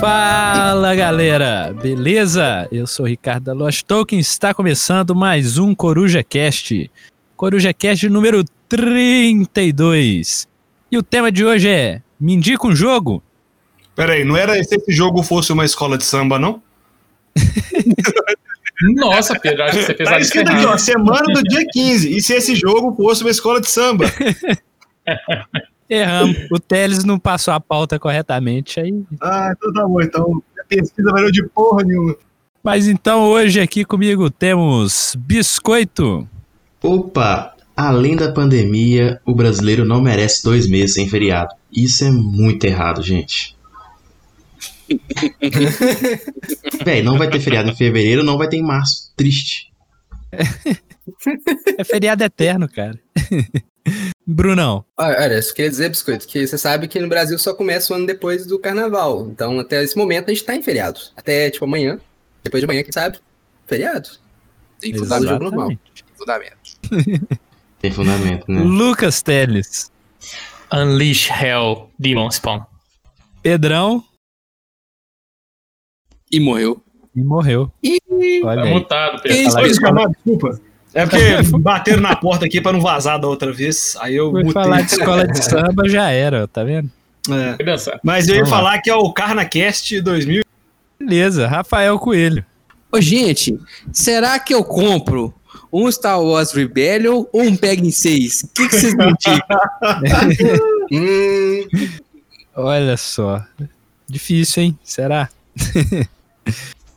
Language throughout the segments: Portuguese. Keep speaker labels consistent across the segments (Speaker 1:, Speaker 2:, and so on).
Speaker 1: Fala galera, beleza? Eu sou o Ricardo da Lost Token, está começando mais um Coruja Cast. Coruja Cast número 32. E o tema de hoje é: Me indica um jogo?
Speaker 2: Peraí, não era se esse jogo fosse uma escola de samba, não?
Speaker 3: Nossa, Pedro, acho que você fez
Speaker 2: Tá
Speaker 3: a
Speaker 2: escrito aqui, ó, semana do dia 15. E se esse jogo fosse uma escola de samba?
Speaker 1: Erramos. o Teles não passou a pauta corretamente aí.
Speaker 2: Ah, então tá bom. Então, a pesquisa valeu de porra nenhuma.
Speaker 1: Mas então hoje aqui comigo temos Biscoito.
Speaker 4: Opa! Além da pandemia, o brasileiro não merece dois meses sem feriado. Isso é muito errado, gente. Véi, não vai ter feriado em fevereiro, não vai ter em março. Triste.
Speaker 1: É feriado eterno, cara. Brunão.
Speaker 5: Olha, olha, só queria dizer, Biscoito, que você sabe que no Brasil só começa o ano depois do carnaval. Então, até esse momento, a gente tá em feriado. Até, tipo, amanhã, depois de amanhã, quem sabe, feriado.
Speaker 6: Tem fundamento.
Speaker 5: jogo normal.
Speaker 6: fundamento.
Speaker 4: Tem fundamento, né?
Speaker 1: Lucas Teles.
Speaker 3: Unleash Hell Demon Spawn.
Speaker 1: Pedrão.
Speaker 6: E morreu.
Speaker 1: E morreu. Olha
Speaker 3: Tá
Speaker 1: aí.
Speaker 3: mutado, Pedro.
Speaker 6: Isso,
Speaker 2: desculpa. É porque bateram na porta aqui pra não vazar da outra vez. Aí eu mutei.
Speaker 1: falar de escola de samba, já era, tá vendo?
Speaker 2: É. Mas eu ia
Speaker 1: Vamos lá.
Speaker 2: falar que é o Carnacast 2000.
Speaker 1: Beleza, Rafael Coelho.
Speaker 6: Ô, gente, será que eu compro um Star Wars Rebellion ou um Peg 6? O que, que vocês me dizem?
Speaker 5: Hum,
Speaker 1: Olha só. Difícil, hein? Será?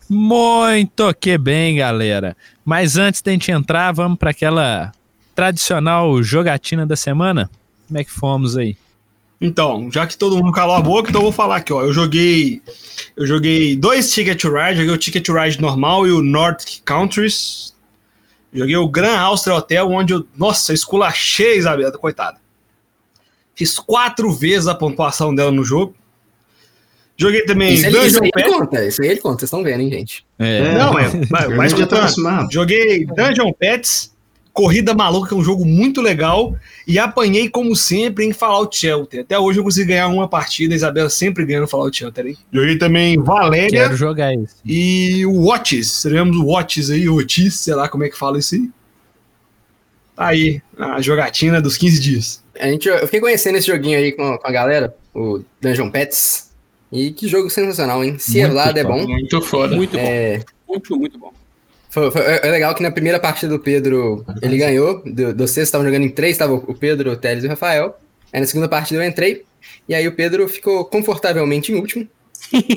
Speaker 1: Muito que bem, galera. Mas antes da gente entrar, vamos para aquela tradicional jogatina da semana? Como é que fomos aí?
Speaker 2: Então, já que todo mundo calou a boca, então eu vou falar aqui, ó. Eu joguei. Eu joguei dois Ticket to Ride, joguei o Ticket to Ride normal e o North Countries. Joguei o Grand Austria Hotel, onde eu. Nossa, esculachei, Isabela, coitada. Fiz quatro vezes a pontuação dela no jogo. Joguei também
Speaker 5: isso, aí, isso
Speaker 2: Dungeon
Speaker 5: aí ele
Speaker 2: Pet.
Speaker 5: conta, isso aí ele conta, vocês estão vendo, hein, gente?
Speaker 1: É,
Speaker 2: Não, é.
Speaker 4: Mas já tá acostumado.
Speaker 2: Joguei Dungeon Pets, Corrida Maluca, que é um jogo muito legal, e apanhei, como sempre, em Fallout Shelter. Até hoje eu consegui ganhar uma partida, a Isabela sempre ganhando Fallout Shelter, hein? Joguei também Valéria
Speaker 1: quero jogar isso.
Speaker 2: e o Watches. Seremos o Watches aí, Otis, sei lá como é que fala isso aí. Tá aí, a jogatina dos 15 dias.
Speaker 5: A gente, eu fiquei conhecendo esse joguinho aí com, com a galera, o Dungeon Pets. E que jogo sensacional, hein? Se
Speaker 4: Muito
Speaker 5: é é bom.
Speaker 3: Muito foda.
Speaker 6: Muito bom.
Speaker 5: É,
Speaker 6: Muito, muito bom.
Speaker 5: foi, foi- é legal que na primeira partida do Pedro, ele ganhou. Do, do vocês estavam jogando em três, tava o Pedro, o Teles e o Rafael. Aí na segunda partida eu entrei. E aí o Pedro ficou confortavelmente em último.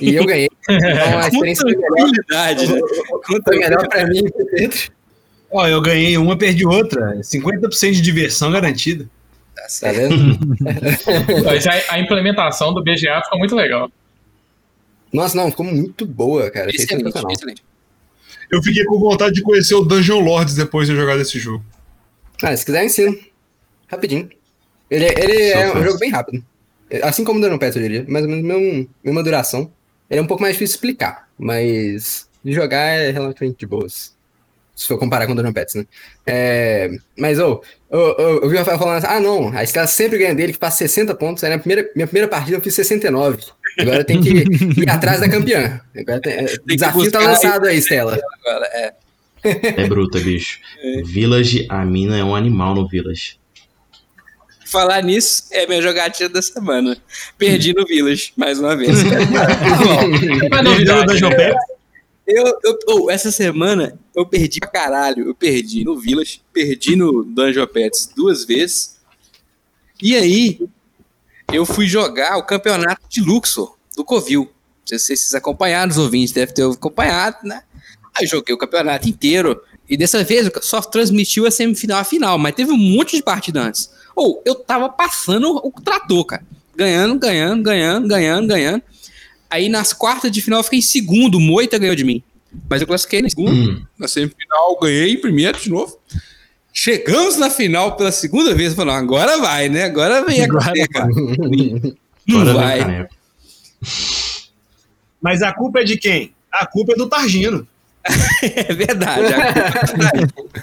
Speaker 5: E eu ganhei. Então a experiência foi melhor,
Speaker 6: né?
Speaker 5: foi melhor pra mim e pro Pedro.
Speaker 2: Ó, eu ganhei uma, perdi outra. 50% de diversão garantida.
Speaker 5: Tá vendo?
Speaker 3: Mas a, a implementação do BGA ficou muito legal.
Speaker 5: Nossa, não, ficou muito boa, cara.
Speaker 6: Excelente, excelente.
Speaker 2: Eu fiquei com vontade de conhecer o Dungeon Lords depois de eu jogar desse jogo.
Speaker 5: Ah, se quiser, eu ensino. Rapidinho. Ele, ele
Speaker 4: Só
Speaker 5: é um jogo bem rápido. Assim como o Dungeon Pets, eu diria. Mais ou menos mesmo, mesma duração. Ele é um pouco mais difícil de explicar, mas de jogar é relativamente de boas. Se for comparar com o Dungeon Pets, né? É, mas, ô, ô, ô, eu vi o Rafael falando assim, ah, não, a Estela sempre ganha dele, que passa 60 pontos. Aí na primeira, minha primeira partida eu fiz 69. Agora tenho que ir atrás da campeã. Agora tem, é, o
Speaker 6: que
Speaker 5: desafio tá lançado aí, Estela.
Speaker 6: Agora, é.
Speaker 4: É bruta, bicho. Village, a mina é um animal no Village.
Speaker 6: Falar nisso é minha jogatina da semana. Perdi no Village, mais uma vez.
Speaker 3: É novidade. Né?
Speaker 2: Pets?
Speaker 6: Eu, eu, oh, essa semana eu perdi pra caralho. Eu perdi no Village, perdi no Dungeon Pets duas vezes. E aí, eu fui jogar o campeonato de Luxor, do Covil. Não sei se vocês acompanharam, os ouvintes devem ter acompanhado, né? Aí joguei o campeonato inteiro. E dessa vez só transmitiu a semifinal a final, mas teve um monte de partida antes. Ou eu tava passando o trator, cara. Ganhando, ganhando, ganhando, ganhando, ganhando. Aí nas quartas de final eu fiquei em segundo, o Moita ganhou de mim. Mas eu classifiquei na segunda.
Speaker 4: Hum.
Speaker 6: Na semifinal ganhei em primeiro de novo. Chegamos na final pela segunda vez. Falando, agora vai, né? Agora vem a
Speaker 1: Agora
Speaker 6: cara. Não
Speaker 4: o
Speaker 6: vai.
Speaker 2: Mas a culpa é de quem? A culpa é do Targino.
Speaker 6: É verdade. a-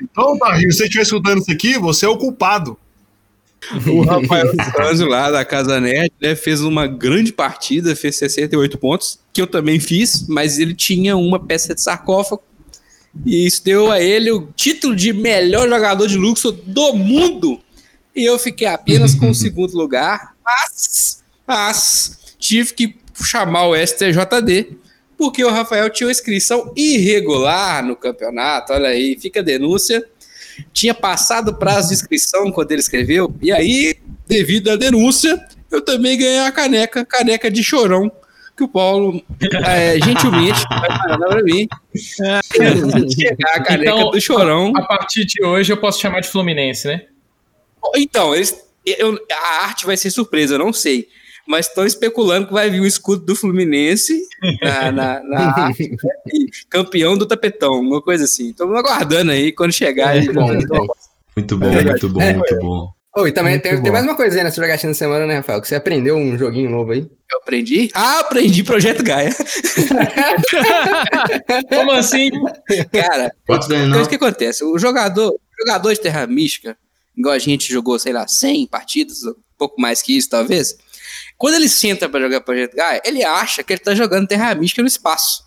Speaker 2: Então, Targino, se você estiver escutando isso aqui, você é o culpado.
Speaker 6: O Rafael Sanzio lá da Casa Nerd né, fez uma grande partida, fez 68 pontos, que eu também fiz, mas ele tinha uma peça de sarcófago. E isso deu a ele o título de melhor jogador de luxo do mundo. E eu fiquei apenas com o segundo lugar, mas, mas tive que chamar o STJD, porque o Rafael tinha uma inscrição irregular no campeonato. Olha aí, fica a denúncia tinha passado o prazo de inscrição quando ele escreveu, e aí, devido à denúncia, eu também ganhei a caneca, caneca de chorão, que o Paulo é, gentilmente vai mandar pra mim. Chegar a caneca
Speaker 3: Então,
Speaker 6: do chorão.
Speaker 3: A partir de hoje eu posso chamar de Fluminense, né?
Speaker 6: Então, eles, eu- a arte vai ser surpresa, eu não sei. Mas estão especulando que vai vir o escudo do Fluminense na, na, na arte, né? Campeão do tapetão, uma coisa assim. Estamos aguardando aí quando chegar.
Speaker 5: É,
Speaker 6: a gente-
Speaker 5: bom, muito bom.
Speaker 4: Muito bom, muito bom, muito bom.
Speaker 5: Oh, e também tem, tem mais uma coisa aí nessa jogatina da semana, né, Rafael? Que você aprendeu um joguinho novo aí.
Speaker 6: Eu aprendi? Ah, aprendi Projeto Gaia.
Speaker 3: Como assim?
Speaker 6: Cara,
Speaker 4: dar,
Speaker 6: então que acontece. O jogador, o jogador de Terra Mística, igual a gente jogou, sei lá, 100 partidas, um pouco mais que isso, talvez. Quando ele senta pra jogar Projeto Gaia, ele acha que ele tá jogando Terra Mística no espaço.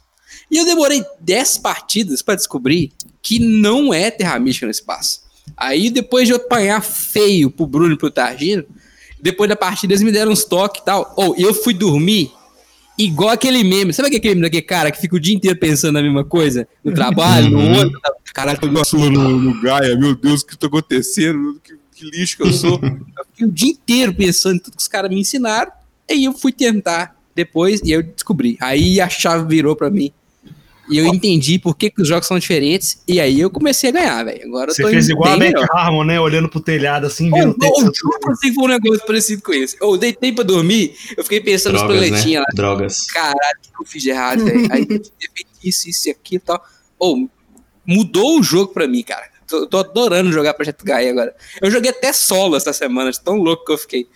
Speaker 6: E eu demorei 10 partidas pra descobrir que não é Terra Mística no espaço. Aí, depois de eu apanhar feio pro Bruno e pro Targino, depois da partida eles me deram uns toques e tal. Ou eu fui dormir igual aquele meme. Sabe aquele meme daquele cara que fica o dia inteiro pensando na mesma coisa? No trabalho, no
Speaker 4: Uhum.
Speaker 6: outro. Caralho, tô sua no, no Gaia, meu Deus, o que tá acontecendo? Que, que lixo que eu sou. eu fiquei o dia inteiro pensando em tudo que os caras me ensinaram. Aí eu fui tentar depois e eu descobri. Aí a chave virou pra mim. E eu entendi por que, que os jogos são diferentes. E aí eu comecei a ganhar, velho. Agora eu
Speaker 2: Você
Speaker 6: tô
Speaker 2: fez igual a. Harmon, né? Olhando pro telhado assim, vendo o
Speaker 6: ou,
Speaker 2: texto.
Speaker 6: pra você que foi um negócio parecido com isso. Eu deitei pra dormir, eu fiquei pensando nos
Speaker 4: Drogas,
Speaker 6: planetinhas
Speaker 4: né?
Speaker 6: lá.
Speaker 4: Drogas.
Speaker 6: Caralho, o que eu fiz de errado, velho? Aí eu devia ter feito isso, isso e aquilo e tal. Ou, mudou o jogo pra mim, cara. Tô, tô adorando jogar Projeto Gaia agora. Eu joguei até solo essa semana, tão louco que eu fiquei.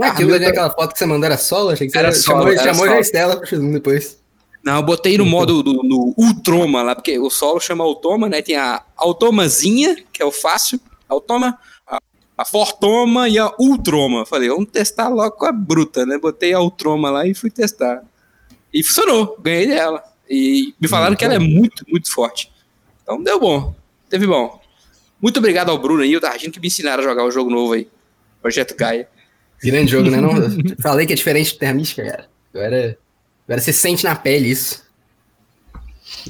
Speaker 5: Ah, aquilo ali, aquela foto que você mandou era solo? Achei que você
Speaker 6: Era
Speaker 5: era
Speaker 6: solo,
Speaker 5: chamou,
Speaker 6: era
Speaker 5: chamou
Speaker 6: solo.
Speaker 5: já a Estela pro X1 depois.
Speaker 6: Não, eu botei no modo do, no Ultroma lá, porque o solo chama Automa, né? Tem a Automazinha, que é o fácil, Automa, a, a Fortoma e a Ultroma. Falei, vamos testar logo com a bruta, né? Botei a Ultroma lá e fui testar. E funcionou, ganhei dela. E me falaram que ela é muito, muito forte. Então deu bom, teve bom. Muito obrigado ao Bruno e ao Targino que me ensinaram a jogar o jogo novo aí. Projeto Gaia.
Speaker 5: Grande jogo, né? Não, falei que é diferente de Terra Mística, cara. Agora, agora você sente na pele isso.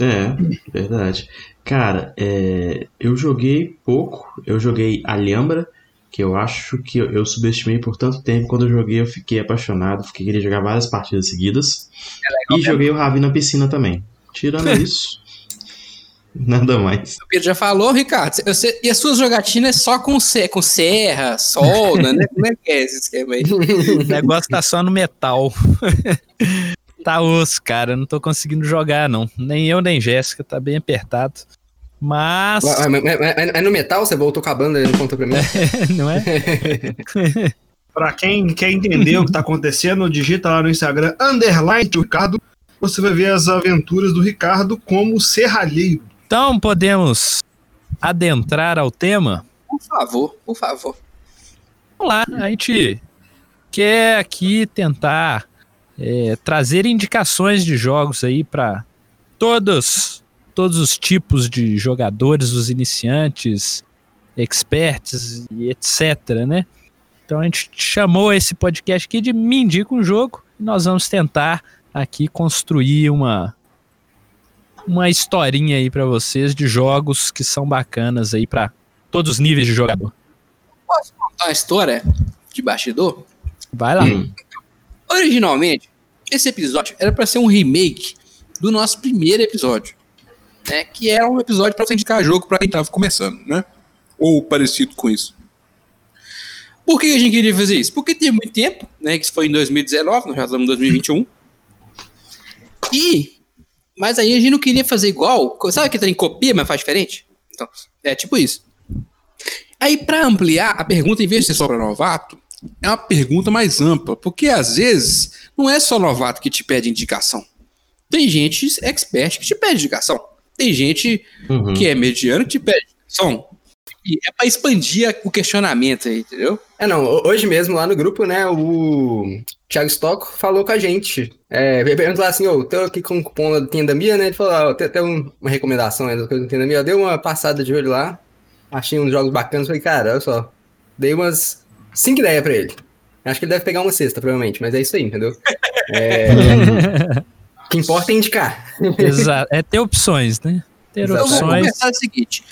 Speaker 4: É, verdade. Cara, é, eu joguei pouco. Eu joguei Alhambra, que eu acho que eu, eu subestimei por tanto tempo. Quando eu joguei, eu fiquei apaixonado. Fiquei queria jogar várias partidas seguidas. e joguei o Ravi na piscina também. Tirando isso, nada mais.
Speaker 6: O Pedro já falou, Ricardo. você- e as suas jogatinas é só com, com serra, solda, né? Como é que é esse esquema aí?
Speaker 1: O negócio tá só no metal. tá osso, cara. Não tô conseguindo jogar, não. Nem eu, nem Jéssica. Tá bem apertado. Mas.
Speaker 5: Mas, mas- mas- mas- mas no metal, você voltou com a banda e não contou pra mim?
Speaker 1: não é?
Speaker 2: Pra quem quer entender o que tá acontecendo, digita lá no Instagram, underline Ricardo. Você vai ver as aventuras do Ricardo como serralheiro.
Speaker 1: Então podemos adentrar ao tema?
Speaker 6: Por favor, por favor.
Speaker 1: Vamos lá, a gente quer aqui tentar é, trazer indicações de jogos aí para todos, todos os tipos de jogadores, os iniciantes, experts e etc, né? Então a gente chamou esse podcast aqui de Me Indica um Jogo e nós vamos tentar aqui construir uma uma historinha aí para vocês de jogos que são bacanas aí para todos os níveis de jogador.
Speaker 6: A história de bastidor,
Speaker 1: Vai lá.
Speaker 4: Hum,
Speaker 6: originalmente, esse episódio era pra ser um remake do nosso primeiro episódio. Né, que era um episódio pra você indicar jogo pra quem tava começando, né? Ou parecido com isso. Por que a gente queria fazer isso? Porque tem muito tempo, né? Que isso foi em 2019, nós já estamos em 2021. E. Mas aí a gente não queria fazer igual. Sabe que tem copia, mas faz diferente? Então, é tipo isso. Aí, pra ampliar a pergunta, em vez de ser só pra novato, é uma pergunta mais ampla. Porque às vezes não é só novato que te pede indicação. Tem gente expert que te pede indicação. Tem gente
Speaker 4: uhum.
Speaker 6: que é mediano que te pede indicação. é pra expandir o questionamento aí, entendeu?
Speaker 5: É, não, ho- hoje mesmo lá no grupo, né, o Thiago Stocco falou com a gente. É, ele perguntou lá assim, ô, tô aqui com o cupom da Tenda Mia, né? Ele falou, ó, tem até um- uma recomendação coisas da Tenda Mia. Eu dei uma passada de olho lá, achei uns jogos bacanas, falei, cara, olha só, dei umas cinco ideias pra ele. Acho que ele deve pegar uma sexta, provavelmente, mas é isso aí, entendeu? É, o que importa é indicar.
Speaker 1: Exato. É ter opções, né? Ter
Speaker 5: Exato.
Speaker 6: Então vamos
Speaker 1: opções.
Speaker 6: começar o seguinte: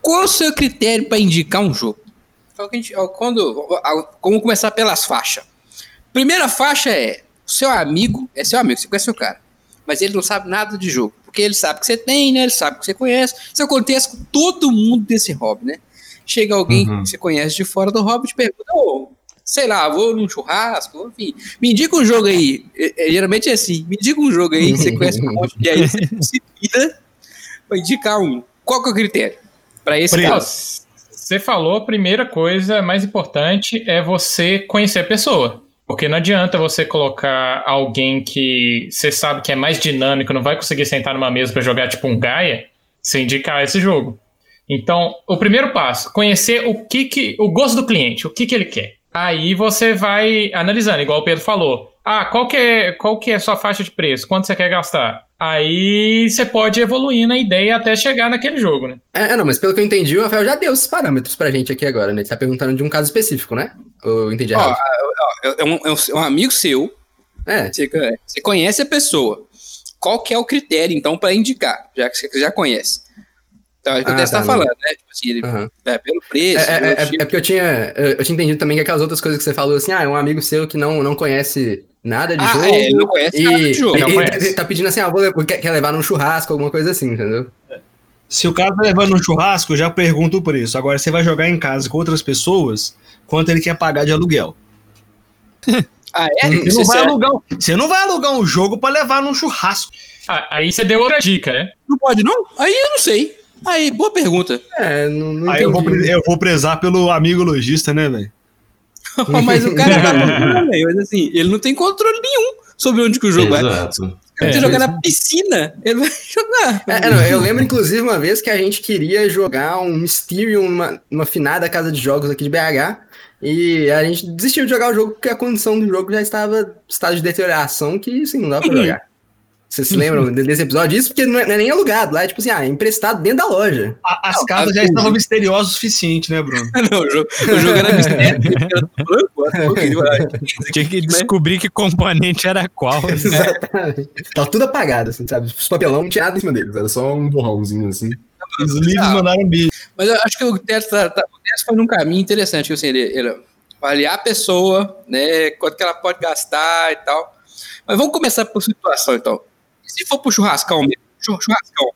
Speaker 6: qual o seu critério para indicar um jogo? Então, que a gente- ó, quando, vamos começar pelas faixas. Primeira faixa é: o seu amigo é seu amigo, você conhece o cara, mas ele não sabe nada de jogo, porque ele sabe que você tem, né? Ele sabe que você conhece. Isso acontece com todo mundo desse hobby, né? Chega alguém
Speaker 2: Uhum.
Speaker 6: que você conhece de fora do hobby e te pergunta: ô, sei lá, vou num churrasco, enfim, me indica um jogo aí. É, é, geralmente é assim: me indica um jogo aí que você conhece um monte, e aí você se vira pra indicar um. Qual que é o critério? Pra esse
Speaker 2: Preço.
Speaker 6: caso.
Speaker 3: Você falou, a primeira coisa mais importante é você conhecer a pessoa. Porque não adianta você colocar alguém que você sabe que é mais dinâmico, não vai conseguir sentar numa mesa pra jogar tipo um Gaia, sem indicar esse jogo. Então, o primeiro passo, conhecer o que, que o gosto do cliente, o que, que ele quer. Aí você vai analisando, igual o Pedro falou. Ah, qual que é, qual que é a sua faixa de preço? Quanto você quer gastar? Aí você pode evoluir na ideia até chegar naquele jogo, né?
Speaker 5: É, não, mas pelo que eu entendi, o Rafael já deu esses parâmetros pra gente aqui agora, né? Ele tá perguntando de um caso específico, né? Ou eu entendi
Speaker 6: Ó,
Speaker 5: errado?
Speaker 6: É um, é um- é um amigo seu,
Speaker 5: É,
Speaker 6: você, você conhece a pessoa. Qual que é o critério, então, pra indicar, já que você já conhece? Então, é o que
Speaker 5: Ah,
Speaker 6: o Tess tá,
Speaker 5: tá,
Speaker 6: falando, né? Tipo assim, ele,
Speaker 5: aham.
Speaker 6: é, pelo preço,
Speaker 5: É, é,
Speaker 6: pelo
Speaker 5: é-
Speaker 6: tipo-
Speaker 5: é porque eu tinha, eu eu tinha entendido também que aquelas outras coisas que você falou assim, ah, é um amigo seu que não, não conhece nada de
Speaker 6: Ah,
Speaker 5: jogo.
Speaker 6: é, ele não conhece nada de
Speaker 5: E,
Speaker 6: jogo.
Speaker 5: e-
Speaker 3: Não
Speaker 5: e
Speaker 3: conhece.
Speaker 5: tá pedindo assim, ah, vou, quer, quer levar num churrasco, alguma coisa assim, entendeu?
Speaker 2: Se o cara tá levando um churrasco, eu já pergunto o preço. Agora, você vai jogar em casa com outras pessoas, quanto ele quer pagar de aluguel?
Speaker 6: Ah, é?
Speaker 2: Você
Speaker 6: Isso
Speaker 2: não,
Speaker 6: é
Speaker 2: vai
Speaker 6: sério?
Speaker 2: alugar, um- você não vai alugar um jogo pra levar num churrasco.
Speaker 3: Ah, aí você deu outra dica, né?
Speaker 6: Não pode, não? Aí eu não sei. Aí, boa pergunta.
Speaker 5: É, não, não
Speaker 2: Aí eu vou, eu vou prezar pelo amigo lojista, né, velho?
Speaker 6: mas o cara tá mas assim, ele não tem controle nenhum sobre onde que o jogo vai.
Speaker 4: Exato.
Speaker 6: Se você
Speaker 1: É.
Speaker 6: jogar na piscina, ele vai jogar.
Speaker 5: É, é, não, eu lembro, inclusive, uma vez que a gente queria jogar um Mysterium numa, numa finada casa de jogos aqui de BH. E a gente desistiu de jogar o jogo porque a condição do jogo já estava em estado de deterioração que, assim, não dá pra jogar. Vocês se lembram de- desse episódio? Isso porque não é, não é nem alugado. Lá é tipo assim, ah, é emprestado dentro da loja.
Speaker 2: A- as
Speaker 6: Não,
Speaker 2: casas já estavam misteriosas o suficiente, né, Bruno?
Speaker 6: Não, o jogo, o jogo era mistério.
Speaker 1: Tinha que descobrir que componente era qual. né?
Speaker 5: Exatamente. Tava tudo apagado, assim, sabe? Os papelão não tinha nada em cima deles, era só um borrãozinho assim.
Speaker 2: Os livros
Speaker 6: Ah.
Speaker 2: mandaram beijo.
Speaker 6: Mas eu acho que o Tess, tá, tá- o Tess foi num caminho interessante, que assim, ele, ele avaliar a pessoa, né, quanto que ela pode gastar e tal. Mas vamos começar por situação, então. E se for pro churrascão mesmo? Chur- Churrascão.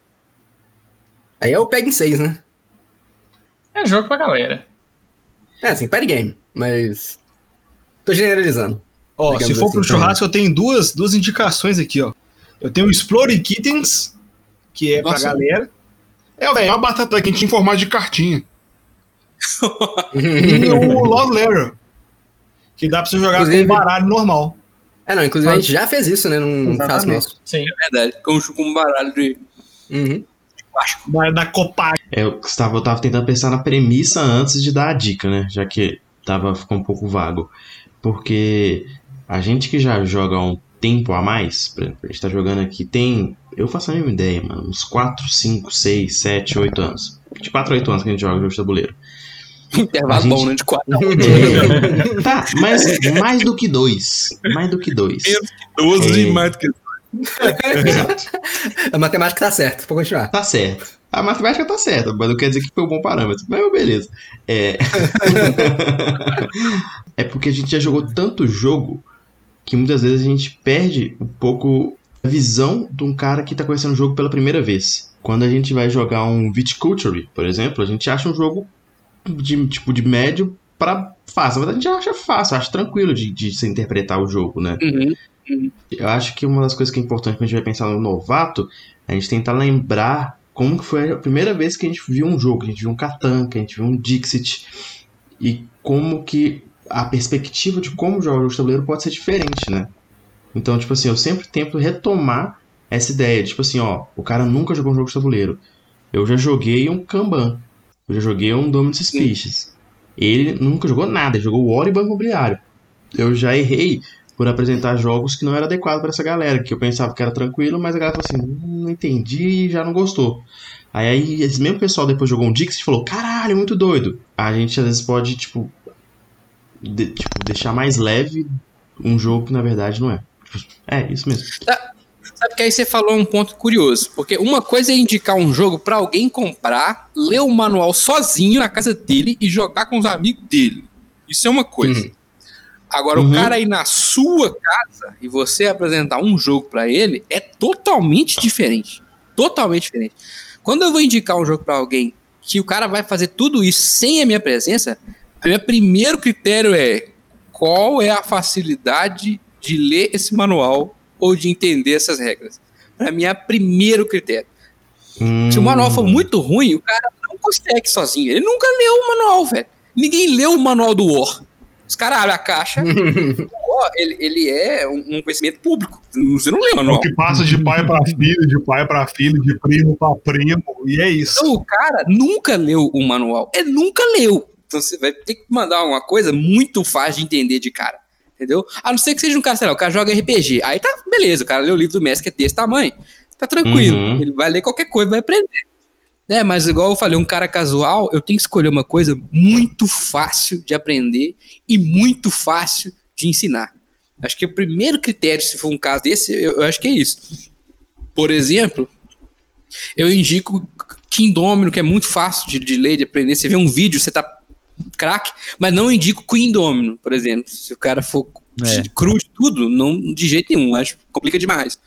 Speaker 5: Aí eu pego em seis, né?
Speaker 3: É jogo pra galera.
Speaker 5: É, assim, party game, mas. Tô generalizando.
Speaker 2: Ó, se for
Speaker 5: assim,
Speaker 2: pro
Speaker 5: então.
Speaker 2: churrasco, eu tenho duas, duas indicações aqui, ó. Eu tenho o Explore Kittens, que é
Speaker 6: Nossa.
Speaker 2: pra galera.
Speaker 7: É, velho, é uma batata quente em formato de cartinha.
Speaker 2: E o Love Letter, que dá pra você jogar
Speaker 5: Inclusive-
Speaker 2: com baralho normal.
Speaker 5: É, não, inclusive a gente já fez isso, né? Num
Speaker 2: Exatamente.
Speaker 5: caso nosso.
Speaker 3: Sim.
Speaker 6: É verdade. Com, com um baralho de
Speaker 5: Uhum.
Speaker 6: plástico.
Speaker 2: Da, da Copa.
Speaker 4: É, eu estava, eu tava tentando pensar na premissa antes de dar a dica, né? Já que tava, ficou um pouco vago. Porque a gente que já joga há um tempo a mais, por exemplo, a gente tá jogando aqui, tem. Eu faço a mesma ideia, mano. Uns 4, 5, 6, 7, 8 anos. De 4 a 8 anos que a gente joga jogo de tabuleiro.
Speaker 6: Intervalo
Speaker 4: gente-
Speaker 6: bom, né? De quatro.
Speaker 4: É, tá, mas mais do que dois. Mais do que dois.
Speaker 6: 12
Speaker 4: É.
Speaker 6: mais do que.
Speaker 5: A matemática tá certa, pode continuar.
Speaker 4: Tá certo. A matemática tá certa, mas não quer dizer que foi um bom parâmetro. Mas beleza. É... é porque a gente já jogou tanto jogo que muitas vezes a gente perde um pouco a visão de um cara que tá conhecendo o jogo pela primeira vez. Quando a gente vai jogar um Viticulture, por exemplo, a gente acha um jogo de tipo de médio para fácil. Mas a gente acha fácil, acha tranquilo de, de se interpretar o jogo, né?
Speaker 6: Uhum.
Speaker 4: Eu acho que uma das coisas que é importante quando a gente vai pensar no novato é a gente tentar lembrar como que foi a primeira vez que a gente viu um jogo, que a gente viu um Catan, que a gente viu um Dixit, e como que a perspectiva de como jogar o jogo de tabuleiro pode ser diferente, né? Então, tipo assim, eu sempre tento retomar essa ideia, tipo assim, ó, o cara nunca jogou um jogo de tabuleiro. Eu já joguei um Kanban. Eu já joguei um Dominant Suspicious. Ele nunca jogou nada, ele jogou War e Banco Imobiliário. Eu já errei por apresentar jogos que não era adequado para essa galera, que eu pensava que era tranquilo, mas a galera falou assim, "Hum, não entendi e já não gostou. Aí, aí esse mesmo pessoal depois jogou um Dix e falou, caralho, muito doido. A gente às vezes pode, tipo, de- tipo, deixar mais leve um jogo que na verdade não é. Tipo, É, isso mesmo.
Speaker 6: Sabe que aí você falou um ponto curioso, porque uma coisa é indicar um jogo pra alguém comprar, ler o manual sozinho na casa dele e jogar com os amigos dele. Isso é uma coisa.
Speaker 5: Uhum.
Speaker 6: Agora,
Speaker 4: Uhum.
Speaker 6: o cara ir na sua casa e você apresentar um jogo pra ele é totalmente diferente. Totalmente diferente. Quando eu vou indicar um jogo pra alguém que o cara vai fazer tudo isso sem a minha presença, o meu primeiro critério é qual é a facilidade de ler esse manual ou de entender essas regras. Pra mim é o primeiro critério. Se o manual for muito ruim, o cara não consegue sozinho. Ele nunca leu o manual, velho. Ninguém leu o manual do War. Os caras abrem a caixa. o War, ele, ele é um conhecimento público. Você não lê o
Speaker 7: O
Speaker 6: manual.
Speaker 7: que passa de pai pra filho, de pai pra filho, de primo pra primo, e é isso.
Speaker 6: Então o cara nunca leu o manual. É nunca leu. Então você vai ter que mandar uma coisa muito fácil de entender de cara. Entendeu? A não ser que seja um cara, sei lá, o cara joga RPG. Aí tá, beleza, o cara leu o livro do mestre que é desse tamanho. Tá tranquilo.
Speaker 4: Uhum.
Speaker 6: Ele vai ler qualquer coisa, vai aprender. É, mas igual eu falei, um cara casual, eu tenho que escolher uma coisa muito fácil de aprender e muito fácil de ensinar. Acho que o primeiro critério, se for um caso desse, eu, eu acho que é isso. Por exemplo, eu indico King Domino, que é muito fácil de, de ler, de aprender. Você vê um vídeo, você tá craque, mas não indico Queen Domino, por exemplo. Se o cara for
Speaker 1: É.
Speaker 6: cru de tudo, não de jeito nenhum, acho que complica demais.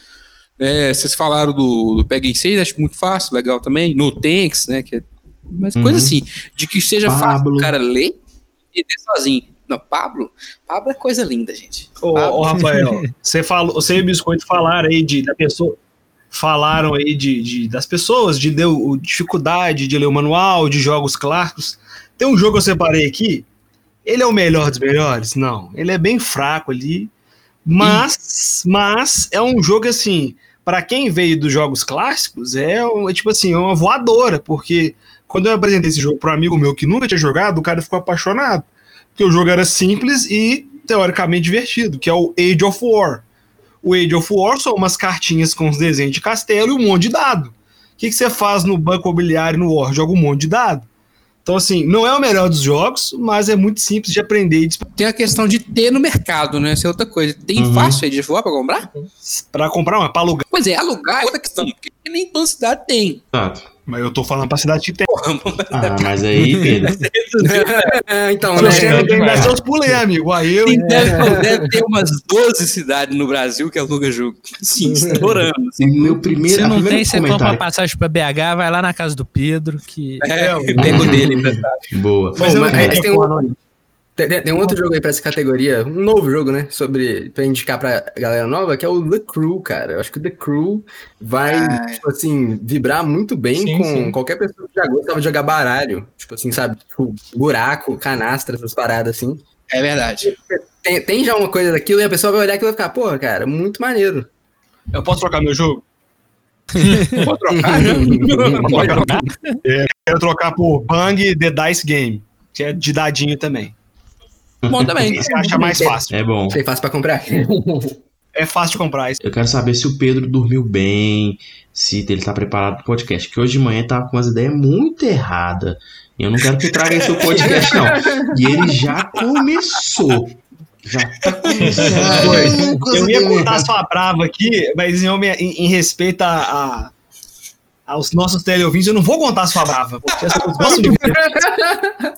Speaker 6: É, vocês falaram do, do Peg 6, acho muito fácil, legal também. No Tanks, né? Que é, mas coisa
Speaker 4: Uhum.
Speaker 6: assim, de que seja fácil
Speaker 4: Pablo.
Speaker 6: o cara ler e ler sozinho. Não, Pablo, Pablo é coisa linda, gente.
Speaker 2: Ô, ô, Rafael, você, falou, você e o Biscoito falaram aí de, da pessoa. Falaram aí de, de- das pessoas, de deu, dificuldade de ler o manual, de jogos clássicos. Tem um jogo que eu separei aqui. Ele é o melhor dos melhores? Não. Ele é bem fraco ali. Mas, mas é um jogo assim, para quem veio dos jogos clássicos, é, é tipo assim, é uma voadora, porque quando eu apresentei esse jogo para um amigo meu que nunca tinha jogado, o cara ficou apaixonado. Porque o jogo era simples e teoricamente divertido, que é o Age of War. O Age of War são umas cartinhas com os desenhos de castelo e um monte de dado. O que, que você faz no banco imobiliário no War? Joga um monte de dado. Então, assim, não é o melhor dos jogos, mas é muito simples de aprender de
Speaker 6: Tem a questão de ter no mercado, né? Essa é outra coisa. Tem
Speaker 4: Uhum.
Speaker 6: fácil aí de voar pra comprar?
Speaker 2: para comprar uma, para alugar.
Speaker 6: Pois é, alugar é outra questão, porque nem toda cidade tem.
Speaker 4: Exato.
Speaker 2: Mas eu tô falando pra cidade que tem.
Speaker 4: Ah, mas aí, Pedro.
Speaker 5: então,
Speaker 2: Se
Speaker 5: né?
Speaker 2: tem dar seus pulei, amigo. Aí eu.
Speaker 6: Tem, deve, deve ter umas 12 cidades no Brasil que aluga jogo. Sim, estourando.
Speaker 4: O meu primeiro,
Speaker 1: Se não tem, você compra uma passagem pra BH, vai lá na casa do Pedro, que
Speaker 6: É, eu pego dele.
Speaker 4: Boa.
Speaker 2: Mas eu
Speaker 5: mas
Speaker 2: tenho
Speaker 5: tem um- Tem, tem- tem um outro jogo aí pra essa categoria, um novo jogo, né? Sobre. Pra indicar pra galera nova, que é o The Crew, cara. Eu acho que o The Crew vai,
Speaker 6: Ah.
Speaker 5: tipo assim, vibrar muito bem
Speaker 3: Sim,
Speaker 5: com
Speaker 3: sim.
Speaker 5: qualquer pessoa que já gostava de jogar baralho. Tipo assim, sabe? Tipo, buraco, canastra, essas paradas assim.
Speaker 6: É verdade.
Speaker 5: Tem, tem já uma coisa daquilo e a pessoa vai olhar aquilo e vai ficar, porra, cara, muito maneiro.
Speaker 2: Eu posso trocar meu jogo?
Speaker 6: Pode trocar, né? Pode trocar.
Speaker 2: Quero trocar por Bang The Dice Game, que é de dadinho também.
Speaker 6: Bom também.
Speaker 2: Você acha mais fácil.
Speaker 4: É bom.
Speaker 5: Sei fácil pra comprar.
Speaker 2: É fácil de comprar isso.
Speaker 4: Eu quero saber se o Pedro dormiu bem, se ele tá preparado pro podcast. Que hoje de manhã tava com umas ideias muito erradas. E eu não quero que traga esse podcast, não. E ele já começou. Já tá começando.
Speaker 2: Eu ia contar sua brava aqui, mas em, em- em respeito a, a- aos nossos teleouvintes, eu não vou contar sua brava. Porque as pessoas gostam de você.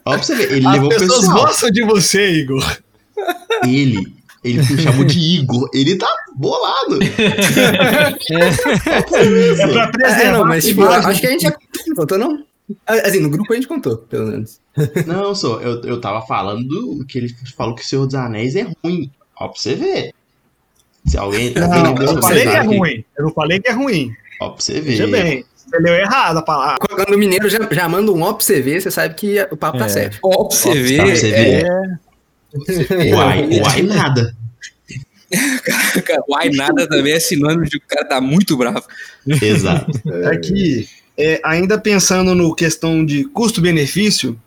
Speaker 4: Ó, pra você ver, ele
Speaker 2: As
Speaker 4: levou
Speaker 2: pessoas
Speaker 4: pessoal.
Speaker 2: gostam de você, Igor.
Speaker 4: Ele, ele me chamou de Igor. Ele tá bolado.
Speaker 2: É pra preservar.
Speaker 5: É, não, mas
Speaker 2: a
Speaker 5: tipo, acho que a gente já contou, não? Assim, no grupo a gente contou, pelo menos.
Speaker 4: Não, só, eu, eu tava falando que ele falou que o Senhor dos Anéis é ruim. Ó, pra você ver. Se alguém. alguém
Speaker 2: Não, eu não falei que é
Speaker 4: aqui.
Speaker 2: ruim. Eu não falei que é ruim.
Speaker 4: Ó, pra você ver.
Speaker 2: Veja bem. Você leu errado a palavra.
Speaker 5: Quando o mineiro já, já manda um ó pra você ver, você sabe que o papo tá
Speaker 1: É.
Speaker 5: certo.
Speaker 6: Ó, pra você ver. é.
Speaker 4: Uai, uai, nada.
Speaker 6: cara, uai, nada também é sinônimo de que o cara tá muito bravo.
Speaker 4: Exato.
Speaker 2: É que é, ainda pensando no questão de custo-benefício,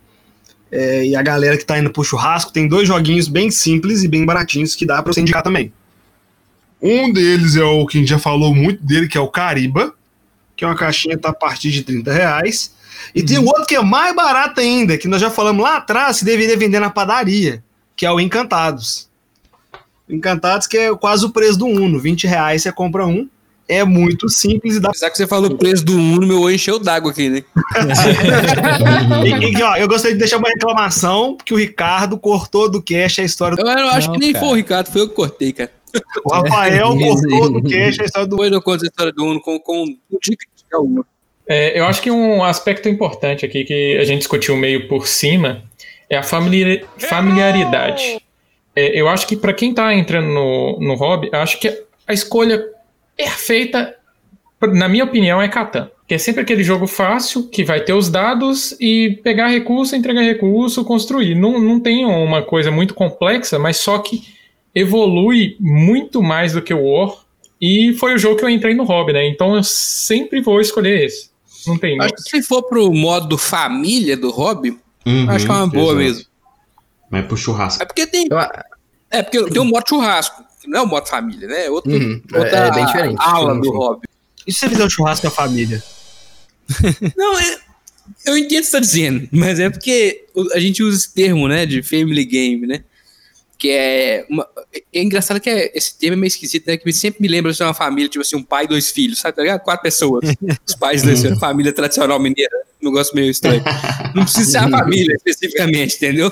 Speaker 2: é, e a galera que tá indo pro churrasco, tem dois joguinhos bem simples e bem baratinhos que dá pra você indicar também.
Speaker 7: Um deles é o que a gente já falou muito dele, que é o Cariba, que é uma caixinha que tá a partir de 30 reais.
Speaker 2: E tem um outro que é mais barato ainda, que nós já falamos lá atrás, que deveria vender na padaria, que é o Encantados. Encantados, que é quase o preço do Uno, 20 reais você compra um. É muito simples e dá
Speaker 6: Apesar que você falou o preço do Uno, meu olho encheu d'água aqui, né?
Speaker 2: E, e, ó, eu gostaria de deixar uma reclamação, porque o Ricardo cortou do cash a história do.
Speaker 6: Eu, eu acho
Speaker 1: Não,
Speaker 6: que nem
Speaker 1: cara.
Speaker 6: foi o Ricardo, foi eu que cortei, cara.
Speaker 2: O Rafael cortou do cash a história do.
Speaker 6: Depois eu conto a história do Uno com, com um dica de Uno.
Speaker 3: É, eu acho que um aspecto importante aqui que a gente discutiu meio por cima é a famili- familiaridade. É, eu acho que para quem tá entrando no, no hobby, eu acho que a escolha perfeita, na minha opinião, é Catan. Que é sempre aquele jogo fácil, que vai ter os dados e pegar recurso, entregar recurso, construir. Não, não tem uma coisa muito complexa, mas só que evolui muito mais do que o War. E foi o jogo que eu entrei no hobby, né? Então eu sempre vou escolher esse. Não tem.
Speaker 6: Acho que se for pro modo família do hobby,
Speaker 4: Uhum,
Speaker 6: acho que é uma boa
Speaker 4: exato.
Speaker 6: mesmo.
Speaker 4: Mas pro churrasco.
Speaker 6: É porque tem. É porque tem o modo churrasco, que não é o modo família, né? É Outro,
Speaker 5: Uhum, é-
Speaker 6: outra
Speaker 5: é bem diferente.
Speaker 6: ala
Speaker 5: Sim,
Speaker 6: do hobby.
Speaker 2: E se você fizer um churrasco com a família?
Speaker 6: Não, é, eu entendo o que você tá dizendo, mas é porque a gente usa esse termo, né, de family game, né? Que é. Uma, é engraçado que é- esse termo é meio esquisito, né? Que sempre me lembra de uma família, tipo assim, um pai e dois filhos, sabe? Tá? Quatro pessoas. Os pais dois filhos, família tradicional mineira. Um negócio meio estranho. Não precisa ser a família especificamente, entendeu?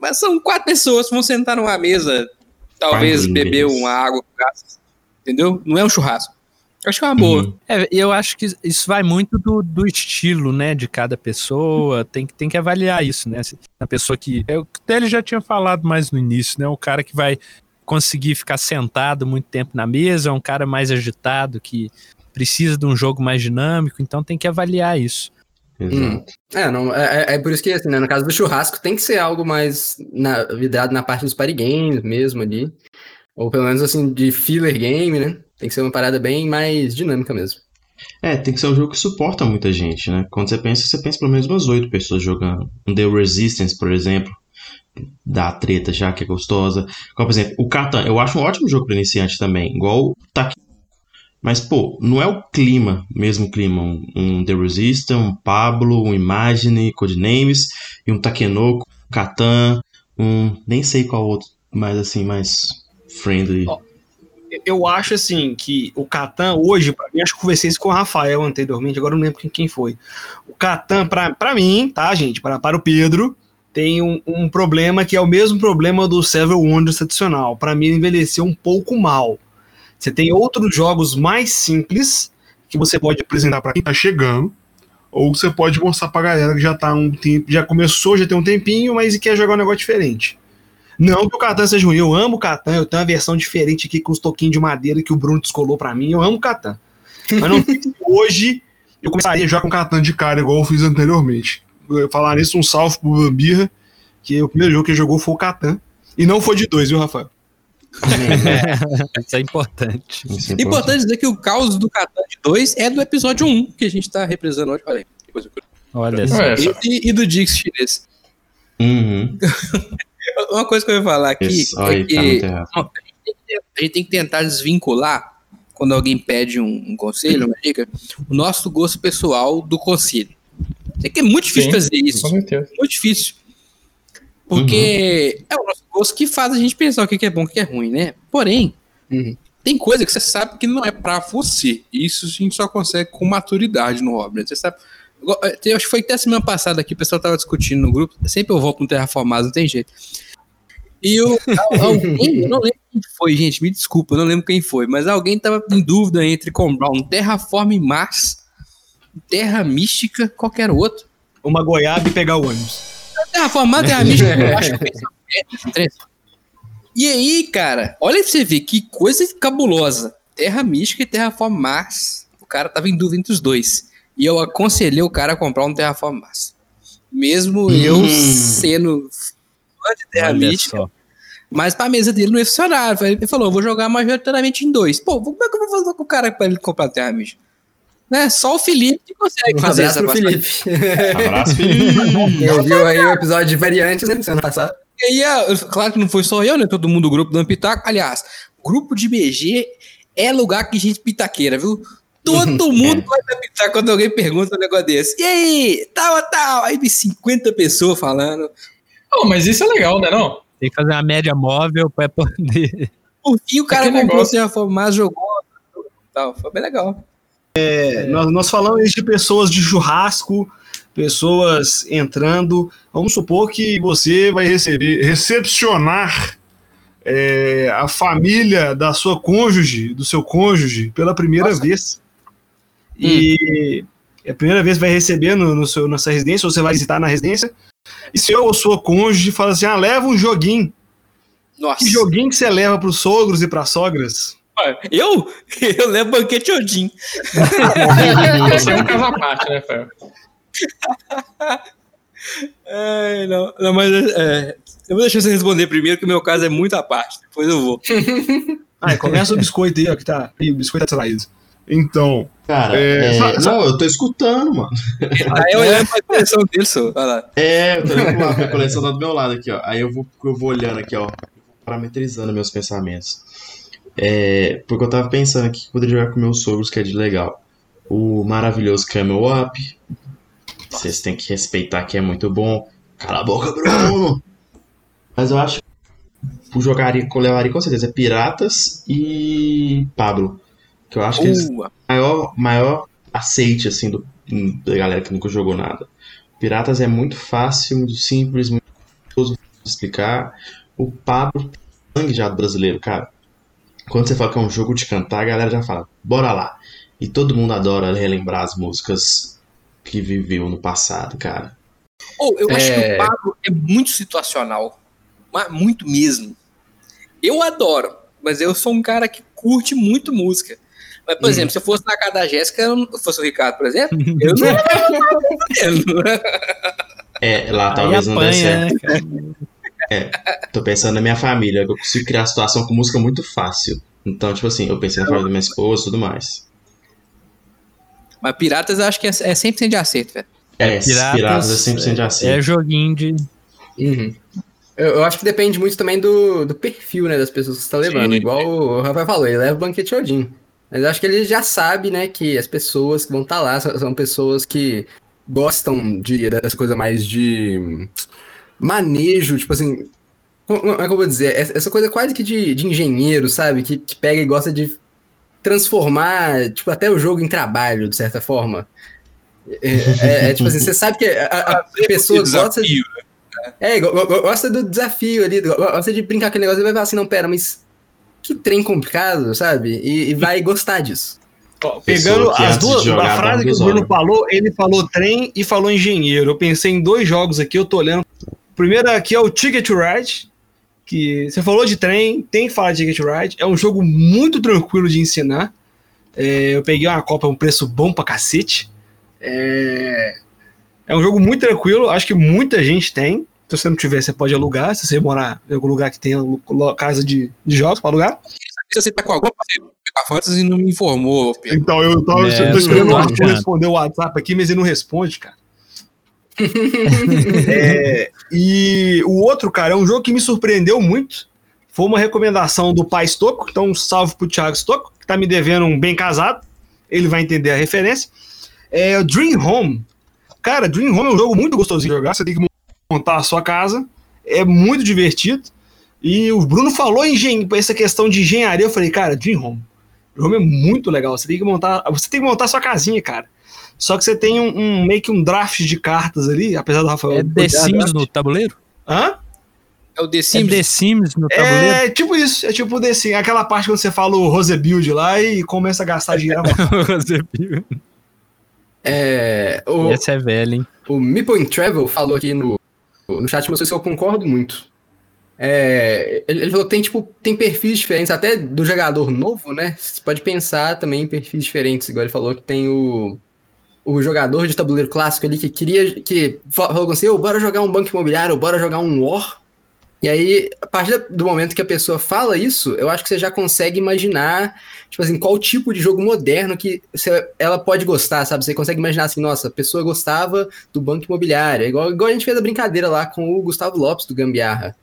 Speaker 6: Mas são quatro pessoas que vão sentar numa mesa, talvez beber uma água entendeu? Não é um churrasco. Eu acho que é uma boa.
Speaker 4: Uhum.
Speaker 1: É, eu acho que isso vai muito do, do estilo, né, de cada pessoa. Tem que, tem que avaliar isso, né? A pessoa que. Eu até ele já tinha falado mais no início, né? O cara que vai conseguir ficar sentado muito tempo na mesa, é um cara mais agitado, que precisa de um jogo mais dinâmico, então tem que avaliar isso.
Speaker 4: Exato.
Speaker 5: É, não, é, é- é por isso que, assim, né, no caso do churrasco, tem que ser algo mais na, vidrado na parte dos party games mesmo ali. Ou pelo menos, assim, de filler game, né? Tem que ser uma parada bem mais dinâmica mesmo.
Speaker 4: É, tem que ser um jogo que suporta muita gente, né? Quando você pensa, você pensa pelo menos umas oito pessoas jogando. Um The Resistance, por exemplo, dá treta já, que é gostosa. Como, por exemplo, o Catan, eu acho um ótimo jogo para iniciante também, igual o Taki. Mas, pô, não é o clima, mesmo clima. Um, um The Resistance, um Pablo, um Imagine, Codenames, e um Takenoko, um Catan, um. nem sei qual outro, mais assim, mais friendly.
Speaker 2: Ó, Eu acho assim que o Catan hoje, pra mim, acho que conversei isso com o Rafael anteriormente, agora não lembro quem, quem foi. O Catan, pra, pra mim, tá, gente? Para, para o Pedro, tem um, um problema que é o mesmo problema do Several Wonders tradicional. Pra mim, ele envelheceu um pouco mal. Você tem outros jogos mais simples que você pode apresentar pra
Speaker 7: quem tá chegando, ou você pode mostrar pra galera que já tá um tempo, já começou, já tem um tempinho, mas quer jogar um negócio diferente.
Speaker 2: Não que o Catan seja ruim, eu amo o Catan, eu tenho uma versão diferente aqui com os toquinhos de madeira que o Bruno descolou pra mim, eu amo o Catan. Mas não hoje eu começaria a
Speaker 7: Já
Speaker 2: jogar
Speaker 7: com Catan de cara, igual eu fiz anteriormente. Eu Falar nisso, um salve pro Bambirra, que o primeiro jogo que ele jogou foi o Catan. E não foi de dois, viu, Rafael?
Speaker 1: Isso é importante.
Speaker 4: Isso é
Speaker 6: Importante dizer que o caos do Catan de 2 é do episódio 1, que a gente tá reprisando hoje. Olha aí. que coisa curiosa.
Speaker 1: Olha só.
Speaker 3: É, só-
Speaker 6: E, e do Dix chinês.
Speaker 4: Uhum.
Speaker 6: Uma coisa que eu ia falar aqui
Speaker 4: Isso,
Speaker 6: é
Speaker 4: tá
Speaker 6: que
Speaker 4: errado.
Speaker 6: a gente tem que tentar desvincular, quando alguém pede um, um conselho, uma dica, o nosso gosto pessoal do conselho. É que é muito difícil
Speaker 3: Sim,
Speaker 6: fazer isso. Muito difícil. Porque é o nosso gosto que faz a gente pensar o que é bom e o que é ruim, né? Porém,
Speaker 5: Uhum.
Speaker 6: tem coisa que você sabe que não é pra você. Isso a gente só consegue com maturidade no hobby. né? Você sabe. Eh, tem- Acho que foi até semana passada que o pessoal tava discutindo no grupo. Sempre eu volto no Terraformado, não tem jeito. E o, al- alguém, eu não lembro quem foi, gente, me desculpa, eu não lembro quem foi, mas alguém tava em dúvida entre comprar um Terraform Mars, Terra Mística, qualquer outro.
Speaker 2: uma goiaba e pegar o ônibus.
Speaker 6: Terraformado, Terra Mística, eu acho que é. E aí, cara, olha pra você ver que coisa cabulosa. Terra Mística e Terraform Mars. O cara tava em dúvida entre os dois. E eu aconselhei o cara a comprar um Terraform Mars. Mesmo eu
Speaker 4: Hum.
Speaker 6: sendo fã de Terra
Speaker 1: Olha
Speaker 6: Mística,
Speaker 1: só.
Speaker 6: mas pra mesa dele não ia funcionar. Ele falou, eu vou jogar majoritariamente em dois. Pô, como é que eu vou fazer com o cara pra ele comprar Terra Mística? Né? Só o Felipe que consegue
Speaker 5: Um
Speaker 6: fazer
Speaker 5: abraço
Speaker 6: essa
Speaker 5: pro. Felipe.
Speaker 4: Abraço, Felipe.
Speaker 5: Quem ouviu aí o episódio de variantes, né? Semana passada.
Speaker 6: E aí, ah, claro que não foi só eu, né? Todo mundo do grupo do Pitaco. Aliás, grupo de BG é lugar que gente pitaqueira, viu? Todo mundo pode dar pitaco quando alguém pergunta um negócio desse. E aí, tal, tal. Aí tem 50 pessoas falando.
Speaker 3: Oh, mas isso é legal, né não?
Speaker 1: Tem que fazer uma média móvel pra poder.
Speaker 6: Por fim, o cara
Speaker 3: Aquele
Speaker 6: comprou sem a forma, mas jogou. Tal. Foi bem legal.
Speaker 2: É, nós, nós falamos de pessoas de churrasco, pessoas entrando. Vamos supor que você vai receber, recepcionar é, a família da sua cônjuge, do seu cônjuge, pela primeira
Speaker 6: Nossa.
Speaker 2: vez. E é a primeira vez que vai receber no, no seu, na sua residência, ou você vai visitar na residência. E seu ou sua cônjuge fala assim: ah, leva um joguinho.
Speaker 6: Nossa.
Speaker 2: Que joguinho que você leva para os sogros e para sogras?
Speaker 6: Eu? Eu levo banquete Odin.
Speaker 3: É um caso à parte, né, Fel?
Speaker 6: É, não, não, mas é, eu vou deixar você responder primeiro, que o meu caso é muito à parte. Depois eu vou.
Speaker 2: Ah, começa o biscoito aí, ó, que tá. Ih, o biscoito tá traído. Então,
Speaker 4: Cara,
Speaker 2: É,
Speaker 4: é, não, eu tô escutando, mano.
Speaker 6: Aí eu olhando pra direção dele, só. Olha lá.
Speaker 4: É, eu tô olhando minha coleção tá do meu lado aqui, ó. Aí eu vou, eu vou olhando aqui, ó, parametrizando meus pensamentos. É, porque eu tava pensando aqui que eu poderia jogar com meus sogros, que é de legal. O maravilhoso Camel Up. Vocês têm que respeitar que é muito bom. Cala a boca, Bruno! Mas eu acho que eu jogaria, eu levaria com certeza Piratas e Pablo. Que eu acho que eles
Speaker 6: Uh,
Speaker 4: maior, maior aceite, assim, do, da galera que nunca jogou nada. Piratas é muito fácil, muito simples, muito gostoso de explicar. O Pablo tem sangue já do brasileiro, cara. Quando você fala que é um jogo de cantar, a galera já fala, bora lá. E todo mundo adora relembrar as músicas que viveu no passado, cara.
Speaker 6: Oh, eu acho que
Speaker 5: É.
Speaker 6: o Pablo é muito situacional. Mas muito mesmo. Eu adoro, mas eu sou um cara que curte muito música. Mas, por exemplo, se eu fosse na casa da Jéssica, eu não- fosse o Ricardo, por exemplo, eu não ia fazendo.
Speaker 4: É, lá talvez não dê
Speaker 1: apanha,
Speaker 4: certo.
Speaker 1: né? cara?
Speaker 4: Tô pensando na minha família, eu consigo criar situação com música muito fácil. Então, tipo assim, eu pensei na família da minha esposa e tudo mais.
Speaker 6: Mas Piratas eu acho que é, é 100% de acerto, velho.
Speaker 4: É, Piratas, é 100% de
Speaker 1: É
Speaker 4: acerto.
Speaker 1: joguinho de.
Speaker 5: Uhum. Eu, eu acho que depende muito também do, do perfil, né, das pessoas que você tá levando.
Speaker 3: Sim.
Speaker 5: Igual o Rafael falou, ele leva o banquete Odin. Mas eu acho que ele já sabe, né, que as pessoas que vão estar lá são, pessoas que gostam de, dessa coisa mais de manejo, tipo assim. Como é que eu vou dizer? Essa coisa quase que de, de engenheiro, sabe? Que, que pega e gosta de transformar, tipo, até o jogo em trabalho, de certa forma. É, é- é tipo assim, você sabe que a, a pessoa gosta de.
Speaker 6: Desafio.
Speaker 5: É, go- go- gosta do desafio ali, go- gosta de brincar com aquele negócio e vai falar assim, não, pera, mas que trem complicado, sabe? E, e vai gostar disso.
Speaker 2: Ó, Pegando as duas,
Speaker 4: jogar,
Speaker 2: a frase que o Bruno
Speaker 4: olhos.
Speaker 2: falou, ele falou trem e falou engenheiro. Eu pensei em dois jogos aqui, eu tô olhando. O primeiro aqui é o Ticket to Ride, que você falou de trem, tem que falar de Ticket to Ride. É um jogo muito tranquilo de ensinar. É, eu peguei uma copa um preço bom pra cacete. É, é um jogo muito tranquilo, acho que muita gente tem. Se você não tiver, você pode alugar. Se você morar em algum lugar que tenha casa de, de jogos pra alugar.
Speaker 6: Se você tá com alguma coisa a Fantasy não me informou, Pedro.
Speaker 2: Então, eu tava
Speaker 1: É,
Speaker 2: tô esperando o Arthur responder o WhatsApp aqui, mas ele não responde, cara. É, e o outro, cara, é um jogo que me surpreendeu muito. Foi uma recomendação do pai Stocco, então um salve pro Thiago Stocco, que tá me devendo um bem casado. Ele vai entender a referência. É o Dream Home. Cara, Dream Home é um jogo muito gostosinho de jogar. Você tem que montar a sua casa. É muito divertido. E o Bruno falou em engen- essa questão de engenharia. Eu falei, cara, Dream Home. Dream Home é muito legal. Você tem que montar, você tem que montar a sua casinha, cara. Só que você tem um, um- meio que um draft de cartas ali, apesar do Rafael.
Speaker 1: É The Sims no tabuleiro?
Speaker 2: Hã?
Speaker 6: É o The
Speaker 1: É
Speaker 6: Sims.
Speaker 1: The Sims no tabuleiro?
Speaker 2: É tipo isso, é tipo desse, aquela parte quando você fala o Rose Build lá e começa a gastar dinheiro.
Speaker 1: Você viu?
Speaker 5: É, o,
Speaker 1: Esse é velho, hein?
Speaker 5: o Meeple Travel falou aqui no, no chat, sei se eu concordo muito. É, ele, falou que tem, tipo, tem perfis diferentes, até do jogador novo, né? Você pode pensar também em perfis diferentes, igual ele falou que tem o, o jogador de tabuleiro clássico ali que queria, que fa- falou você, ô, bora jogar um banco imobiliário, bora jogar um War. E aí, a partir do momento que a pessoa fala isso, eu acho que você já consegue imaginar, tipo assim, qual tipo de jogo moderno que você, ela pode gostar, sabe? Você consegue imaginar assim, nossa, a pessoa gostava do banco imobiliário, igual, igual a gente fez a brincadeira lá com o Gustavo Lopes do Gambiarra.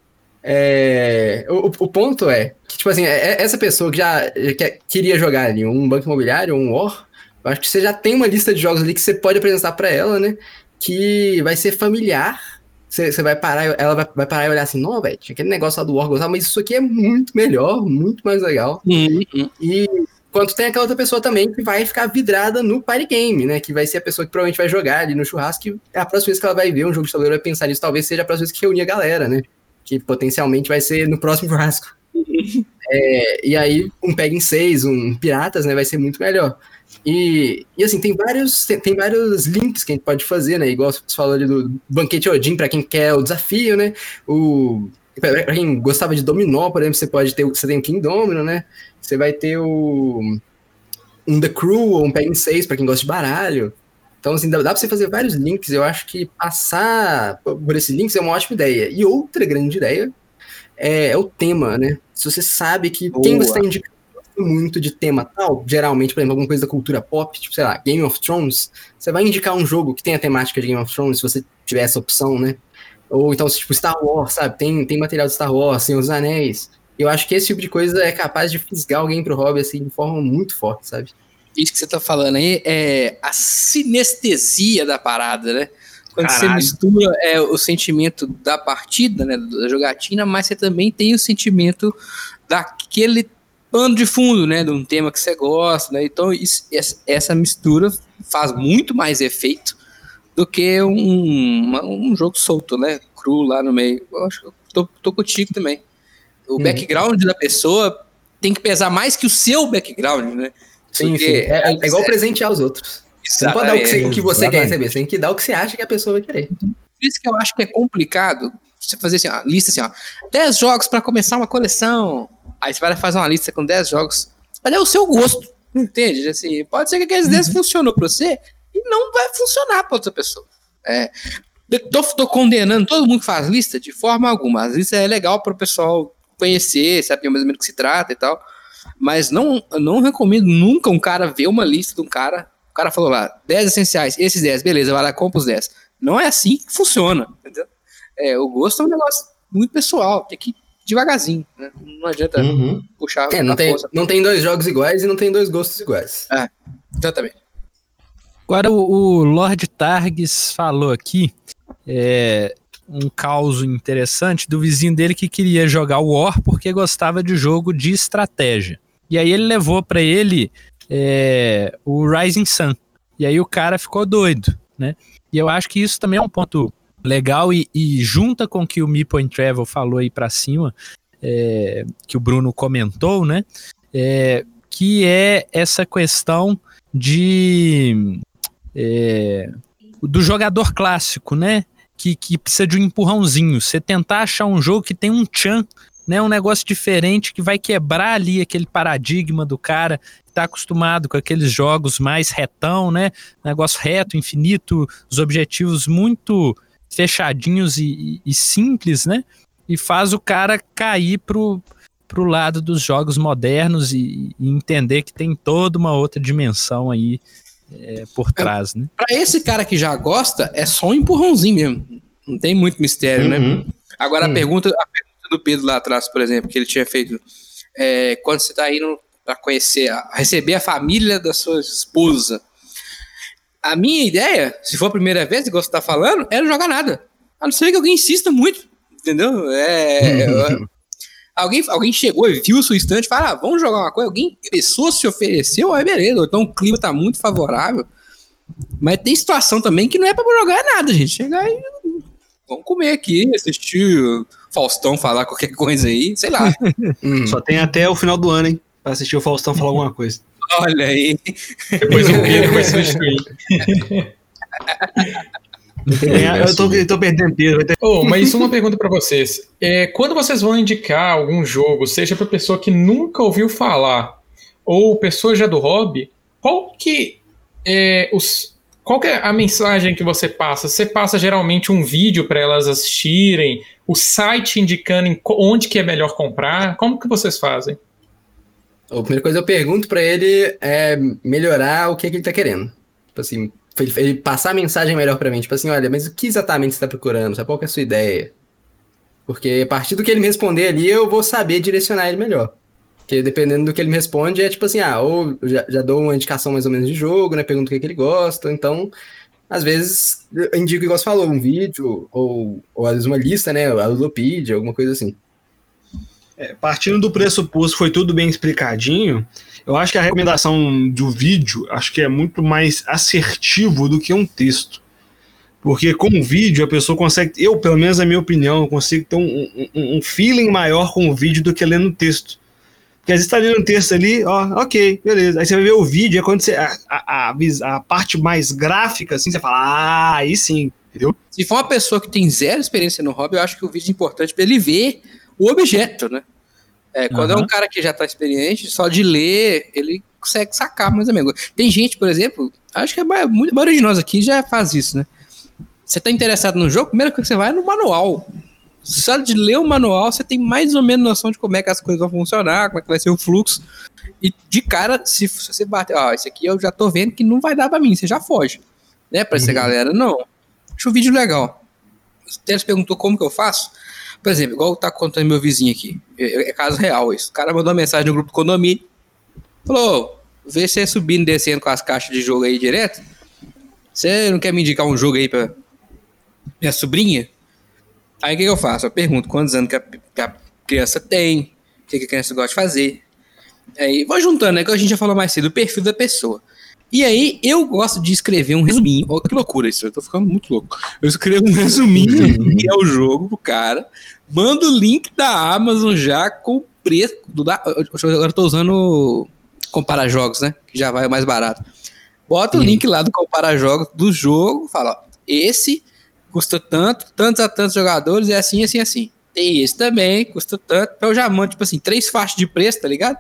Speaker 5: É, o, o ponto é que, tipo assim, é- essa pessoa que já que queria jogar ali um banco imobiliário, um War, eu acho que você já tem uma lista de jogos ali que você pode apresentar para ela, né? Que vai ser familiar. Você, você vai parar, ela vai, vai parar e olhar assim, não, velho, tinha aquele negócio lá do gostava, mas isso aqui é muito melhor, muito mais legal.
Speaker 6: Uhum.
Speaker 5: E quanto tem aquela outra pessoa também que vai ficar vidrada no party game, né? Que vai ser a pessoa que provavelmente vai jogar ali no churrasco, que é a próxima vez que ela vai ver um jogo de tabuleiro, vai pensar nisso, talvez seja a próxima vez que reunir a galera, né? Que potencialmente vai ser no próximo churrasco. É, e aí, um Peg em 6, um Piratas, né? Vai ser muito melhor. E, e assim, tem vários, tem, tem vários links que a gente pode fazer, né? Igual você falou ali do Banquete Odin, para quem quer o desafio, né? O, pra quem gostava de Dominó, por exemplo, você pode ter, o- você tem o King Domino, né? Você vai ter o um The Crew ou um em 6 para quem gosta de baralho. Então, assim, dá, dá pra você fazer vários links. Eu acho que passar por esses links é uma ótima ideia. E outra grande ideia é, é o tema, né? Se você sabe que quem
Speaker 6: Boa.
Speaker 5: você está indicando muito de tema tal, geralmente, por exemplo, alguma coisa da cultura pop, tipo, sei lá, Game of Thrones, você vai indicar um jogo que tem a temática de Game of Thrones, se você tiver essa opção, né? Ou então, tipo, Star Wars, sabe? Tem, tem material de Star Wars, Senhor dos Anéis. Eu acho que esse tipo de coisa é capaz de fisgar alguém pro hobby, assim, de forma muito forte, sabe?
Speaker 6: Isso que você tá falando aí é a sinestesia da parada, né? Quando você
Speaker 2: Caralho.
Speaker 6: mistura é, o sentimento da partida, né, da jogatina, mas você também tem o sentimento daquele pano de fundo, né, de um tema que você gosta, né? Então isso- essa- mistura faz muito mais efeito do que um, um jogo solto, né, cru lá no meio. Eu acho que eu tô, tô contigo também. O
Speaker 5: Uhum.
Speaker 6: background da pessoa tem que pesar mais que o seu background, né?
Speaker 5: Sim, sim. É, é igual presentear os outros. Você não pode dar o que, você, que você quer receber, você tem que dar o que você acha que a pessoa vai querer.
Speaker 6: Por isso que eu acho que é complicado você fazer assim, ó, lista assim, ó, 10 jogos pra começar uma coleção. Aí você vai fazer uma lista com 10 jogos. Mas é o seu gosto, entende? Assim, pode ser que aqueles 10 funcionou pra você e não vai funcionar pra outra pessoa. É, tô, tô condenando todo mundo que faz lista de forma alguma. As listas é legal para o pessoal conhecer, saber mais ou menos do que se trata e tal. Mas não, não recomendo nunca um cara ver uma lista de um cara. O cara falou lá, 10 essenciais, esses 10, beleza, vai lá, compra os 10. Não é assim que funciona. Entendeu? É, o gosto é um negócio muito pessoal, tem que ir devagarzinho. Né? Não adianta
Speaker 4: Uhum.
Speaker 6: puxar
Speaker 5: É, não tem,
Speaker 6: força.
Speaker 5: não tem dois jogos iguais e não tem dois gostos iguais.
Speaker 6: Exatamente.
Speaker 1: Agora o, o Lord Targs falou aqui é, um caso interessante do vizinho dele que queria jogar o War porque gostava de jogo de estratégia. E aí ele levou pra ele é, o Rising Sun. E aí o cara ficou doido, né? E eu acho que isso também é um ponto legal e, e junta com o que o Meeple Travel falou aí pra cima, é, que o Bruno comentou, né? É, que é essa questão de é, do jogador clássico, né? Que, que precisa de um empurrãozinho. Você tentar achar um jogo que tem um chan, né? Um negócio diferente que vai quebrar ali aquele paradigma do cara que tá acostumado com aqueles jogos mais retão, né? Negócio reto, infinito, os objetivos muito fechadinhos e, e- e simples, né? E faz o cara cair pro, pro lado dos jogos modernos e, e entender que tem toda uma outra dimensão aí é, por trás, né?
Speaker 6: Pra esse cara que já gosta, é só um empurrãozinho mesmo. Não tem muito mistério, né?
Speaker 4: Uhum.
Speaker 6: Agora,
Speaker 5: Hum.
Speaker 6: a, pergunta, a pergunta do Pedro lá atrás, por exemplo, que ele tinha feito, é, quando você está indo para conhecer, a- receber a família da sua esposa. A minha ideia, se for a primeira vez, igual você está falando, é não jogar nada. A não ser que alguém insista muito, entendeu? É, eu- alguém, alguém chegou e viu sua estante e fala, ah, vamos jogar uma coisa. Alguém, pessoa se ofereceu, aí beleza. Ou Então o clima tá muito favorável. Mas tem situação também que não é para jogar nada, gente. Chegar e vamos comer aqui, assistir o Faustão falar qualquer coisa aí, sei lá.
Speaker 5: Hum.
Speaker 2: Só tem até o final do ano, hein? Pra assistir o Faustão falar alguma coisa.
Speaker 6: Olha aí.
Speaker 3: Depois o Pedro vai substituir.
Speaker 2: A- eu, tô, eu tô perdendo ter-
Speaker 3: Oh, mas uma pergunta pra vocês. É, quando vocês vão indicar algum jogo, seja pra pessoa que nunca ouviu falar ou pessoa já do hobby, qual que é os qual que é a mensagem que você passa? Você passa geralmente um vídeo para elas assistirem, o site indicando onde que é melhor comprar? Como que vocês fazem?
Speaker 5: A primeira coisa eu pergunto pra ele é melhorar o que, que ele tá querendo. Tipo assim, ele, passar a mensagem melhor pra mim. Tipo assim, olha, mas o que exatamente você tá procurando? Sabe qual é a sua ideia? Porque a partir do que ele me responder ali, eu vou saber direcionar ele melhor. Porque dependendo do que ele me responde, é tipo assim, ah, ou já, já dou uma indicação mais ou menos de jogo, né? Pergunto o que, que ele gosta. Então, às vezes, eu indico, igual você falou, um vídeo, ou, ou às vezes uma lista, né? A Ludopedia, alguma coisa assim.
Speaker 2: É, partindo do pressuposto foi tudo bem explicadinho, eu acho que a recomendação do vídeo acho que é muito mais assertivo do que um texto. Porque com o vídeo a pessoa consegue, eu, pelo menos na minha opinião, eu consigo ter um, um, um feeling maior com o vídeo do que lendo o texto. Porque às vezes tá lendo um texto ali, ó, ok, beleza. Aí você vai ver o vídeo, é quando você. A, a, a parte mais gráfica, assim, você fala, ah, aí sim, entendeu?
Speaker 6: Se for uma pessoa que tem zero experiência no hobby, eu acho que o vídeo é importante para ele ver o objeto, né? É, quando é
Speaker 1: Aham.
Speaker 6: um cara que já tá experiente, só de ler, ele consegue sacar mais ou menos. Tem gente, por exemplo, acho que a ma- muito- a maioria de nós aqui já faz isso, né? Você tá interessado no jogo, coisa que você vai é no manual. Só de ler o manual, você tem mais ou menos noção de como é que as coisas vão funcionar, como é que vai ser o fluxo. E de cara, se se você bater, ó, esse aqui eu já tô vendo que não vai dar pra mim, você já foge. Né? Pra essa galera, não. Acho o vídeo legal. O Teles perguntou como que eu faço. Por exemplo, igual tá contando meu vizinho aqui. É, é caso real isso. O cara mandou uma mensagem no grupo do condomínio. Falou: vê você subindo e descendo com as caixas de jogo aí direto. Você não quer me indicar um jogo aí pra minha sobrinha? Aí o que, que eu faço? Eu pergunto quantos anos que a, que a criança tem, o que, que a criança gosta de fazer. Aí vou juntando, né? Que a gente já falou mais cedo, o perfil da pessoa. E aí, eu gosto de escrever um resuminho. Olha que loucura isso, eu tô ficando muito louco. Eu escrevo um resuminho que é o jogo pro cara, mando o link da Amazon já com o preço. Do, da, eu- agora eu tô usando comparar jogos, né? Que já vai mais barato. Bota o link lá do comparar jogos do jogo, fala, ó, esse custa tanto, tantos a tantos jogadores, é assim, assim, assim. Tem esse também, custa tanto. Então eu já mando, tipo assim, três faixas de preço, tá ligado?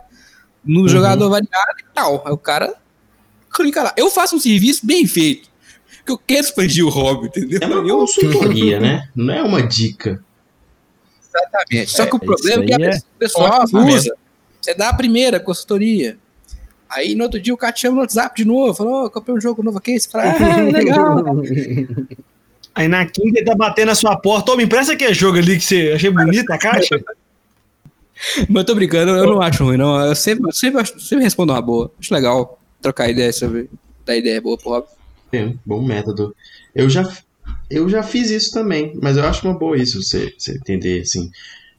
Speaker 6: No jogador variado e tal. Aí o cara clica lá. Eu faço um serviço bem feito. Que eu quero expandir o hobby, entendeu?
Speaker 4: É uma
Speaker 6: Eu-
Speaker 4: consultoria, né? Não é uma dica.
Speaker 6: Exatamente. Só que o
Speaker 1: É,
Speaker 6: problema é que a
Speaker 1: é
Speaker 6: pessoa- o pessoal abusa. Você dá a primeira consultoria. Aí no outro dia o cara te chama no WhatsApp de novo, falou, oh, comprei um jogo novo aqui. Você fala, ah, legal.
Speaker 2: Aí na quinta ele tá batendo na sua porta, ô, me empresta aquele jogo ali que você achei bonita a caixa.
Speaker 6: Mas eu tô brincando, eu não acho ruim, não. Eu sempre, sempre, sempre respondo uma boa. Acho legal trocar ideia sobre dar ideia boa pro hobby.
Speaker 4: É, bom método. Eu já, eu já fiz isso também, mas eu acho uma boa isso, você, você entender, assim.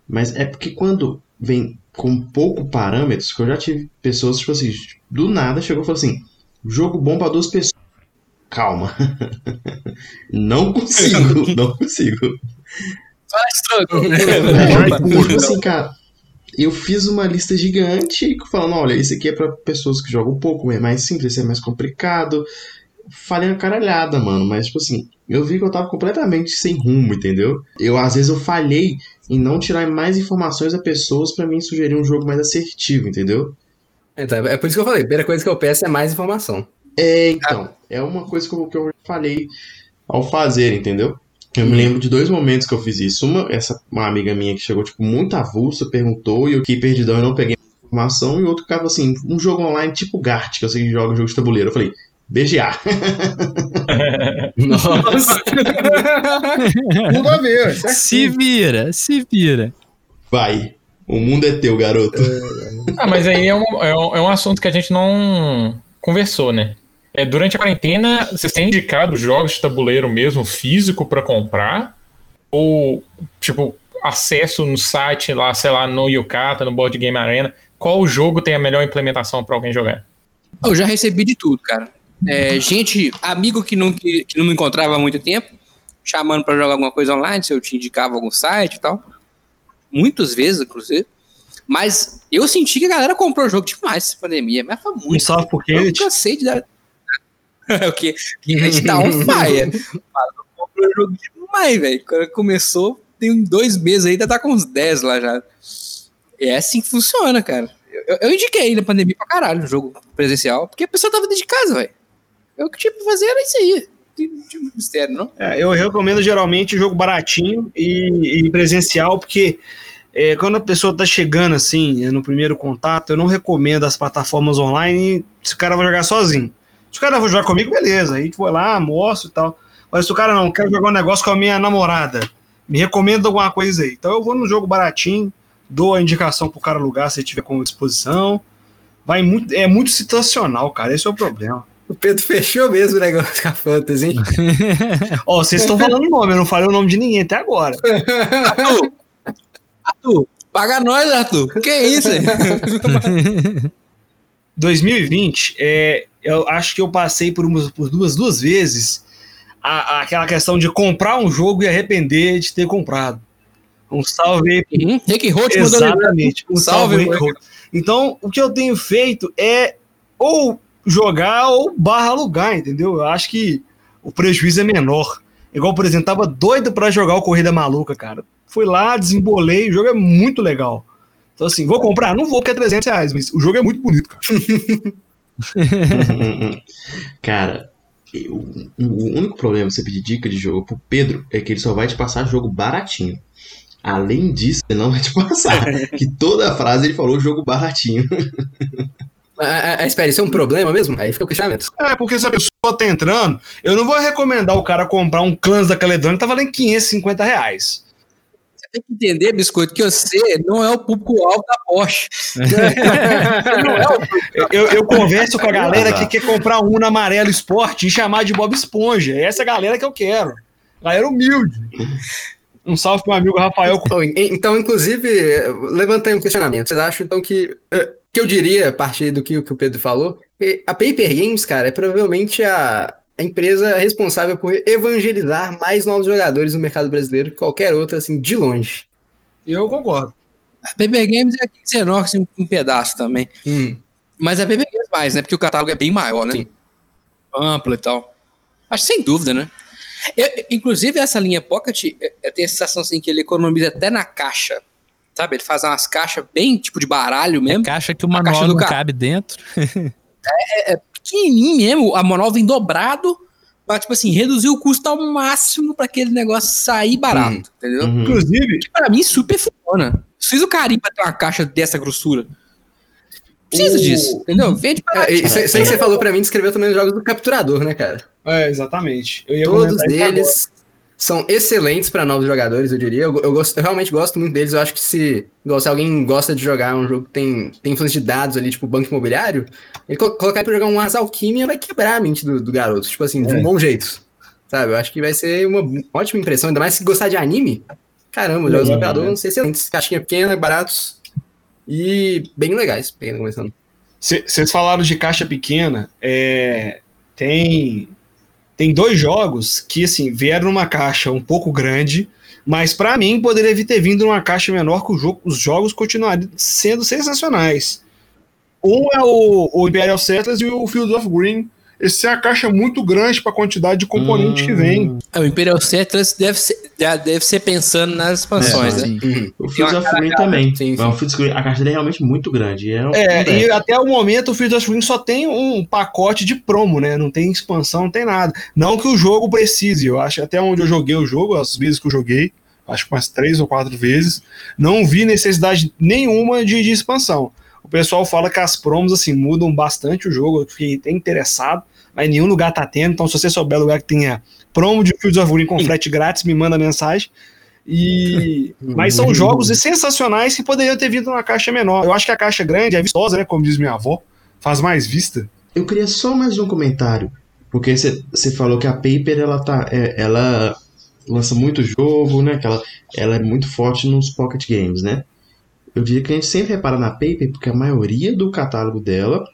Speaker 4: Mas é porque quando vem com pouco parâmetros, que eu já tive pessoas, tipo assim, do nada chegou e falou assim, jogo bom pra duas pessoas. Calma. não consigo, não consigo. É, tipo assim, cara, eu fiz uma lista gigante falando, olha, esse aqui é pra pessoas que jogam pouco, é mais simples, esse é mais complicado. Falei uma caralhada, mano, mas tipo assim, eu vi que eu tava completamente sem rumo, entendeu? Eu, às vezes, eu falhei em não tirar mais informações a pessoas pra mim sugerir um jogo mais assertivo, entendeu?
Speaker 5: Então, é por isso que eu falei, a primeira coisa que eu peço é mais informação.
Speaker 4: É, então, é uma coisa que eu, que eu falei ao fazer, entendeu? Eu me lembro de dois momentos que eu fiz isso. Uma, essa uma amiga minha que chegou, tipo, muito avulsa, perguntou, e eu fiquei perdidão e não peguei informação, e outro ficava assim, um jogo online tipo Gart, que eu sei que joga jogo de tabuleiro. Eu falei, BGA.
Speaker 5: Nossa!
Speaker 7: Tudo a ver.
Speaker 1: Se vira, se vira.
Speaker 4: Vai. O mundo é teu, garoto.
Speaker 3: Ah, mas aí é um, é, um, é um assunto que a gente não conversou, né? É, durante a quarentena, vocês têm indicado jogos de tabuleiro mesmo, físico, pra comprar? Ou, tipo, acesso no site lá, sei lá, no Yukata, no Board Game Arena? Qual jogo tem a melhor implementação pra alguém jogar?
Speaker 6: Eu já recebi de tudo, cara. É, gente, amigo que não, que, que não me encontrava há muito tempo, chamando pra jogar alguma coisa online, se eu te indicava algum site e tal. Muitas vezes, inclusive. Mas eu senti que a galera comprou o jogo demais essa pandemia. Mas foi muito.
Speaker 2: salve pro
Speaker 6: Eu cansei de dar. o que? A gente tá on fire. Mano, comprou o jogo demais, velho. Quando começou, tem dois meses aí, ainda tá com uns 10 lá já. É assim que funciona, cara. Eu, eu indiquei na pandemia pra caralho o jogo presencial, porque a pessoa tava dentro de casa, velho. Eu que tinha pra fazer era isso aí. De mistério, não?
Speaker 2: É, eu recomendo geralmente jogo baratinho e, e presencial, porque é, quando a pessoa tá chegando assim, no primeiro contato, eu não recomendo as plataformas online se o cara vai jogar sozinho. Se o cara vai jogar comigo, beleza, aí foi lá, mostro e tal. Mas se o cara não quer jogar um negócio com a minha namorada, me recomenda alguma coisa aí. Então eu vou no jogo baratinho, dou a indicação pro cara alugar se ele tiver com disposição. Vai muito, é muito situacional, cara. Esse é o problema.
Speaker 5: O Pedro fechou mesmo o negócio com a Fantasy, hein?
Speaker 2: Ó, vocês estão falando nome, eu não falei o nome de ninguém até agora.
Speaker 6: Arthur! Arthur, paga nós, Arthur. Que isso? aí?
Speaker 2: 2020, é, eu acho que eu passei por, umas, por duas, duas vezes a- a- aquela questão de comprar um jogo e arrepender de ter comprado. Um salve aí
Speaker 6: Uhum. Rick mandou
Speaker 2: Exatamente. Um salve,
Speaker 6: Salve,
Speaker 2: Rick Roll. Então, o que eu tenho feito é ou jogar ou barra alugar, entendeu? Eu acho que o prejuízo é menor. Igual, por exemplo, tava doido pra jogar o Corrida Maluca, cara. Fui lá, desembolei, o jogo é muito legal. Então, assim, vou comprar? Não vou porque é 300 reais, mas o jogo é muito bonito, cara.
Speaker 4: Cara, eu- o único problema de você pedir dica de jogo pro Pedro é que ele só vai te passar jogo baratinho. Além disso, ele não vai te passar. que toda a frase ele falou jogo baratinho.
Speaker 5: Ah, ah, ah, espera, isso é um problema mesmo? Aí fica o questionamento.
Speaker 2: É, porque se a pessoa tá entrando, eu não vou recomendar o cara comprar um Clans da Caledônia que tá valendo 550 reais.
Speaker 6: Você tem que entender, Biscoito, que você não é o público-alvo da Porsche. É o
Speaker 2: Eu, eu, converso com a galera que quer comprar um na Amarelo Esporte e chamar de Bob Esponja. Essa é a galera que eu quero. Galera humilde. Um salve pro meu amigo Rafael.
Speaker 5: Bom, en- Então, inclusive, levantei um questionamento. Vocês acham, então, que. eh, que eu diria, a partir do que, o que o Pedro falou, a Paper Games, cara, é provavelmente a, a empresa responsável por evangelizar mais novos jogadores no mercado brasileiro que qualquer outra, assim, de longe.
Speaker 2: Eu concordo.
Speaker 6: A Paper Games é em Xenox um, um pedaço também.
Speaker 5: Hum.
Speaker 6: Mas a Paper Games mais, né? Porque o catálogo é bem maior, né?
Speaker 5: Sim.
Speaker 6: Amplo e tal. Acho que sem dúvida, né? Eu- inclusive, essa linha Pocket, eu eu tenho a sensação assim, que ele economiza até na caixa. Sabe? Ele faz umas caixas bem tipo de baralho mesmo.
Speaker 1: Caixa que o
Speaker 6: A
Speaker 1: manual não
Speaker 6: ca-
Speaker 1: cabe dentro.
Speaker 6: pequenininho mesmo, a manual vem dobrado pra, tipo assim, reduzir o custo ao máximo pra aquele negócio sair barato,
Speaker 5: Hum.
Speaker 6: entendeu?
Speaker 4: Uhum.
Speaker 2: Inclusive,
Speaker 6: Pra mim, super funciona. Precisa o carinho pra ter uma caixa dessa grossura. Precisa
Speaker 5: O-
Speaker 6: disso, entendeu? Vende para
Speaker 5: É, isso, isso aí que você falou pra mim, descreveu também os jogos do Capturador, né, cara?
Speaker 2: é, exatamente. Eu ia
Speaker 5: Todos eles são excelentes para novos jogadores, eu diria. Eu, eu gosto- eu realmente gosto muito deles. Eu acho que se, se alguém gosta de jogar um jogo que tem, tem influência de dados ali, tipo banco imobiliário, ele co- colocar ele pra jogar um Ars Alquimia vai quebrar a mente do, do garoto. Tipo assim, de um
Speaker 2: É.
Speaker 5: bom jeito. Sabe? Eu acho que vai ser uma ótima impressão. Ainda mais se gostar de anime. Caramba, os jogos do
Speaker 2: Legal,
Speaker 5: jogador
Speaker 2: né?
Speaker 5: vão ser excelentes. Caixinha pequena, baratos e bem legais. Bem começando.
Speaker 2: Vocês falaram de caixa pequena. é, tem, tem dois jogos que assim vieram numa caixa um pouco grande, mas pra mim poderia ter vindo numa caixa menor que o jogo, os jogos continuariam sendo sensacionais. Um é o, o Imperial Settlers e o Fields of Green. Esse é a caixa muito grande para a quantidade de componente que vem.
Speaker 6: É, o Imperial Settlers deve ser, já deve ser pensando nas expansões, né?
Speaker 1: Sim.
Speaker 5: Uhum.
Speaker 4: O Fields of Green também.
Speaker 5: Sim, sim.
Speaker 4: Green, a caixa dele é realmente muito grande. É, um-
Speaker 2: É, e até o momento o Fields of Green só tem um pacote de promo, né? Não tem expansão, não tem nada. Não que o jogo precise, eu acho até onde eu joguei o jogo, as vezes que eu joguei, acho que umas três ou quatro vezes, não vi necessidade nenhuma de, de expansão. O pessoal fala que as promos assim mudam bastante o jogo, eu fiquei até interessado, mas nenhum lugar tá tendo, então se você souber lugar que tenha promo de Fields of Green com frete grátis, me manda mensagem. E... Mas são jogos sensacionais que poderiam ter vindo numa caixa menor. Eu acho que a caixa grande é vistosa, né? Como diz minha avó, faz mais vista.
Speaker 4: Eu queria só mais um comentário. Porque você falou que a Paper ela tá. é, ela lança muito jogo, né? Que ela, ela é muito forte nos pocket games, né? Eu diria que a gente sempre repara na Paper porque a maioria do catálogo dela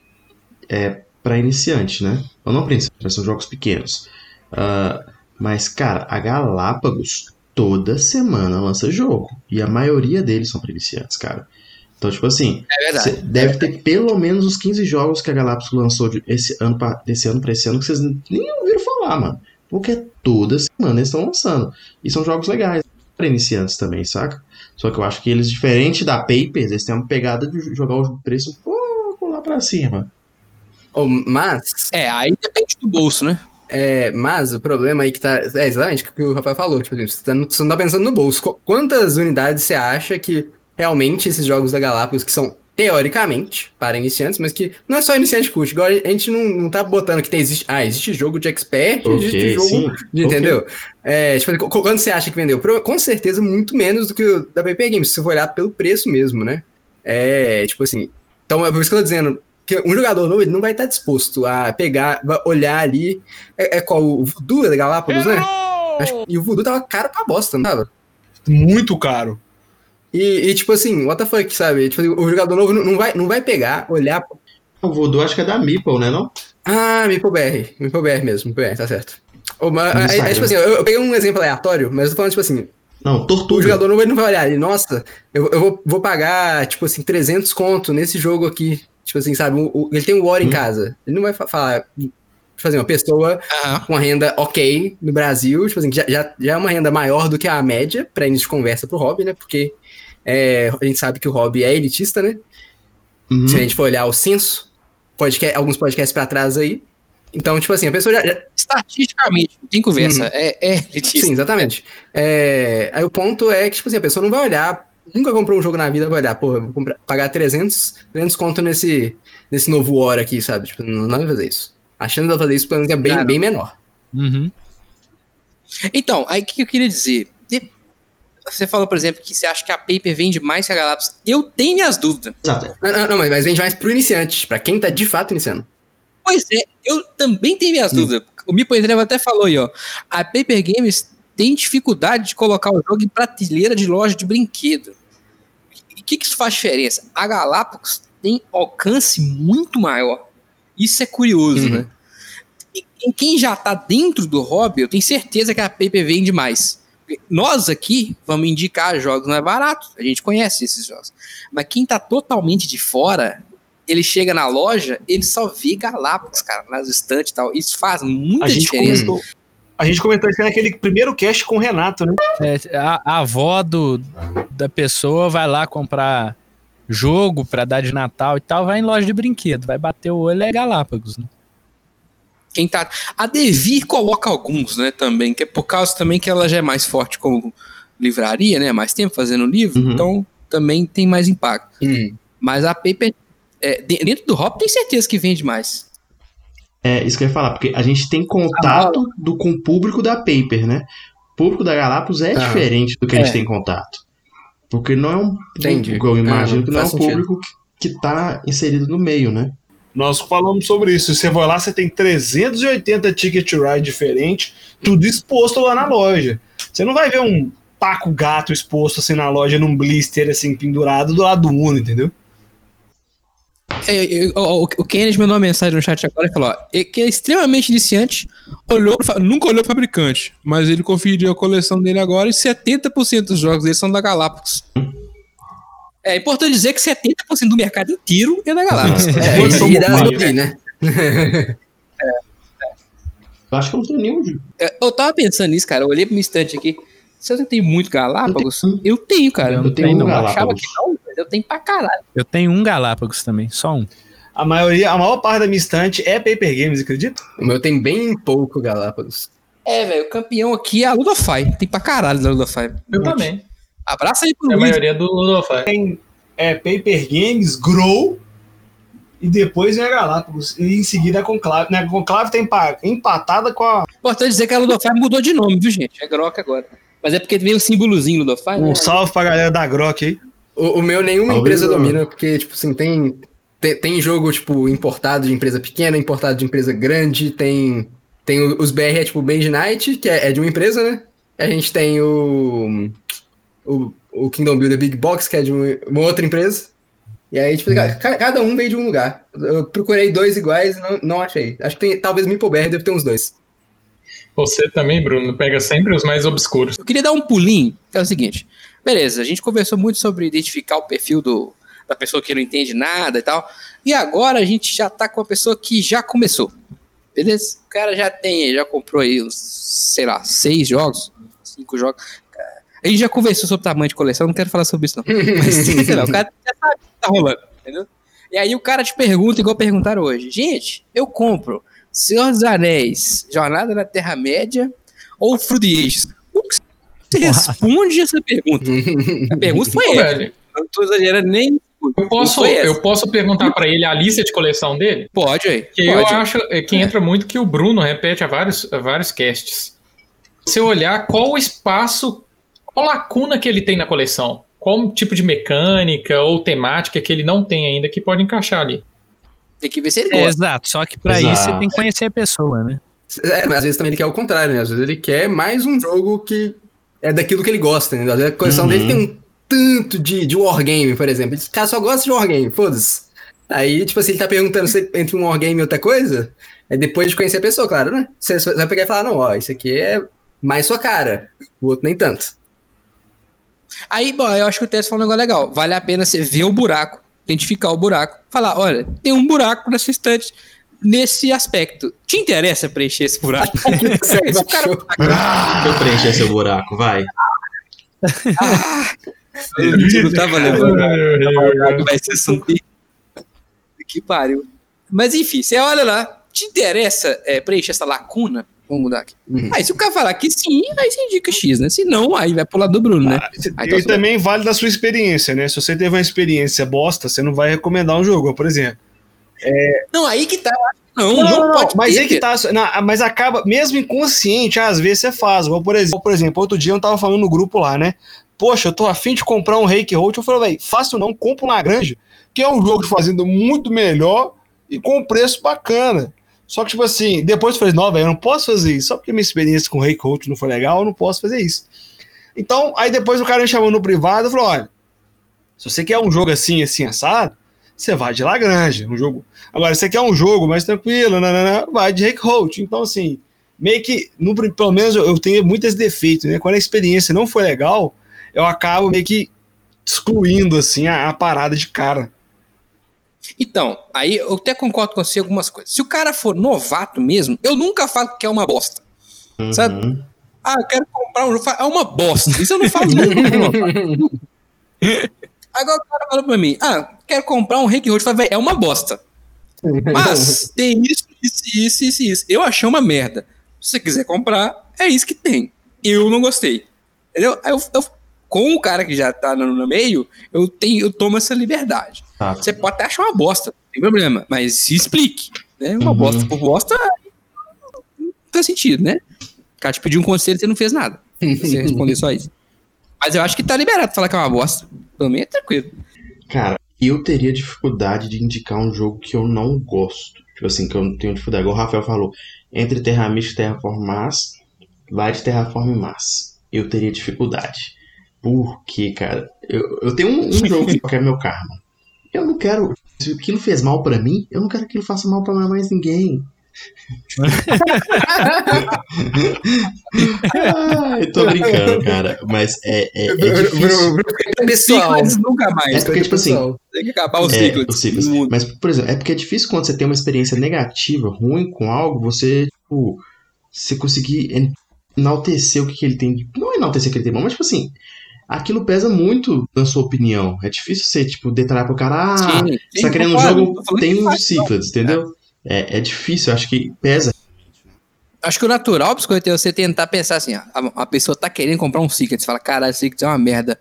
Speaker 4: é para iniciante, né? Ou não para iniciante, são jogos pequenos. Ah, mas, cara, a Galápagos toda semana lança jogo. E a maioria deles são para iniciantes, cara. Então, tipo assim,
Speaker 6: É verdade.
Speaker 4: Deve ter pelo menos os 15 jogos que a Galápagos lançou de- esse ano pra, desse ano pra esse ano que vocês nem ouviram falar, mano. Porque toda semana eles estão lançando. E são jogos legais para iniciantes também, saca? Só que eu acho que eles, diferente da Papers, eles têm uma pegada de jogar o preço um pouco lá pra cima.
Speaker 5: Oh, mas,
Speaker 6: É, aí depende do bolso, né?
Speaker 5: é, mas o problema aí que tá. É exatamente o que o Rafael falou. Tipo, você, tá, você não tá pensando no bolso. Qu- Quantas unidades você acha que realmente esses jogos da Galápagos, que são teoricamente para iniciantes, mas que não é só iniciante curte. Igual a gente não, não tá botando que tem, existe. Ah, existe jogo de expert, existe
Speaker 4: Ok,
Speaker 5: jogo
Speaker 4: sim.
Speaker 5: de-. Entendeu? É, tipo, qu- quanto você acha que vendeu? Com certeza, muito menos do que o da PP Games, se você for olhar pelo preço mesmo, né? É, tipo assim. Então, é por isso que eu tô dizendo que um jogador novo ele não vai estar disposto a pegar, olhar ali. É, é qual? O Voodoo da Galápagos, né? Acho que- e o Voodoo tava caro pra bosta, não tava?
Speaker 7: Muito caro.
Speaker 5: E, e, tipo assim, what the fuck, sabe? Tipo, o jogador novo não vai, não vai pegar, olhar.
Speaker 4: O Voodoo acho que é da Meeple, né? Não?
Speaker 5: Ah, MipoBR. MipoBR mesmo, MipoBR, tá certo.
Speaker 4: No
Speaker 5: é, é, tipo assim, eu, eu peguei um exemplo aleatório, mas eu tô falando, tipo assim,
Speaker 4: Não,
Speaker 5: o
Speaker 4: Tortuga.
Speaker 5: jogador novo ele não vai olhar ali, nossa, eu, eu vou, vou pagar, tipo assim, 300 conto nesse jogo aqui. Tipo assim, sabe? o- o- ele tem o War em
Speaker 4: Hum.
Speaker 5: casa. Ele não vai fa- falar. Tipo assim, uma pessoa com uma renda ok no Brasil, tipo assim, que já, já, já é uma renda maior do que a média para início de conversa pro hobby, né? Porque é, a gente sabe que o hobby é elitista, né?
Speaker 4: Uhum.
Speaker 5: Se a gente for olhar o censo, podcast, alguns podcasts para trás aí. Então, tipo assim, a pessoa já- já,
Speaker 6: Estatisticamente, não tem conversa.
Speaker 5: Uhum.
Speaker 6: É, é elitista.
Speaker 5: Sim, exatamente. É, aí o ponto é que, tipo assim, a pessoa não vai olhar, nunca comprou um jogo na vida, vai olhar, pô, vou comprar- pagar 300, 300 conto nesse, nesse novo War aqui, sabe? Tipo, não, não vai fazer isso. A chance de fazer isso, pelo menos, é bem,
Speaker 6: Cara.
Speaker 5: bem menor.
Speaker 1: Uhum.
Speaker 6: Então, aí o que eu queria dizer? Você falou, por exemplo, que você acha que a Paper vende mais que a Galápagos. Eu tenho minhas dúvidas.
Speaker 4: Exato.
Speaker 5: Não, não, não, mas, vende mais pro iniciante, pra quem tá de fato iniciando.
Speaker 6: Pois é, eu também tenho minhas dúvidas. O Mipo Entreva até falou aí, ó. A Paper Games tem dificuldade de colocar o jogo em prateleira de loja de brinquedo. E o que, que isso faz diferença? A Galápagos tem alcance muito maior. Isso é curioso,
Speaker 5: Uhum.
Speaker 6: né? E em quem já tá dentro do hobby, eu tenho certeza que a Paper vende mais. Nós aqui vamos indicar jogos não é barato, a gente conhece esses jogos. Mas quem tá totalmente de fora, ele chega na loja, ele só vê Galápagos, cara, nas estantes e tal. Isso faz muita
Speaker 7: A gente
Speaker 6: diferença.
Speaker 7: comentou. A gente comentou isso naquele primeiro cast com o Renato, né?
Speaker 1: É, a, a avó do, da pessoa vai lá comprar jogo pra dar de Natal e tal, vai em loja de brinquedo, vai bater o olho é Galápagos, né?
Speaker 6: Quem tá. A Devir coloca alguns, né, também, que é por causa também que ela já é mais forte como livraria, né? Mais tempo fazendo livro,
Speaker 4: Uhum.
Speaker 6: então também tem mais impacto.
Speaker 5: Hum.
Speaker 6: Mas a Paper. é, de- dentro do Hop tem certeza que vende mais.
Speaker 4: É isso que eu ia falar, porque a gente tem contato do, com o público da Paper, né? O público da Galápagos é
Speaker 5: Ah.
Speaker 4: diferente do que a gente
Speaker 6: É.
Speaker 4: tem contato. Porque não é um
Speaker 5: Entendi.
Speaker 4: público, eu imagino
Speaker 5: Ah,
Speaker 4: que não é um
Speaker 5: sentido.
Speaker 4: público que, que tá inserido no meio, né?
Speaker 7: Nós falamos sobre isso. Você vai lá, você tem 380 ticket ride diferentes, tudo exposto lá na loja. Você não vai ver um Paco Gato exposto assim na loja, num blister assim, pendurado do lado do Uno, entendeu?
Speaker 6: É, eu- o, o Kennedy mandou uma mensagem no chat agora e falou: ó, que é extremamente iniciante, olhou nunca olhou pro fabricante, mas ele conferiu a coleção dele agora e 70% dos jogos dele são da Galápagos. É importante dizer que 70% do mercado inteiro é da Galápagos.
Speaker 5: É,
Speaker 7: são
Speaker 5: e, da né?
Speaker 4: Eu acho que eu não tenho nenhum. jogo.
Speaker 6: É, Eu tava pensando nisso, cara. Eu olhei pro meu estante aqui. Se eu tenho muito Galápagos,
Speaker 4: Eu
Speaker 6: eu tenho, cara.
Speaker 1: Eu
Speaker 6: Eu,
Speaker 1: não tenho,
Speaker 6: tenho,
Speaker 1: não.
Speaker 6: eu achava
Speaker 4: Galápagos.
Speaker 6: que não, mas eu tenho pra caralho.
Speaker 1: Eu tenho um Galápagos também, só um.
Speaker 7: A maioria, a maior parte da minha estante é Paper Games, acredita?
Speaker 5: O meu tem bem pouco Galápagos.
Speaker 6: É, velho, o campeão aqui é a Ludofy. Tem pra caralho da Ludofy.
Speaker 3: Eu também.
Speaker 6: Abraça aí pro
Speaker 3: É a
Speaker 6: Luiz.
Speaker 3: maioria do Ludofy.
Speaker 7: Tem é, Paper Games, Grow e depois vem a Galápagos. E em seguida a Conclave. Né? A Conclave tá empa- empatada com a.
Speaker 6: Importante dizer que a Ludofy mudou de nome, viu, gente? É Grok agora. Mas é porque veio o símbolozinho Ludofy, né?
Speaker 7: Um salve pra galera da Grok aí.
Speaker 5: O, o meu nenhuma
Speaker 4: Talvez
Speaker 5: empresa
Speaker 4: eu-
Speaker 5: domina, porque, tipo assim, tem, tem, tem jogo, tipo, importado de empresa pequena, importado de empresa grande, tem, tem os BR, é tipo Band Night, que é, é de uma empresa, né? A gente tem o, o, o Kingdom Builder Big Box, que é de uma, outra empresa. E aí, tipo, ca- cada um veio de um lugar. Eu procurei dois iguais e não, não achei. Acho que tem, talvez Meeple BR deve ter uns dois.
Speaker 3: Você também, Bruno, pega sempre os mais obscuros.
Speaker 6: Eu queria dar um pulinho, que é o seguinte. Beleza, a gente conversou muito sobre identificar o perfil do, da pessoa que não entende nada e tal. E agora a gente já tá com a pessoa que já começou. Beleza? O cara já tem, já comprou aí uns, sei lá, seis jogos, cinco jogos. A gente já conversou sobre tamanho de coleção, não quero falar sobre isso não. Mas, sei lá, o cara já sabe o que tá rolando, entendeu? E aí o cara te pergunta, igual perguntaram hoje. Gente, eu compro Senhor dos Anéis, Jornada na Terra-média ou Fruit Ages? O que você responde essa pergunta? A pergunta foi Eu não tô exagerando nem.
Speaker 3: eu posso, eu posso perguntar pra ele a lista de coleção dele?
Speaker 6: Pode, aí.
Speaker 3: Que eu acho é, que entra muito que o Bruno repete a vários, a vários casts. Se eu olhar qual o espaço, qual lacuna que ele tem na coleção, qual tipo de mecânica ou temática que ele não tem ainda que pode encaixar ali.
Speaker 6: Tem que ver se ele
Speaker 1: É,
Speaker 6: gosta.
Speaker 1: exato, só que pra
Speaker 4: Exato.
Speaker 1: isso você tem que conhecer a pessoa, né?
Speaker 5: É, mas às vezes também ele quer o contrário, né? Às vezes ele quer mais um jogo que é daquilo que ele gosta, né? Às vezes a coleção
Speaker 4: Uhum.
Speaker 5: dele tem um tanto de, de wargame, por exemplo. Esse cara só gosta de wargame, foda-se. Aí, tipo assim, ele tá perguntando se entre um wargame e outra coisa, é depois de conhecer a pessoa, claro, né? Você vai pegar e falar, não, ó, isso aqui é mais sua cara, o outro nem tanto.
Speaker 6: Aí, bom, eu acho que o Tess falou um negócio legal. Vale a pena você ver o buraco, identificar o buraco, falar, olha, tem um buraco nessa estante nesse aspecto. Te interessa preencher esse buraco? Se o cara
Speaker 4: Deixa eu preencher seu buraco, vai.
Speaker 6: Você não tava lembrando. Vai ser subir. Que pariu. Mas enfim, você olha lá, te interessa é, preencher essa lacuna? Vamos mudar aqui.
Speaker 5: Uhum.
Speaker 6: Aí se o cara falar que sim, aí você indica X, né? Se não, aí vai pro lado do Bruno, né? Aí tá
Speaker 2: E também vale da sua experiência, né? Se você teve uma experiência bosta, você não vai recomendar um jogo, por exemplo.
Speaker 6: Não, aí que tá. Não, não, pode
Speaker 2: mas
Speaker 6: ter,
Speaker 2: é que tá. não, mas acaba, mesmo inconsciente, às vezes você faz. Igual, por exemplo, por exemplo, outro dia eu tava falando no grupo lá, né? Poxa, eu tô afim de comprar um Reiki Road. Eu falei, velho, fácil não, compra um Lagrange, que é um jogo de fazenda muito melhor e com preço bacana. Só que, tipo assim, depois eu falei, não, velho, eu não posso fazer isso. Só porque minha experiência com o Reiki Road não foi legal, eu não posso fazer isso. Então, aí depois o cara me chamou no privado e falou: olha, se você quer um jogo assim, assim, assado, você vai de Lagrange, um jogo. Agora, se você quer um jogo mais tranquilo, nanana, vai de Rake Holt. Então, assim, meio que, no, pelo menos eu, eu tenho muitos defeitos, né? Quando a experiência não foi legal, eu acabo meio que excluindo, assim, a, a parada de cara.
Speaker 6: Então, aí eu até concordo com você em algumas coisas. Se o cara for novato mesmo, eu nunca falo que é uma bosta. Sabe?
Speaker 4: Uhum.
Speaker 6: Ah, eu quero comprar um jogo. É uma bosta. Isso eu não falo nunca. Agora o cara fala pra mim, ah, quero comprar um Reiki Road. Eu falo, "Véi, É uma bosta. Mas tem isso, isso, isso, isso, isso. Eu achei uma merda. Se você quiser comprar, é isso que tem. Eu não gostei. Entendeu? Eu, eu- com o cara que já tá no, no meio, eu, tenho, eu tomo essa liberdade.
Speaker 4: Tá.
Speaker 6: Você pode até achar uma bosta, não tem problema, mas se explique. Né? Uma
Speaker 4: Uhum.
Speaker 6: bosta por bosta não faz sentido, né? O cara te pediu um conselho e você não fez nada. Você responder só isso. Mas eu acho que tá liberado falar que é uma bosta. Pelo menos é tranquilo.
Speaker 4: Cara, eu teria dificuldade de indicar um jogo que eu não gosto. Tipo assim, que eu não tenho dificuldade. Igual o Rafael falou, entre Terra Mística e Terraform Mars, vai de Terraform Mars. Eu teria dificuldade. Porque, cara, eu, eu tenho um, um jogo que é meu karma. Eu não quero. Se aquilo fez mal pra mim, eu não quero que aquilo faça mal pra mais ninguém. Ai, tô brincando, cara. Mas é, é, é difícil.
Speaker 5: pessoal.
Speaker 6: Ciclos nunca mais.
Speaker 4: É porque, tipo assim,
Speaker 6: Tem que acabar os
Speaker 4: É,
Speaker 6: ciclos.
Speaker 4: os ciclos. Mas, por exemplo, é porque é difícil quando você tem uma experiência negativa, ruim com algo, você, tipo, você conseguir en- enaltecer o que, que ele tem. Não enaltecer o que ele tem bom, mas, tipo assim, aquilo pesa muito na sua opinião. É difícil você, tipo, detalhar pro cara, ah,
Speaker 6: Sim,
Speaker 4: você tá
Speaker 6: sim,
Speaker 4: querendo um jogo, tem
Speaker 6: que não.
Speaker 4: ciclos, entendeu? É, é difícil, acho que pesa.
Speaker 6: Acho que o natural, biscoito, é você tentar pensar assim, ó, a, a pessoa tá querendo comprar um Secret, você fala, caralho, Secret é uma merda.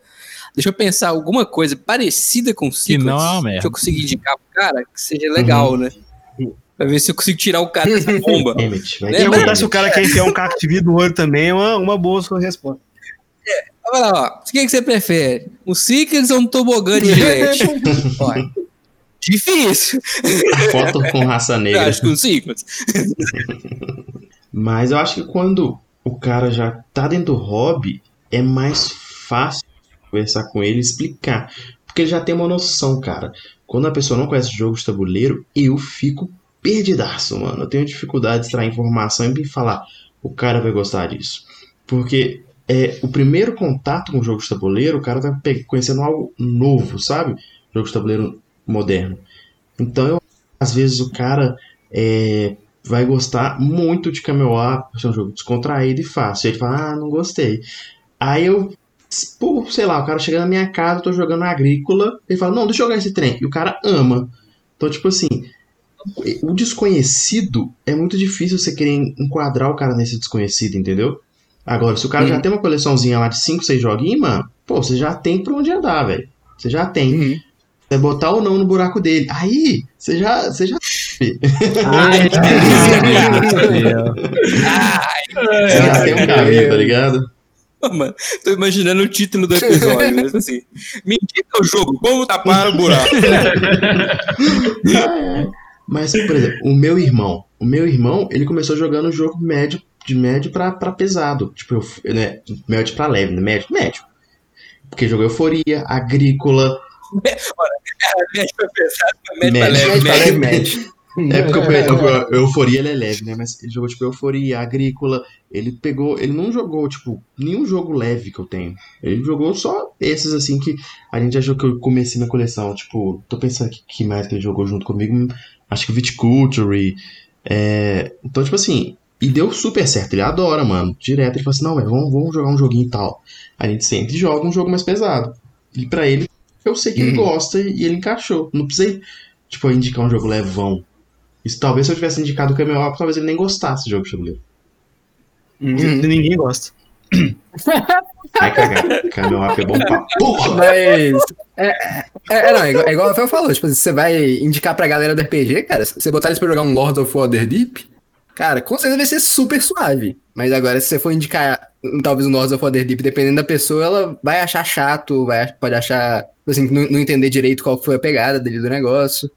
Speaker 6: Deixa eu pensar alguma coisa parecida com Secret.
Speaker 1: não é uma merda.
Speaker 6: Que eu conseguir indicar pro cara, que seja legal, né? Pra ver se eu consigo tirar o cara dessa bomba.
Speaker 2: Perguntar
Speaker 6: mas-
Speaker 2: se o cara quer enfiar um vidro no olho também é uma, uma boa sua resposta.
Speaker 6: Vai lá, ó. O que, que você prefere? Um Secret ou um tobogã de? Olha, Difícil.
Speaker 4: foto com raça
Speaker 6: Eu
Speaker 4: negra.
Speaker 6: acho que um Secret.
Speaker 4: Mas eu acho que quando o cara já tá dentro do hobby, é mais fácil conversar com ele e explicar. Porque ele já tem uma noção, cara. Quando a pessoa não conhece jogos de tabuleiro, eu fico perdidaço, mano. Eu tenho dificuldade de extrair informação e me falar, o cara vai gostar disso. Porque é o primeiro contato com jogos de tabuleiro, o cara tá conhecendo algo novo, sabe? Jogos de tabuleiro moderno. Então, eu, às vezes o cara é, vai gostar muito de Camelot, por ser um jogo descontraído e fácil. Ele fala, ah, não gostei. Aí eu, pô, sei lá, o cara chega na minha casa, eu tô jogando agrícola, ele fala, não, deixa eu jogar esse trem. E o cara ama. Então, tipo assim, o desconhecido é muito difícil você querer enquadrar o cara nesse desconhecido, entendeu? Agora, se o cara já
Speaker 5: Uhum.
Speaker 4: tem uma coleçãozinha lá de 5, 6 joguinhos, mano, pô, você já tem pra onde andar, velho. Você já tem.
Speaker 5: Uhum.
Speaker 4: Você botar ou não no buraco dele. Aí, você já. Você já.
Speaker 1: Ai, Deus.
Speaker 4: Você já tem um caminho, tá ligado?
Speaker 6: Mano, tô imaginando o título do episódio, né? Assim, me indica o jogo, como tapar o buraco.
Speaker 4: Mas, por exemplo, o meu irmão. O meu irmão, ele começou jogando jogo médio, de médio pra, pra pesado. Tipo, eu, né, médio pra leve, né? Médio, médio. Porque jogou Euforia, Agrícola.
Speaker 6: Médio pra pesado, médio pra
Speaker 4: Médio.
Speaker 6: leve,
Speaker 5: pra
Speaker 6: médio.
Speaker 5: leve match.
Speaker 4: É porque eu, eu- Euforia ele é leve, né? Mas ele jogou, tipo, Euforia, Agrícola. Ele pegou. Ele não jogou, tipo, nenhum jogo leve que eu tenho. Ele jogou só esses, assim, que a gente achou que eu comecei na coleção. Tipo, tô pensando que, que mais que ele jogou junto comigo. Acho que Viticulture. É... Então, tipo assim. E deu super certo. Ele adora, mano. Direto. Ele falou assim: não, velho, vamos, vamos jogar um joguinho e tal. A gente sempre joga um jogo mais pesado. E pra ele, eu sei que ele
Speaker 5: Uhum.
Speaker 4: gosta e ele encaixou. Não precisei, tipo, indicar um jogo levão. Isso talvez se eu tivesse indicado o Camel Up, talvez ele nem gostasse do jogo de tabuleiro.
Speaker 5: Uhum.
Speaker 2: Ninguém gosta.
Speaker 4: Ai, cagar. Camel Up é bom pra porra!
Speaker 5: Mas. É, é, é, não, é igual, é igual o Rafael falou. Tipo, você vai indicar pra galera do RPG, cara. Você botar eles pra jogar um Lord of Waterdeep, cara, com certeza vai ser super suave. Mas agora, se você for indicar talvez um Lord of Waterdeep, dependendo da pessoa, ela vai achar chato, vai, pode achar, assim, não, não entender direito qual foi a pegada dele do negócio.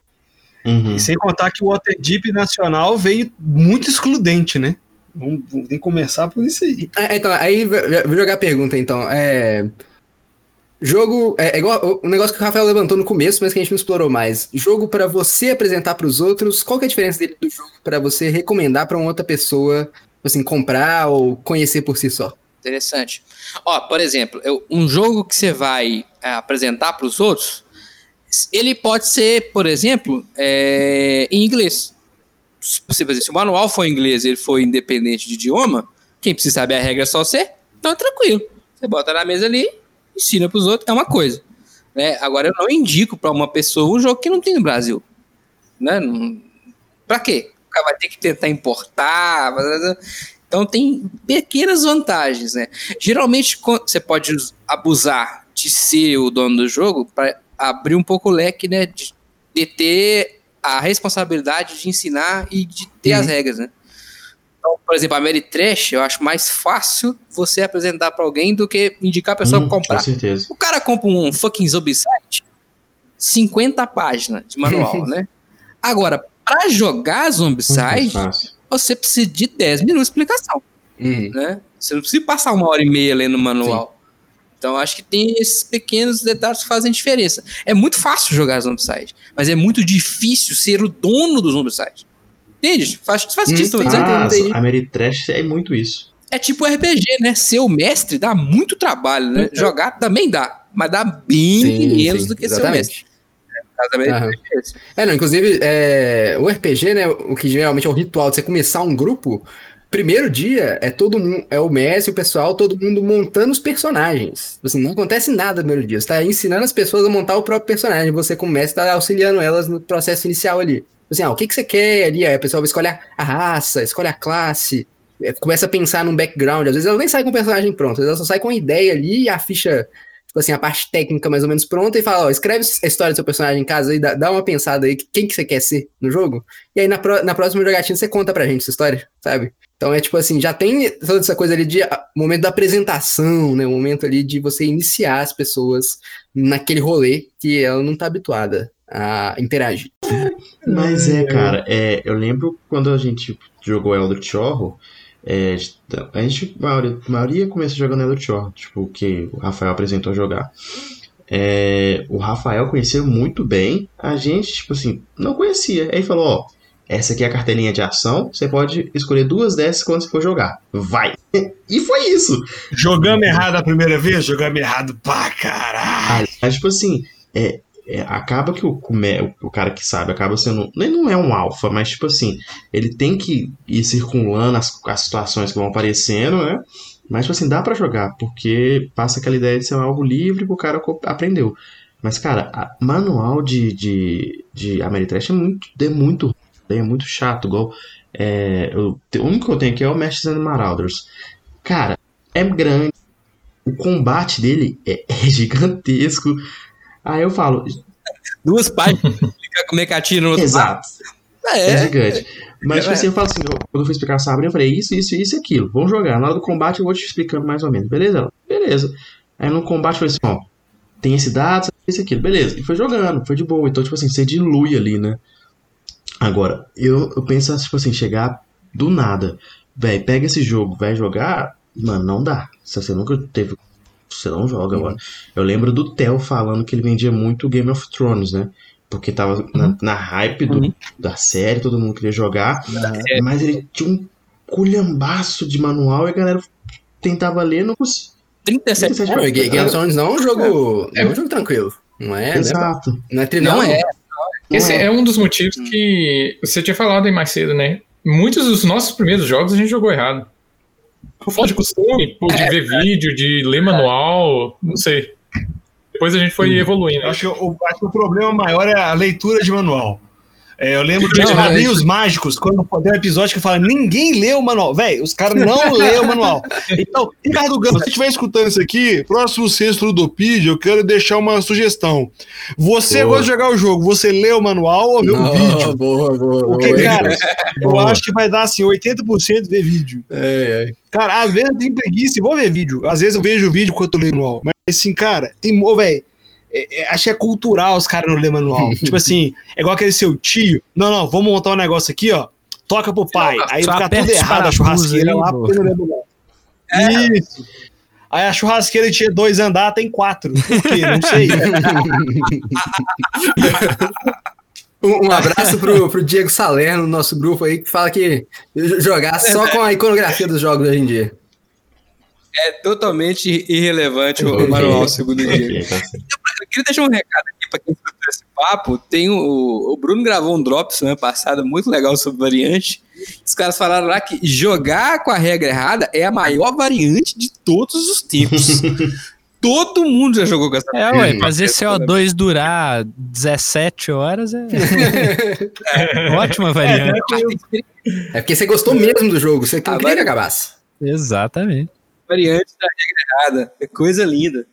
Speaker 4: Uhum.
Speaker 2: E sem contar que o Waterdeep nacional veio muito excludente, né? Vamos, vamos tem que começar por isso aí.
Speaker 5: É, então, aí vou jogar a pergunta, então. É. Jogo. É, é igual o negócio que o Rafael levantou no começo, mas que a gente não explorou mais. Jogo pra você apresentar pros outros. Qual que é a diferença dele do jogo pra você recomendar pra uma outra pessoa, assim, comprar ou conhecer por si só?
Speaker 6: Interessante. Ó, por exemplo, eu- um jogo que você vai é, apresentar para os outros, ele pode ser, por exemplo, é, em inglês. Se, se o manual for em inglês ele for independente de idioma, quem precisa saber a regra é só você, então é tranquilo. Você bota na mesa ali, ensina para os outros, é uma coisa. Né? Agora, eu não indico para uma pessoa um jogo que não tem no Brasil. Né? Pra quê? O cara vai ter que tentar importar. Então tem pequenas vantagens, né? Geralmente você pode us- abusar de ser o dono do jogo para abrir um pouco o leque, né? De, de ter a responsabilidade de ensinar e de ter as regras, né? Então, por exemplo, a Mary Trash, eu acho mais fácil você apresentar para alguém do que indicar a pessoa
Speaker 4: Hum,
Speaker 6: pra comprar.
Speaker 4: Com certeza.
Speaker 6: O cara compra um fucking Zombicide, 50 páginas de manual, né? Agora, pra jogar Zombicide, você precisa de 10 minutos de explicação,
Speaker 5: Uhum.
Speaker 6: né? Você não precisa passar uma hora e meia lendo o manual. Então, acho que tem esses pequenos detalhes que fazem diferença. É muito fácil jogar Zombicide, mas é muito difícil ser o dono do Zombicide. Entende? Faz, faz sentido,
Speaker 5: Hum? Ah,
Speaker 4: a Meritrash é muito isso.
Speaker 6: É tipo RPG, né? Ser o mestre dá muito trabalho, né? Jogar também dá, mas dá bem menos do que ser o mestre. É.
Speaker 5: É, não, inclusive, é, o RPG, né, o que geralmente é o ritual de você começar um grupo, primeiro dia é todo mundo, é o mestre, o pessoal, todo mundo montando os personagens. Assim, não acontece nada no primeiro dia, você tá ensinando as pessoas a montar o próprio personagem, você como mestre tá auxiliando elas no processo inicial ali. Assim, ah, o que que você quer ali? Aí a pessoa vai escolher a raça, escolhe a classe, é, começa a pensar num background, às vezes ela nem sai com o personagem pronto, às vezes ela só sai com a ideia ali e a ficha tipo assim, a parte técnica mais ou menos pronta e fala, ó, escreve a história do seu personagem em casa e dá, dá uma pensada aí, quem que você quer ser no jogo? E aí na, pró- na próxima jogatina você conta pra gente essa história, sabe? Então é tipo assim, já tem toda essa coisa ali de ah, momento da apresentação, né? O momento ali de você iniciar as pessoas naquele rolê que ela não tá habituada a interagir.
Speaker 4: Mas é, cara, é, eu lembro quando a gente jogou Eldritch Horror, é, a gente, a maioria, a maioria começa jogando Eldritch Horror, tipo, que o Rafael apresentou jogar. É, o Rafael conheceu muito bem, a gente, tipo assim, não conhecia. Aí falou, ó, essa aqui é a cartelinha de ação, você pode escolher duas dessas quando você for jogar. Vai! E foi isso!
Speaker 2: Jogamos errado a primeira vez? Jogamos errado pra caralho.
Speaker 4: Mas, tipo assim, é, é, acaba que o, o, cara que sabe acaba sendo. Ele não é um alfa, mas, tipo assim, ele tem que ir circulando as, as situações que vão aparecendo, né? Mas, tipo assim, dá pra jogar, porque passa aquela ideia de ser algo livre que o cara aprendeu. Mas, cara, manual de, de, de Ameritrash é muito, é muito é muito chato, igual. É, eu, o único que eu tenho aqui é o Masters and Marauders. Cara, é grande. O combate dele é, é gigantesco. Aí eu falo,
Speaker 6: Duas páginas como é que atira no outro
Speaker 4: exato,
Speaker 6: lado.
Speaker 4: é,
Speaker 6: É,
Speaker 4: gigante. Mas, tipo
Speaker 6: É.
Speaker 4: assim, eu falo assim, eu- quando eu fui explicar a Sabrina, eu falei, isso, isso, isso e aquilo. Vamos jogar. Na hora do combate eu vou te explicando mais ou menos. Beleza? Ela, beleza. Aí no combate eu falei assim, ó, tem esse dado, esse aquilo. Beleza. E foi jogando, foi de boa. Então, tipo assim, você dilui ali, né? Agora, eu, eu penso, tipo assim, chegar do nada. Véi, pega esse jogo, vai jogar, mano, não dá. Se você nunca teve. Você não joga agora. Eu lembro do Theo falando que ele vendia muito Game of Thrones, né? Porque tava na, na hype do,
Speaker 6: Uhum.
Speaker 4: da série, todo mundo queria jogar. Mas ele tinha um culhambaço de manual e a galera tentava ler e não conseguia.
Speaker 6: 37
Speaker 5: Não, Ga- Game of Thrones não é um jogo. Não é um jogo tranquilo. Não é, né?
Speaker 4: Exato.
Speaker 5: Não é.
Speaker 6: Não é.
Speaker 3: Esse
Speaker 4: é.
Speaker 3: é um dos motivos que você tinha falado aí mais cedo, né? Muitos dos nossos primeiros jogos a gente jogou errado. Por falta de costume, por de ver vídeo, de ler manual, não sei. Depois a gente foi evoluindo.
Speaker 2: Eu acho que o, acho que o problema maior é a leitura de manual. É, eu lembro de
Speaker 5: Não,
Speaker 2: Quadrinhos Mágicos, quando tem um episódio que fala ninguém lê o manual. Véi, os caras não lê o manual. Então, Ricardo Gama, se você estiver escutando isso aqui, próximo sexto Ludopedia, eu quero deixar uma sugestão. Você
Speaker 4: Boa.
Speaker 2: gosta de jogar o jogo, você lê o manual ou vê o
Speaker 5: Não,
Speaker 2: vídeo?
Speaker 5: Boa, boa, boa.
Speaker 2: Porque, cara, eu
Speaker 4: Boa.
Speaker 2: acho que vai dar assim, 80% ver vídeo.
Speaker 5: É, é.
Speaker 2: Cara, às vezes eu tenho preguiça e vou ver vídeo. Às vezes eu vejo o vídeo enquanto eu leio manual. Mas assim, cara, tem, ô, velho, é, é, acho que é cultural os caras não ler manual. tipo assim, é igual aquele seu tio. Não, não, vamos montar um negócio aqui, ó. Toca pro pai. Aí
Speaker 1: Só
Speaker 2: fica tudo errado a churrasqueira
Speaker 1: aí,
Speaker 2: lá, porque não lê manual. Isso. Aí a churrasqueira tinha dois andar, tem quatro. Por quê? Não sei.
Speaker 5: Um, um abraço pro, pro Diego Salerno, no nosso grupo aí, que fala que jogar só com a iconografia dos jogos hoje em dia.
Speaker 6: É totalmente irrelevante o manual segundo o dia.
Speaker 4: Tá
Speaker 6: queria deixar um recado aqui pra quem escutou esse papo. Tem o, o Bruno gravou um drop semana passada muito legal sobre variante. Os caras falaram lá que jogar com a regra errada é a maior variante de todos os tempos. Todo mundo já jogou com essa
Speaker 1: É, ué, fazer CO2 durar 17 horas é ótima variante.
Speaker 5: É porque você gostou mesmo do jogo, você não
Speaker 6: Ah,
Speaker 5: queria que acabasse.
Speaker 1: Exatamente.
Speaker 6: variante da regra errada. É coisa linda.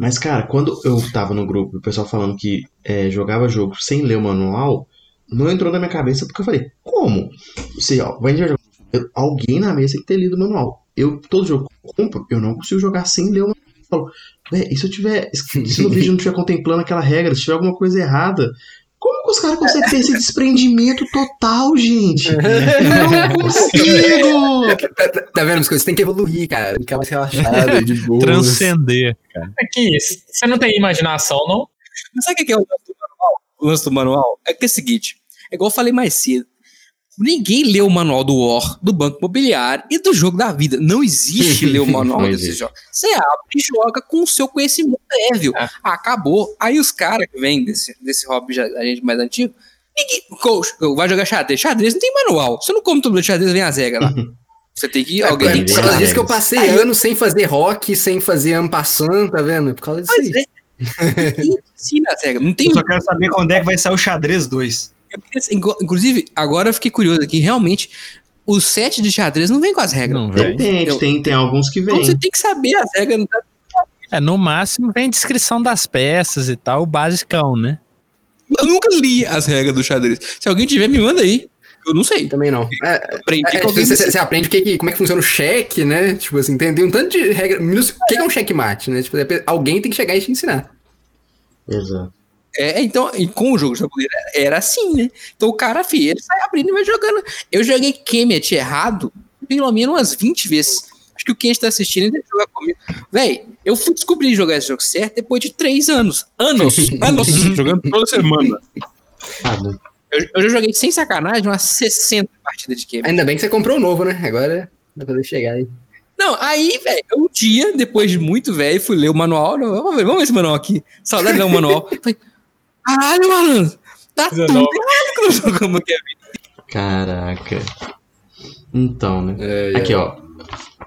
Speaker 4: Mas, cara, quando eu tava no grupo, o pessoal falando que é, jogava jogo sem ler o manual, não entrou na minha cabeça porque eu falei, como? Você, ó, vai jogar. Alguém na mesa tem que ter lido o manual. Eu, todo jogo que eu compro, eu não consigo jogar sem ler o manual. Eu falo, e se eu tiver. Se no vídeo não estiver contemplando aquela regra, se tiver alguma coisa errada, como que os caras conseguem ter esse desprendimento total, gente? Eu não consigo!
Speaker 5: Tá, tá- tá vendo as coisas? Tem que evoluir, cara. Ficar mais relaxado, de boa.
Speaker 1: Transcender.
Speaker 3: Aqui, você não tem imaginação, não?
Speaker 6: Mas sabe o que é o lance do manual? O lance do manual é que é o seguinte: é igual eu falei mais cedo. Ninguém lê o manual do War, do Banco Imobiliário e do jogo da vida. Não existe ler o manual desses
Speaker 4: existe.
Speaker 6: jogos. Você abre e joga com o seu conhecimento prévio.
Speaker 3: É.
Speaker 6: Acabou. Aí os caras que vêm desse, desse hobby já, a gente mais antigo, ninguém, coach, vai jogar xadrez. Xadrez não tem manual. Você não come todo de xadrez, vem as regras lá. Você tem que. Alguém
Speaker 5: É
Speaker 6: tem que
Speaker 5: por causa
Speaker 4: Aí,
Speaker 5: disso que eu passei anos sem fazer rock, sem fazer ampassant, tá vendo? Por causa disso aí.
Speaker 6: é. Ninguém ensina as regras. Não tem
Speaker 2: Eu só quero saber quando é que vai sair o xadrez 2.
Speaker 6: Queria- inclu- Inclusive, agora eu fiquei curioso aqui, realmente, o set de xadrez não vem com as regras.
Speaker 1: Não vem.
Speaker 4: Depende, tem, tem alguns que
Speaker 6: Então
Speaker 4: vêm.
Speaker 6: você tem que saber as regras. tá-
Speaker 1: É, no máximo vem descrição das peças e tal, o basicão, né?
Speaker 6: Eu nunca li as regras do xadrez. Se alguém tiver, me manda aí. Eu não sei.
Speaker 5: Também não. É,
Speaker 6: Aprendi
Speaker 5: é,
Speaker 6: alguém
Speaker 5: você, você aprende que, que- como é que funciona o cheque, né? Tipo assim, tem, tem um tanto de regra. O que que é um checkmate, né? Tipo, alguém tem que chegar e te ensinar.
Speaker 4: Exato.
Speaker 6: É, então, e com o jogo de tabuleiro era assim, né? Então o cara, filho, ele sai abrindo e vai jogando. Eu joguei Kemet errado pelo menos umas 20 vezes. Acho que o Kent tá assistindo ele deve jogar comigo. Véi, eu fui descobrir jogar esse jogo certo depois de 3 anos. Anos! anos! jogando toda semana. Eu, eu já joguei sem sacanagem umas 60 partidas de Kemet.
Speaker 5: Ainda bem que você comprou o novo, né? Agora dá pra poder chegar aí.
Speaker 6: Não, aí, velho, um dia, depois de muito velho, fui ler o manual. não, Vamos ver, vamos ver esse manual aqui. Saudade de ler o manual. Falei, caralho, malandro, tá tudo errado que nós jogamos aqui.
Speaker 4: Caraca. Então, né?
Speaker 5: É,
Speaker 4: Aqui, ó.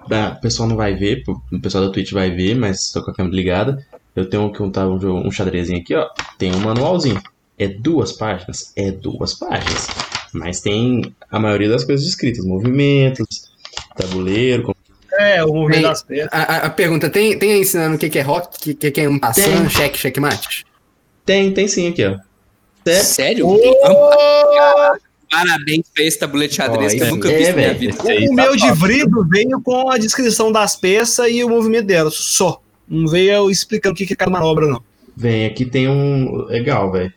Speaker 4: Da- O pessoal não vai ver, o pessoal da Twitch vai ver, mas tô com a câmera ligada. Eu tenho que um, tá, um, um xadrezinho aqui, ó. Tem um manualzinho. É duas páginas? É duas páginas. Mas tem a maioria das coisas escritas: movimentos, tabuleiro. como-
Speaker 2: É, o movimento
Speaker 5: Tem-
Speaker 2: das peças.
Speaker 5: A, a- pergunta, tem, tem aí ensinando o que, que é rock, o que, que é um passando, cheque, checkmate?
Speaker 4: Tem, tem sim aqui, ó. É.
Speaker 6: Sério?
Speaker 2: Ô,
Speaker 6: Parabéns pra esse tabuleiro de xadrez
Speaker 5: Ó,
Speaker 6: que eu nunca
Speaker 4: é,
Speaker 6: vi na minha
Speaker 4: velho.
Speaker 6: vida.
Speaker 2: O
Speaker 1: tá
Speaker 2: meu de vrido veio com a descrição das peças e o movimento delas, só. Não veio eu explicando o que é cada manobra, não.
Speaker 4: Vem, aqui tem um. Legal, velho.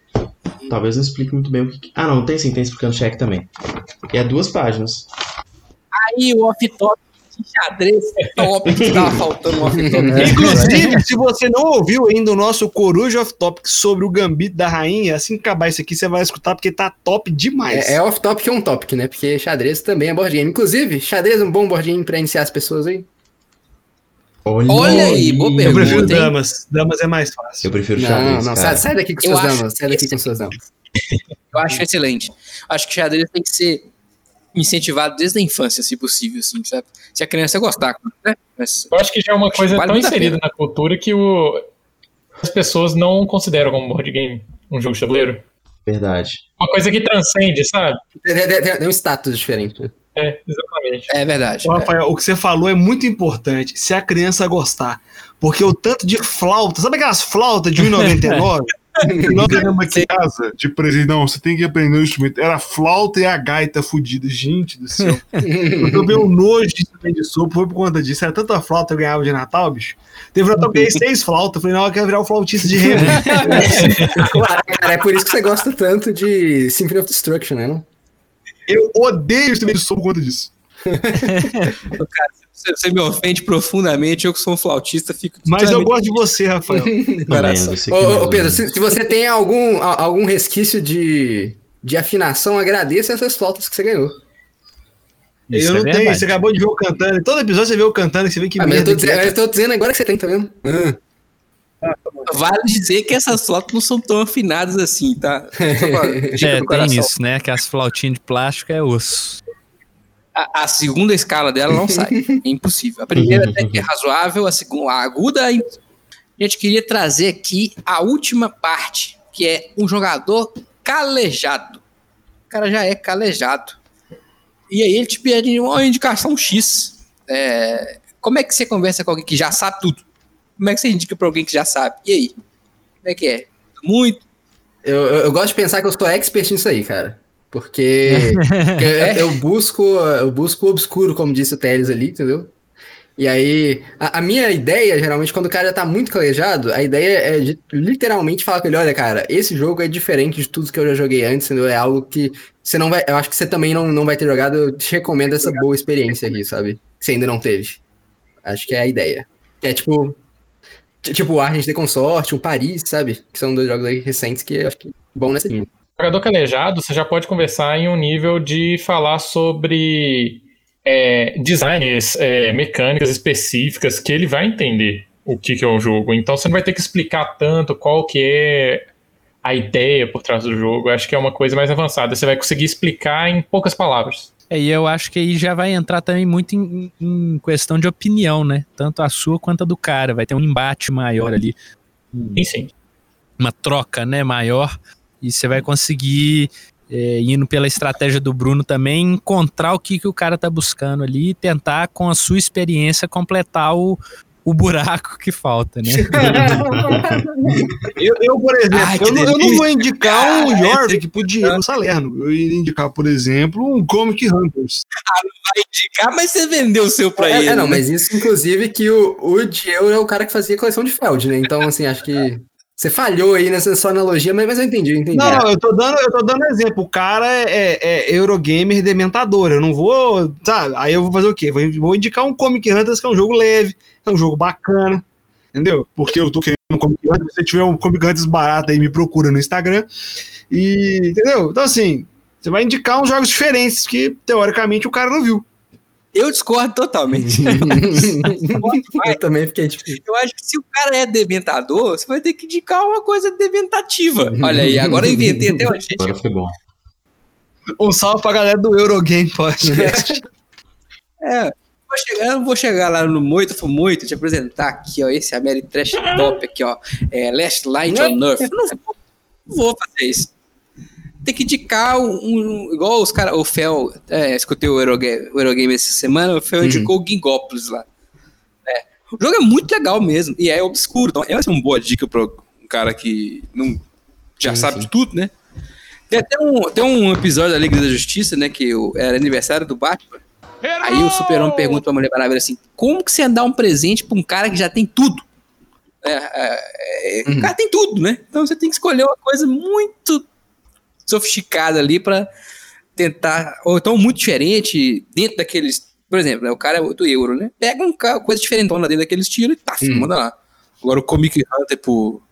Speaker 4: Talvez não explique muito bem o que. Ah, não, tem sim, tem explicando cheque também. E é duas páginas.
Speaker 6: Aí o off-top xadrez top que tava faltando um off-top.
Speaker 2: Inclusive, se você não ouviu ainda o nosso Coruja of Topic sobre o Gambito da Rainha, assim que acabar isso aqui, você vai escutar porque tá top demais.
Speaker 5: É, é off-topic ou on-topic, né? Porque xadrez também é board game. Inclusive, xadrez é um bom board game pra iniciar as pessoas aí?
Speaker 4: Olha,
Speaker 6: Olha aí, boa
Speaker 2: eu prefiro damas. Damas é mais fácil.
Speaker 4: Eu prefiro
Speaker 5: Não,
Speaker 4: xadrez,
Speaker 5: não,
Speaker 4: cara.
Speaker 5: sai, sai daqui com
Speaker 6: Eu
Speaker 5: suas damas, sai daqui
Speaker 6: esse-
Speaker 5: com suas damas.
Speaker 6: Eu acho excelente. Acho que xadrez tem que ser incentivado desde a infância, se possível, assim, sabe? Se a criança gostar, né? Mas,
Speaker 3: Eu acho que já é uma coisa
Speaker 6: Vale
Speaker 3: tão inserida na cultura que o- as pessoas não consideram como board game um jogo de tabuleiro.
Speaker 4: Verdade.
Speaker 3: Uma coisa que transcende, sabe?
Speaker 5: Tem, tem- tem- tem um status diferente.
Speaker 3: É, exatamente.
Speaker 6: é verdade.
Speaker 2: Ô, Rafael, o que você falou é muito importante. Se a criança gostar. Porque o tanto de flauta, sabe aquelas flautas de 1,99?
Speaker 8: Ganhamos aqui em casa de presente. Não, você tem que aprender o instrumento. Era a flauta e a gaita fudida. Gente do céu.
Speaker 2: Eu um nojo de instrumento de sopro, foi por conta disso. Era tanta flauta que eu ganhava de Natal, bicho. Teve Natal que eu ganhei seis flautas. Eu falei, não, eu quero virar o flautista de remo.
Speaker 5: Claro, cara, é por isso que você gosta tanto de Symphony of Destruction, né? Não?
Speaker 2: eu
Speaker 8: Odeio instrumento de som por conta disso.
Speaker 6: Você, você me ofende profundamente, eu que sou um flautista, fico.
Speaker 2: Mas eu gosto de você, Rafael.
Speaker 6: Coração.
Speaker 5: Ô,
Speaker 4: que
Speaker 5: ô, Pedro, se, se você tem algum, algum resquício de, de afinação, agradeça essas flautas que você ganhou.
Speaker 1: Isso
Speaker 2: eu
Speaker 1: é
Speaker 2: não tenho,
Speaker 1: verdade.
Speaker 2: você acabou de ver eu cantando. Todo episódio você vê eu cantando e você vê que
Speaker 5: Ah, mas eu
Speaker 2: merda
Speaker 5: tô,
Speaker 2: que
Speaker 5: dizendo,
Speaker 2: é.
Speaker 5: eu tô dizendo agora que você tem, tá vendo? Ah,
Speaker 6: Vale dizer que essas flautas não são tão afinadas assim, tá? Só pra-
Speaker 1: É, tem
Speaker 6: coração.
Speaker 1: isso, né? Que as flautinhas de plástico é osso.
Speaker 6: A, a segunda escala dela não sai. É impossível. A primeira até que é razoável, a segunda, a aguda. é impossível. A gente queria trazer aqui a última parte, que é um jogador calejado. O cara já é calejado. E aí ele te pede uma indicação X. É, como é que você conversa com alguém que já sabe tudo? Como é que você indica pra alguém que já sabe? E aí? Como é que é? Muito.
Speaker 5: eu, eu, eu gosto de pensar que eu sou expert nisso aí, cara. Porque eu, eu busco eu busco o obscuro, como disse o Teles ali, entendeu? E aí, a, a minha ideia, geralmente, quando o cara tá muito calejado, a ideia é de, literalmente falar com ele, olha, cara, esse jogo é diferente de tudo que eu já joguei antes, entendeu? É algo que você não vai. Eu acho que você também não, não vai ter jogado, eu te recomendo essa boa experiência aqui, sabe? Que você ainda não teve. Acho que é a ideia. Que é tipo. Tipo, o Argent de Consorte, o Paris, sabe? Que são dois jogos aí recentes que eu acho que bom nessa linha.
Speaker 3: Jogador calejado, você já pode conversar em um nível de falar sobre é, designs, é, mecânicas específicas que ele vai entender o que, que é o jogo. Então você não vai ter que explicar tanto qual que é a ideia por trás do jogo. Acho que é uma coisa mais avançada. Você vai conseguir explicar em poucas palavras.
Speaker 1: É, e eu acho que aí já vai entrar também muito em, em questão de opinião, né? Tanto a sua quanto a do cara. Vai ter um embate maior ali.
Speaker 3: Sim, sim.
Speaker 1: uma troca né, maior e você vai conseguir, é, indo pela estratégia do Bruno também, encontrar o que, que o cara tá buscando ali e tentar, com a sua experiência, completar o, o buraco que falta, né?
Speaker 2: Eu, eu, por exemplo,
Speaker 6: Ai,
Speaker 2: eu, não, eu não vou indicar um
Speaker 6: Ah,
Speaker 2: Jorvik pro Diego Salerno. Eu iria indicar, por exemplo, um Comic Hunters.
Speaker 6: Vai indicar, mas você vendeu o seu pra
Speaker 5: É,
Speaker 6: ele.
Speaker 5: é, não,
Speaker 6: né?
Speaker 5: mas isso, inclusive, que o, o Diego é o cara que fazia coleção de Feld, né? Então, assim, acho que você falhou aí nessa sua analogia, mas, mas eu entendi, eu entendi.
Speaker 2: Não, eu tô dando, eu tô dando exemplo. O cara é, é Eurogamer dementador. Eu não vou. Sabe? Aí eu vou fazer o quê? Vou, vou indicar um Comic Hunters, que é um jogo leve, é um jogo bacana. Entendeu? Porque eu tô querendo um Comic Hunters. Se tiver um Comic Hunters barato aí, me procura no Instagram. E. Entendeu? Então, assim. Você vai indicar uns jogos diferentes que, teoricamente, o cara não viu.
Speaker 6: Eu discordo totalmente.
Speaker 5: eu também fiquei tipo.
Speaker 6: Eu acho que se o cara é dementador, você vai ter que indicar uma coisa dementativa. Olha aí, agora eu inventei até uma gente.
Speaker 4: Agora foi bom.
Speaker 2: Um salve pra galera do Eurogame Podcast.
Speaker 6: É, vou chegar, eu não vou chegar lá no Moito, for Moito, te apresentar aqui, ó, esse American Trash Top aqui, ó, é Last Light on Earth. Eu não vou, não vou fazer isso. Tem que indicar um, um- igual os caras, o Fel, é, escutei o Eurogame, o Eurogame essa semana, o Fel indicou o Gingópolis lá. É, o jogo é muito legal mesmo, e é obscuro, então essa é uma boa dica para um cara que não, já
Speaker 5: Sim,
Speaker 6: sabe
Speaker 5: sim.
Speaker 6: de tudo, né? Tem até um, tem um episódio da Liga da Justiça, né, que era aniversário do Batman, Aí o Super-Homem pergunta pra Mulher Maravilha assim: como que você ia dar um presente pra um cara que já tem tudo? É, é, é, O cara tem tudo, né? Então você tem que escolher uma coisa muito sofisticada ali pra tentar. Ou então muito diferente, dentro daqueles. Por exemplo, né, o cara é 8 euro, né? Pega um ca- coisa diferentona dentro daquele estilo e tá,
Speaker 5: Uhum.
Speaker 6: manda lá. Agora o Comic Hunter pro,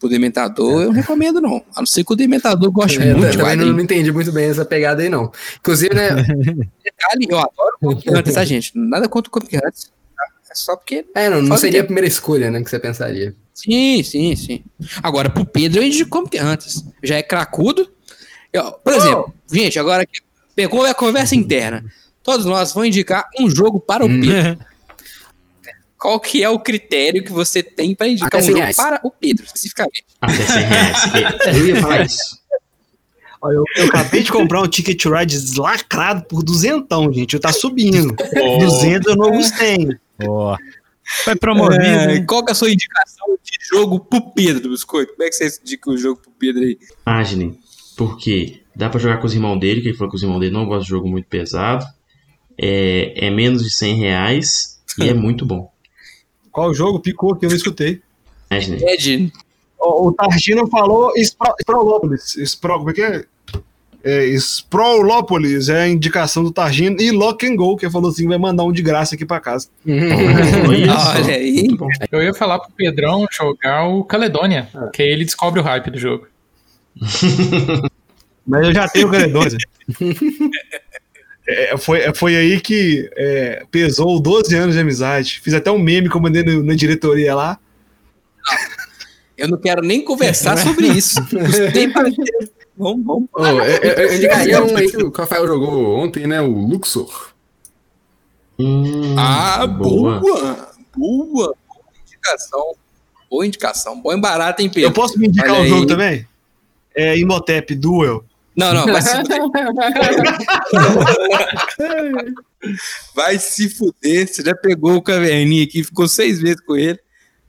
Speaker 6: pro Dementador, eu não recomendo, não. A não ser que o Dementador goste
Speaker 5: É, eu
Speaker 6: muito
Speaker 5: também não, não entendi muito bem essa pegada aí, não. Inclusive, né?
Speaker 6: Detalhe, eu adoro o Comic Hunter, tá, gente? Nada contra o Comic Hunter. tá? É só porque
Speaker 5: É, não, não seria a primeira escolha, né? Que você pensaria.
Speaker 6: Sim, sim, sim. Agora, pro Pedro, eu indico Comic Hunters. Já é cracudo. Eu- por exemplo, gente, agora que pegou a conversa interna. Todos nós vamos indicar um jogo para o
Speaker 5: Hum.
Speaker 6: Pedro. Qual que é o critério que você tem para indicar um
Speaker 5: 100
Speaker 6: jogo para o Pedro, especificamente?
Speaker 4: Até 100 reais. Eu ia falar isso.
Speaker 2: Olha, eu, eu acabei de comprar um ticket to ride lacrado por duzentão, gente. Eu tá subindo. 200 eu não tenho.
Speaker 1: Ó. Foi promovido,
Speaker 6: É, qual que é a sua indicação de jogo pro Pedro, Biscoito? Como é que você indica o jogo pro Pedro aí?
Speaker 4: Imagine, porque dá pra jogar com os irmãos dele, que ele falou que os irmãos dele não gostam de jogo muito pesado. É, é menos de 100 reais e é muito bom.
Speaker 2: Qual jogo? Picou que eu não escutei.
Speaker 4: Imagine.
Speaker 6: Ed,
Speaker 2: O, o Targino falou Spro- Sprolópolis. Spro, como é que é? É, Sprolópolis é a indicação do Targino e Lock and Go, que ele falou assim: vai mandar um de graça aqui pra casa.
Speaker 4: Olha
Speaker 6: aí.
Speaker 3: Eu ia falar pro Pedrão jogar o Caledônia, que aí ele descobre o hype do jogo.
Speaker 2: Mas eu já tenho o Gredosa. É, foi, foi aí que é, pesou 12 anos de amizade. Fiz até um meme que eu mandei no- na diretoria lá.
Speaker 6: Eu não quero nem conversar sobre isso. Vamos, vamos.
Speaker 5: Eu, indicaria um aí que o Rafael jogou ontem, né? O Luxor.
Speaker 4: Hum,
Speaker 6: Ah, boa. Boa. Boa indicação. Boa indicação. Bom em barato, hein, Pedro?
Speaker 2: Eu posso me indicar
Speaker 6: Olha
Speaker 2: o jogo
Speaker 6: aí.
Speaker 2: também? É Imhotep Duel.
Speaker 6: Não, não, vai se fuder. vai se fuder. Você já pegou o caverninha aqui, ficou seis meses com ele.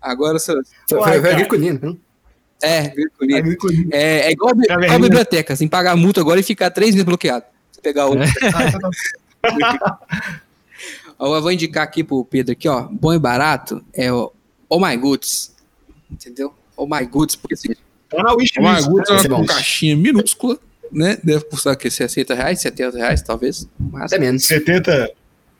Speaker 6: Agora você.
Speaker 5: Foi, foi, foi agriculino, né?
Speaker 6: É, Virculino. é, é igual, a igual a biblioteca, assim, pagar multa agora e ficar três meses bloqueado. Você pegar outro. Ó, Eu vou indicar aqui pro Pedro aqui, ó. Bom e barato é o Oh My Goods. Entendeu? Oh My Goods, porque assim,
Speaker 2: Tá na wishlist.
Speaker 6: My Goods é uma caixinha minúscula, né? Deve custar aqui 60 reais, 70 reais, talvez. Mas...
Speaker 5: Até menos.
Speaker 2: 70,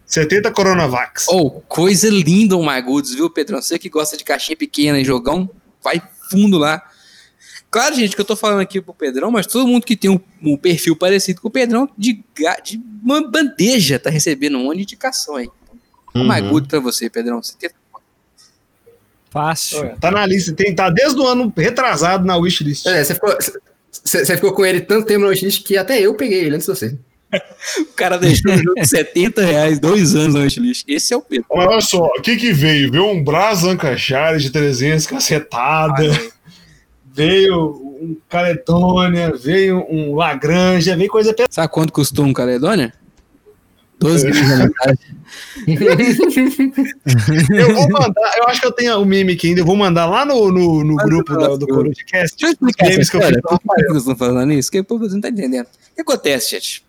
Speaker 2: 70 Coronavax.
Speaker 6: Oh, coisa linda My Goods, viu, Pedrão? Você que gosta de caixinha pequena em jogão, vai fundo lá. Claro, gente, que eu tô falando aqui pro Pedrão, mas todo mundo que tem um, um perfil parecido com o Pedrão, de, de uma bandeja, tá recebendo um monte de indicação aí. My
Speaker 4: Uhum.
Speaker 6: Good pra você, Pedrão. Você tem
Speaker 1: Fácil.
Speaker 2: Tá na lista. Tem, tá desde o ano retrasado na wishlist.
Speaker 5: É, você ficou, você, você ficou com ele tanto tempo no wishlist que até eu peguei ele antes de você.
Speaker 6: O cara deixou o jogo de 70 reais, dois anos no wishlist. Esse é o Pedro.
Speaker 8: Mas olha só, o que que veio? Veio um Brás Lancashire de 300 cacetada,
Speaker 2: Veio um Caletônia, veio um Lagranja, veio coisa pesada.
Speaker 6: Sabe quanto custou um Caledônia? 12 quilos na metade.
Speaker 2: Eu vou mandar, eu acho que eu tenho o meme aqui ainda, eu vou mandar lá no, no, no grupo da- do. Corujacast.
Speaker 6: Deixa eu explicar
Speaker 2: Os memes
Speaker 6: essa
Speaker 2: que eu fiz
Speaker 6: história. Por que vocês estão falando isso? Que o povo não tá entendendo. O que acontece, gente?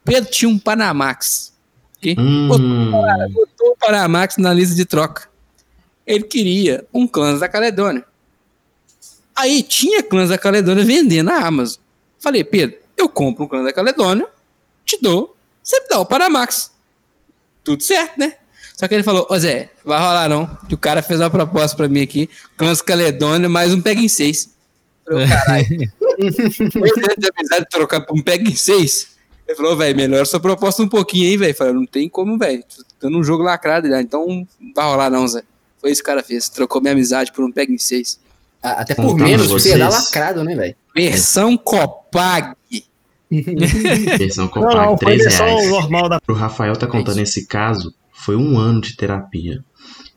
Speaker 6: O Pedro tinha um Panamax. ok?
Speaker 4: Hum,
Speaker 6: Botou o Panamax na lista de troca. Ele queria um Clãs da Caledônia. Aí tinha Clãs da Caledônia vendendo na Amazon. Falei, Pedro, eu compro um Clãs da Caledônia, te dou, você me dá o Panamax. Tudo certo, né? Só que ele falou, ô Zé, vai rolar não. Que o cara fez uma proposta pra mim aqui, Clãs Caledônia, mais um pega em seis. Falei, "Ô, caralho. De amizade de trocar por um pega em seis. Ele falou, velho, melhora sua proposta um pouquinho aí, velho. Falei, não tem como, velho. Tô num jogo lacrado, né? então não vai rolar não, Zé. Foi isso que o cara fez. Trocou minha amizade por um pega em seis.
Speaker 5: Até por
Speaker 4: Contando
Speaker 5: menos, dar
Speaker 4: vocês.
Speaker 5: lacrado, né, velho?
Speaker 6: Versão Copag.
Speaker 4: versão
Speaker 2: Não,
Speaker 4: Copag,
Speaker 2: não, foi
Speaker 4: 3
Speaker 2: versão
Speaker 4: reais.
Speaker 2: normal da.
Speaker 4: Pro Rafael tá contando esse caso, foi um ano de terapia.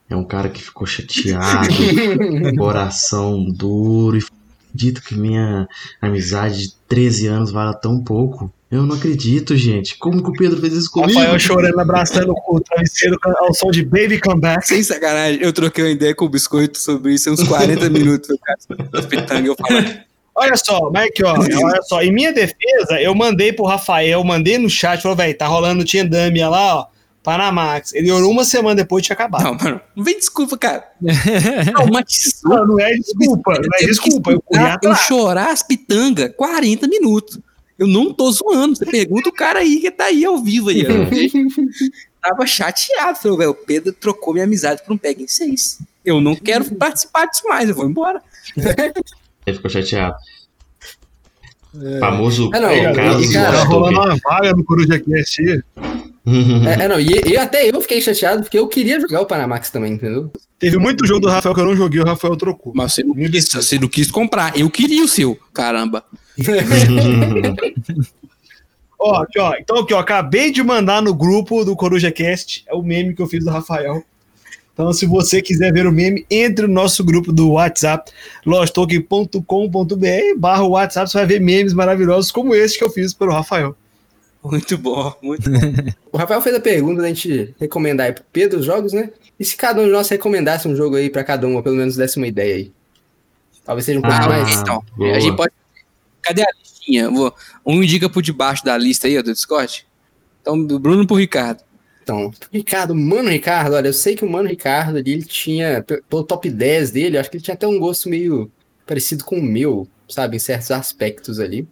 Speaker 4: É um cara que ficou chateado, coração duro e acredito que minha amizade de 13 anos vale tão pouco. Eu não acredito, gente. Como que o Pedro fez isso comigo?
Speaker 2: Rafael chorando, abraçando o travesseiro ao som de Baby Come Back.
Speaker 6: Sem sacanagem, eu troquei uma ideia com o Biscoito sobre isso uns 40 minutos. Cara, eu falando.
Speaker 2: Olha só, aqui, ó, olha só. Em minha defesa, eu mandei pro Rafael, mandei no chat, falou, velho, tá rolando Tiendamia lá, ó, Panamax. Ele orou uma semana depois de acabar.
Speaker 6: Não, mano, não vem desculpa, cara.
Speaker 2: Não, mas não, não é desculpa, não é desculpa. Eu,
Speaker 6: eu
Speaker 2: atrás.
Speaker 6: chorar as pitangas 40 minutos. Eu não tô zoando. Você pergunta o cara aí que tá aí ao vivo aí. ó. Tava chateado. Falei, velho, o Pedro trocou minha amizade por um Peg em 6. Eu não quero participar disso mais, eu vou embora.
Speaker 4: Ele ficou chateado. Famoso
Speaker 5: É, não,
Speaker 4: é,
Speaker 5: e-
Speaker 4: caso
Speaker 5: e, cara,
Speaker 8: rolando uma vaga no Coruja Cast.
Speaker 5: É, é, não, e, e até eu fiquei chateado porque eu queria jogar o Panamax também, entendeu?
Speaker 8: Teve muito jogo do Rafael que eu não joguei, o Rafael trocou.
Speaker 6: Mas você não, quis, você não quis comprar. Eu queria o seu. Caramba.
Speaker 2: Ó, aqui, ó. Então, aqui, ó. Acabei de mandar no grupo do Coruja Cast. É o meme que eu fiz do Rafael. Então, se você quiser ver o meme, entre no nosso grupo do WhatsApp, losttoken.com.br barra WhatsApp. Você vai ver memes maravilhosos como esse que eu fiz pelo Rafael.
Speaker 6: Muito bom, muito bom.
Speaker 5: O Rafael fez a pergunta da gente recomendar aí pro Pedro os jogos, né? E se cada um de nós recomendasse um jogo aí pra cada um, ou pelo menos desse uma ideia aí? Talvez seja um pouco
Speaker 4: Ah,
Speaker 5: mais.
Speaker 6: então,
Speaker 4: boa.
Speaker 6: a gente pode. Cadê a listinha? Um indica por debaixo da lista aí, ó, do Discord. Então, do Bruno pro Ricardo.
Speaker 5: Então, Ricardo, Mano Ricardo, olha, eu sei que o Mano Ricardo ali, ele tinha, pe- pelo top 10 dele, eu acho que ele tinha até um gosto meio parecido com o meu, sabe, em certos aspectos ali.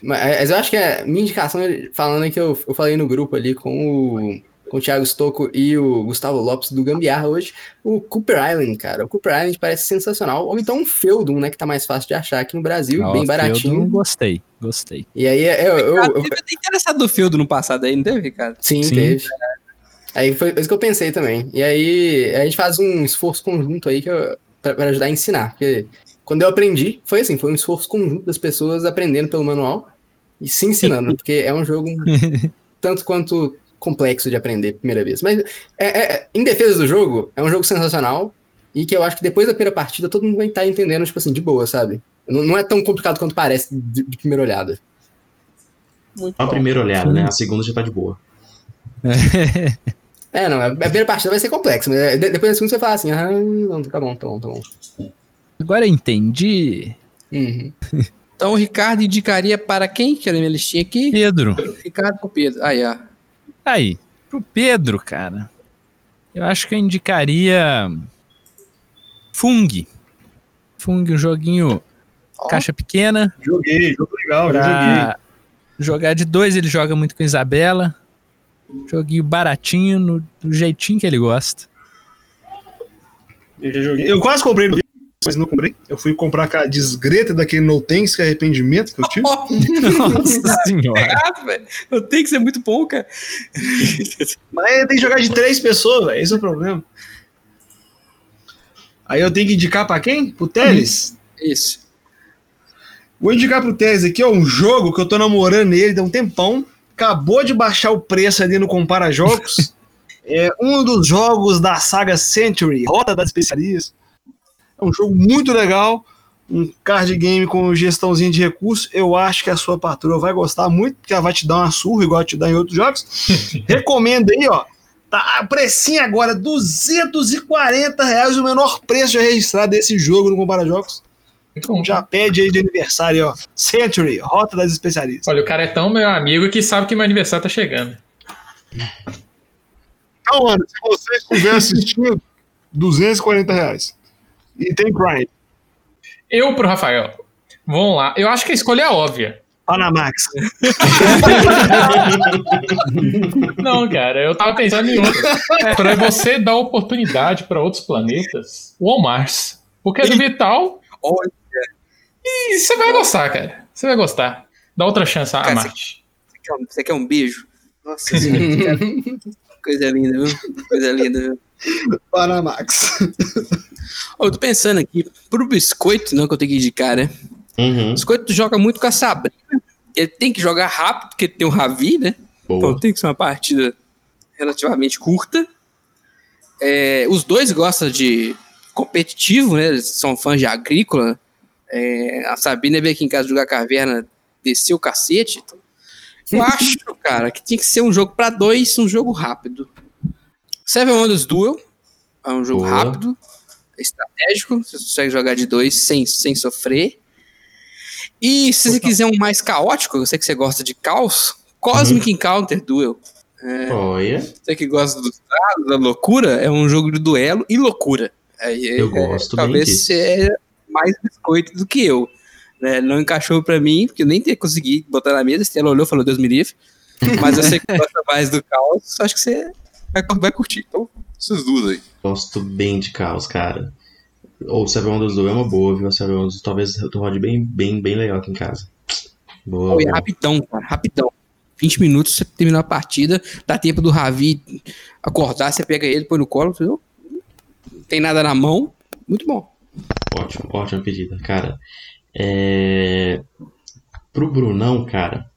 Speaker 5: Mas, mas eu acho que a minha indicação, falando é que eu, eu falei no grupo ali com o, com o Thiago Stocco e o Gustavo Lopes do Gambiarra hoje, o Cooper Island, cara. O Cooper Island parece sensacional. Ou então um Feudum, né, que tá mais fácil de achar aqui no Brasil,
Speaker 1: Ó,
Speaker 5: bem
Speaker 1: Feudum,
Speaker 5: baratinho.
Speaker 1: Gostei, gostei.
Speaker 5: E aí, eu, eu, eu,
Speaker 6: Teve até interessado do Feudo no passado aí, não teve, Ricardo?
Speaker 5: Sim,
Speaker 1: Sim.
Speaker 5: teve. Aí foi isso que eu pensei também. E aí a gente faz um esforço conjunto aí que eu, pra, pra ajudar a ensinar. Porque quando eu aprendi, foi assim, foi um esforço conjunto das pessoas aprendendo pelo manual e se ensinando, porque é um jogo tanto quanto complexo de aprender primeira vez. Mas é, é- em defesa do jogo, é um jogo sensacional e que eu acho que depois da primeira partida todo mundo vai estar entendendo, tipo assim, de boa, sabe? Não, não é tão complicado quanto parece de, de primeira olhada.
Speaker 6: Muito
Speaker 4: Só a primeira olhada, né? A segunda já tá de boa.
Speaker 5: É, não, a primeira partida vai ser complexa, mas é, de- depois da segunda você fala assim, ah, não, tá bom, tá bom, tá bom.
Speaker 1: Agora eu entendi.
Speaker 5: Uhum.
Speaker 6: Então o Ricardo indicaria para quem? Que era minha listinha aqui.
Speaker 1: Pedro.
Speaker 6: Ricardo com Pedro. Aí, ó.
Speaker 1: Aí, pro Pedro, cara. Eu acho que eu indicaria Fung. Fung, um joguinho caixa pequena.
Speaker 2: Joguei, jogo legal, já joguei.
Speaker 1: Pra jogar de dois, ele joga muito com Isabela. Joguinho baratinho, no, do jeitinho que ele gosta.
Speaker 2: Eu já joguei. Eu quase comprei no mas não comprei. Eu fui comprar com a desgreta daquele No Thanks, que é arrependimento que eu tive.
Speaker 1: Nossa senhora.
Speaker 6: Ah, tenho que ser muito bom, cara.
Speaker 2: Mas tem que jogar de três pessoas, velho. Esse é o problema. Aí eu tenho que indicar pra quem? Pro Teles?
Speaker 6: Isso.
Speaker 2: Vou indicar pro Teles aqui, ó, um jogo que eu tô namorando ele há um tempão. Acabou de baixar o preço ali no Compara Jogos. é um dos jogos da saga Century, Rota das Especialistas. É um jogo muito legal. Um card game com gestãozinha de recursos. Eu acho que a sua patroa vai gostar muito, porque ela vai te dar uma surra, igual te dá em outros jogos. Recomendo aí, ó. Tá, precinho agora, 240 reais, o menor preço já registrado desse jogo no Compara Jogos. Então já pede aí de aniversário, ó. Century, Rota das Especialistas.
Speaker 3: Olha, o cara é tão meu amigo que sabe que meu aniversário tá chegando.
Speaker 8: Então, mano, se você estiver assistindo, 240 reais.
Speaker 2: E tem Prime,
Speaker 3: Eu pro Rafael. Vamos lá. Eu acho que a escolha é óbvia.
Speaker 2: Panamax.
Speaker 3: Não, cara, eu tava pensando em outra. Pra você dar oportunidade pra outros planetas, o Walmart. Porque é do Vital.
Speaker 6: Olha.
Speaker 3: E você vai gostar, cara. Você vai gostar. Dá outra chance a
Speaker 6: Cara,
Speaker 3: Marte.
Speaker 6: Você quer, um, você quer um beijo? Nossa senhora. Coisa linda, viu? Coisa linda, viu?
Speaker 2: Panamax.
Speaker 6: Ó, Eu tô pensando aqui, pro biscoito, não que eu tenho que indicar, né?
Speaker 4: Uhum.
Speaker 6: O biscoito joga muito com a Sabrina. Ele tem que jogar rápido, porque ele tem o Ravi, né? Então
Speaker 4: Boa.
Speaker 6: tem que ser uma partida relativamente curta. É, os dois gostam de competitivo, né? Eles são fãs de agrícola. É, a Sabina veio aqui em casa jogar caverna, desceu o cacete. Eu acho, cara, que tinha que ser um jogo para dois, um jogo rápido. Seven Wonders Duel é um jogo
Speaker 4: Boa.
Speaker 6: rápido, estratégico, você consegue jogar de dois sem, sem sofrer. E se você quiser um mais caótico, eu sei que você gosta de caos, Cosmic Encounter Duel.
Speaker 4: Olha,
Speaker 6: Você que gosta dados, da loucura, é um jogo de duelo e loucura. Aí,
Speaker 4: Eu
Speaker 6: é,
Speaker 4: gosto bem
Speaker 6: Talvez
Speaker 4: disso.
Speaker 6: você é mais biscoito do que eu. né? Não encaixou pra mim, porque eu nem ter consegui botar na mesa. Ela olhou e falou, Deus me livre. Mas eu sei que gosta mais do caos, acho que você vai, vai curtir. Então, esses duas aí.
Speaker 4: gosto bem de caos, cara. Ou Seven Wonders do é uma boa, viu? Seven Wonders talvez tu rode bem, bem, bem legal aqui em casa. Boa.
Speaker 6: Rapidão, cara, rapidão. 20 minutos, você terminou a partida, dá tempo do Ravi acordar, você pega ele, põe no colo, entendeu? Não tem nada na mão, muito bom.
Speaker 4: Ótimo, ótima pedida, cara. É... Pro Brunão, cara,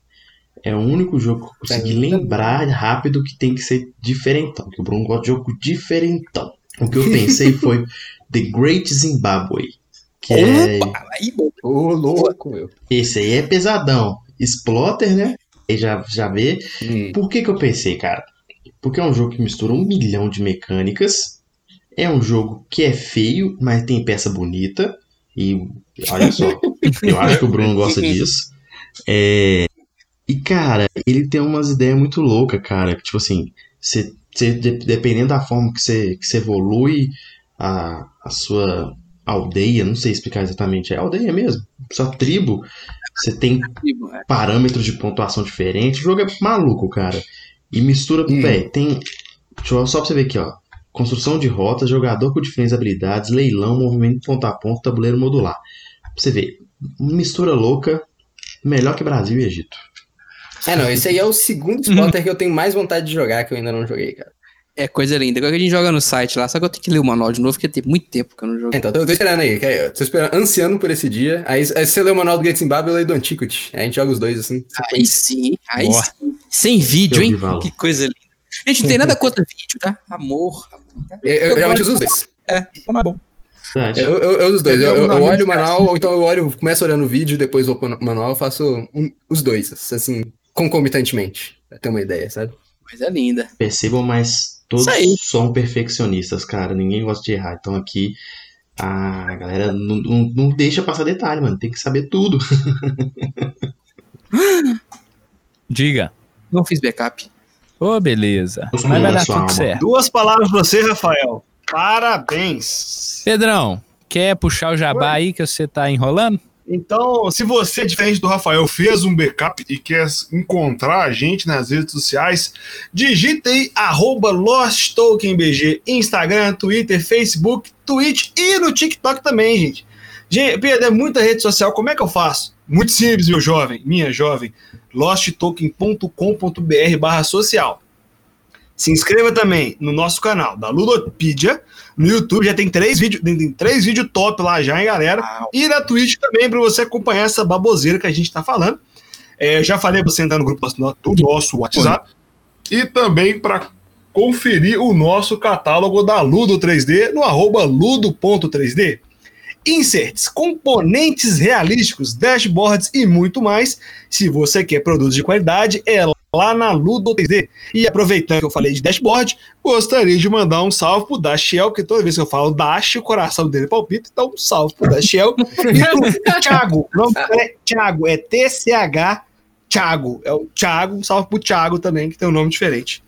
Speaker 4: é o único jogo que eu consegui lembrar rápido que tem que ser diferentão. Que o Bruno gosta de jogo diferentão. O que eu pensei foi The Great Zimbabwe. Que é...
Speaker 6: Opa, aí, bom.
Speaker 5: Ô, louco, meu.
Speaker 4: Esse aí é pesadão. Splotter, né? Aí já, já vê.
Speaker 5: Hum.
Speaker 4: Por que que eu pensei, cara? Porque é um jogo que mistura um milhão de mecânicas. É um jogo que é feio, mas tem peça bonita. E olha só, eu acho que o Bruno gosta disso. É, e, cara, ele tem umas ideias muito loucas, cara. Tipo assim, você, você- de- dependendo da forma que você, que você evolui a, a sua aldeia, não sei explicar exatamente, é aldeia mesmo, sua tribo, você tem
Speaker 6: É.
Speaker 4: parâmetros de pontuação diferentes. O jogo é maluco, cara. E mistura,
Speaker 5: Hum.
Speaker 4: véi, tem. Deixa eu, só pra você ver aqui, ó. Construção de rotas, jogador com diferentes habilidades, leilão, movimento ponto a ponto, tabuleiro modular. Pra você ver, mistura louca, melhor que Brasil e Egito.
Speaker 5: É, não, esse aí é o segundo spotter que eu tenho mais vontade de jogar, que eu ainda não joguei, cara.
Speaker 6: É coisa linda. Agora que a gente joga no site lá, só que eu tenho que ler o manual de novo, porque tem muito tempo que eu não jogo.
Speaker 5: Então, tô, tô esperando aí, que tô esperando, ansiando por esse dia. Aí, aí você lê o manual do Great Zimbabwe, eu leio do Antiquity. Aí a gente joga os dois, assim.
Speaker 6: Aí sim, aí
Speaker 1: Boa.
Speaker 6: sim. Sem vídeo,
Speaker 4: Eu
Speaker 6: hein? Que coisa linda. Gente, não tem nada contra vídeo, tá? Amor.
Speaker 5: Eu, eu, geralmente uso os dois.
Speaker 6: É, como é bom.
Speaker 5: Eu, eu, eu uso os dois. Eu, eu- eu
Speaker 3: Eu-
Speaker 5: olho o manual, ou então eu olho, começo olhando o vídeo, depois vou pro manual, eu faço um- os dois, assim, concomitantemente. Pra ter uma ideia, sabe?
Speaker 6: Coisa linda.
Speaker 4: Percebam, mas todos são perfeccionistas, cara. Ninguém gosta de errar. Então aqui a galera não, não, não deixa passar detalhe, mano. Tem que saber tudo.
Speaker 1: Diga.
Speaker 6: Não fiz backup.
Speaker 1: Ô, beleza.
Speaker 4: Eu sou
Speaker 1: Mas vai
Speaker 4: da
Speaker 1: dar tudo
Speaker 4: alma.
Speaker 1: certo.
Speaker 2: Duas palavras pra você, Rafael. Parabéns.
Speaker 1: Pedrão, quer puxar o jabá aí que você tá enrolando?
Speaker 2: Então, se você, diferente do Rafael,
Speaker 8: fez um backup e quer encontrar a gente nas redes sociais,
Speaker 2: digita aí arroba LostTokenBG, Instagram, Twitter, Facebook, Twitch e no TikTok também, gente. Gente, Pedro, é muita rede social, como é que eu faço? Muito simples, meu jovem, minha jovem, losttoken.com.br barra social. Se inscreva também no nosso canal da Ludopedia, no YouTube, já tem três vídeos, tem, três vídeos top lá já, hein, galera? E na Twitch também, para você acompanhar essa baboseira que a gente tá falando. É, já falei pra você entrar no grupo do do nosso WhatsApp.
Speaker 8: e também para conferir o nosso catálogo da Ludo 3D no arroba ludo.3D.
Speaker 2: inserts, componentes realísticos, dashboards e muito mais. Se você quer produtos de qualidade, é lá na Ludo 3D. E aproveitando que eu falei de dashboard, gostaria de mandar um salve pro Dashiel, porque toda vez que eu falo Dash, o coração dele palpita, então um salve pro Dashiel. e pro Thiago, o nome dele é Thiago, é TCH Thiago, é o Thiago, um salve pro Thiago também, que tem um nome diferente.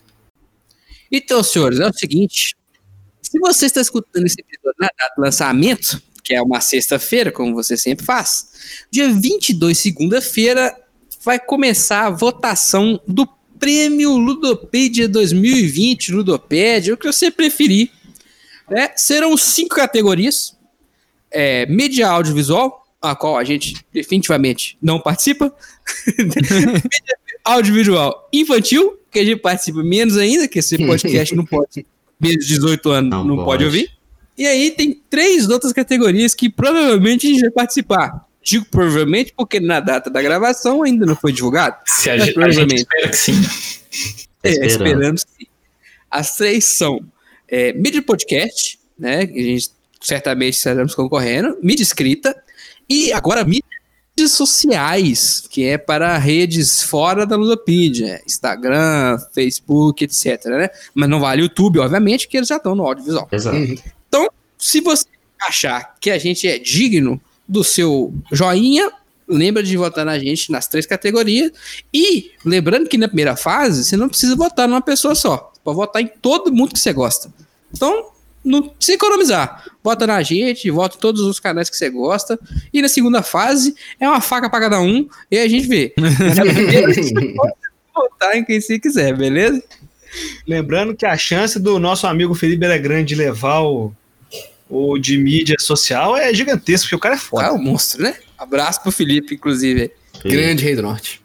Speaker 6: Então, senhores, é o seguinte. Se você está escutando esse episódio na data do lançamento, que é uma sexta-feira, como você sempre faz, dia 22, segunda-feira, vai começar a votação do Prêmio Ludopedia 2020, Ludopédia, o que você preferir. né? Serão cinco categorias. É, mídia audiovisual, a qual a gente definitivamente não participa. Mídia audiovisual infantil, que a gente participa menos ainda, que esse podcast não pode, menos de 18 anos
Speaker 4: Não
Speaker 6: não, pode.
Speaker 4: pode.
Speaker 6: ouvir. E aí tem três outras categorias que provavelmente a gente vai participar. Digo provavelmente porque na data da gravação ainda não foi divulgado.
Speaker 3: Se a, gente, a gente espera que sim.
Speaker 6: É,
Speaker 4: Esperando.
Speaker 6: esperando sim. As três são é, mídia de podcast, né? Que a gente certamente estaremos concorrendo, mídia escrita e agora mídias sociais, que é para redes fora da Ludopedia, Instagram, Facebook, etc, né? Mas não vale YouTube, obviamente, que eles já estão no audiovisual.
Speaker 4: Exato.
Speaker 6: Se você achar que a gente é digno do seu joinha, lembra de votar na gente nas três categorias. E lembrando que na primeira fase, você não precisa votar numa pessoa só. Você pode votar em todo mundo que você gosta. Então, não precisa economizar. Vota na gente, vota em todos os canais que você gosta. E na segunda fase, é uma faca para cada um. E aí a gente vê. Mas na primeira, você pode votar em quem você quiser, beleza?
Speaker 2: Lembrando que a chance do nosso amigo Felipe era grande de levar o, o de mídia social é gigantesca, porque o cara é
Speaker 6: Ah,
Speaker 2: foda.
Speaker 6: o monstro, né? Abraço pro Felipe, inclusive.
Speaker 5: Grande rei do norte.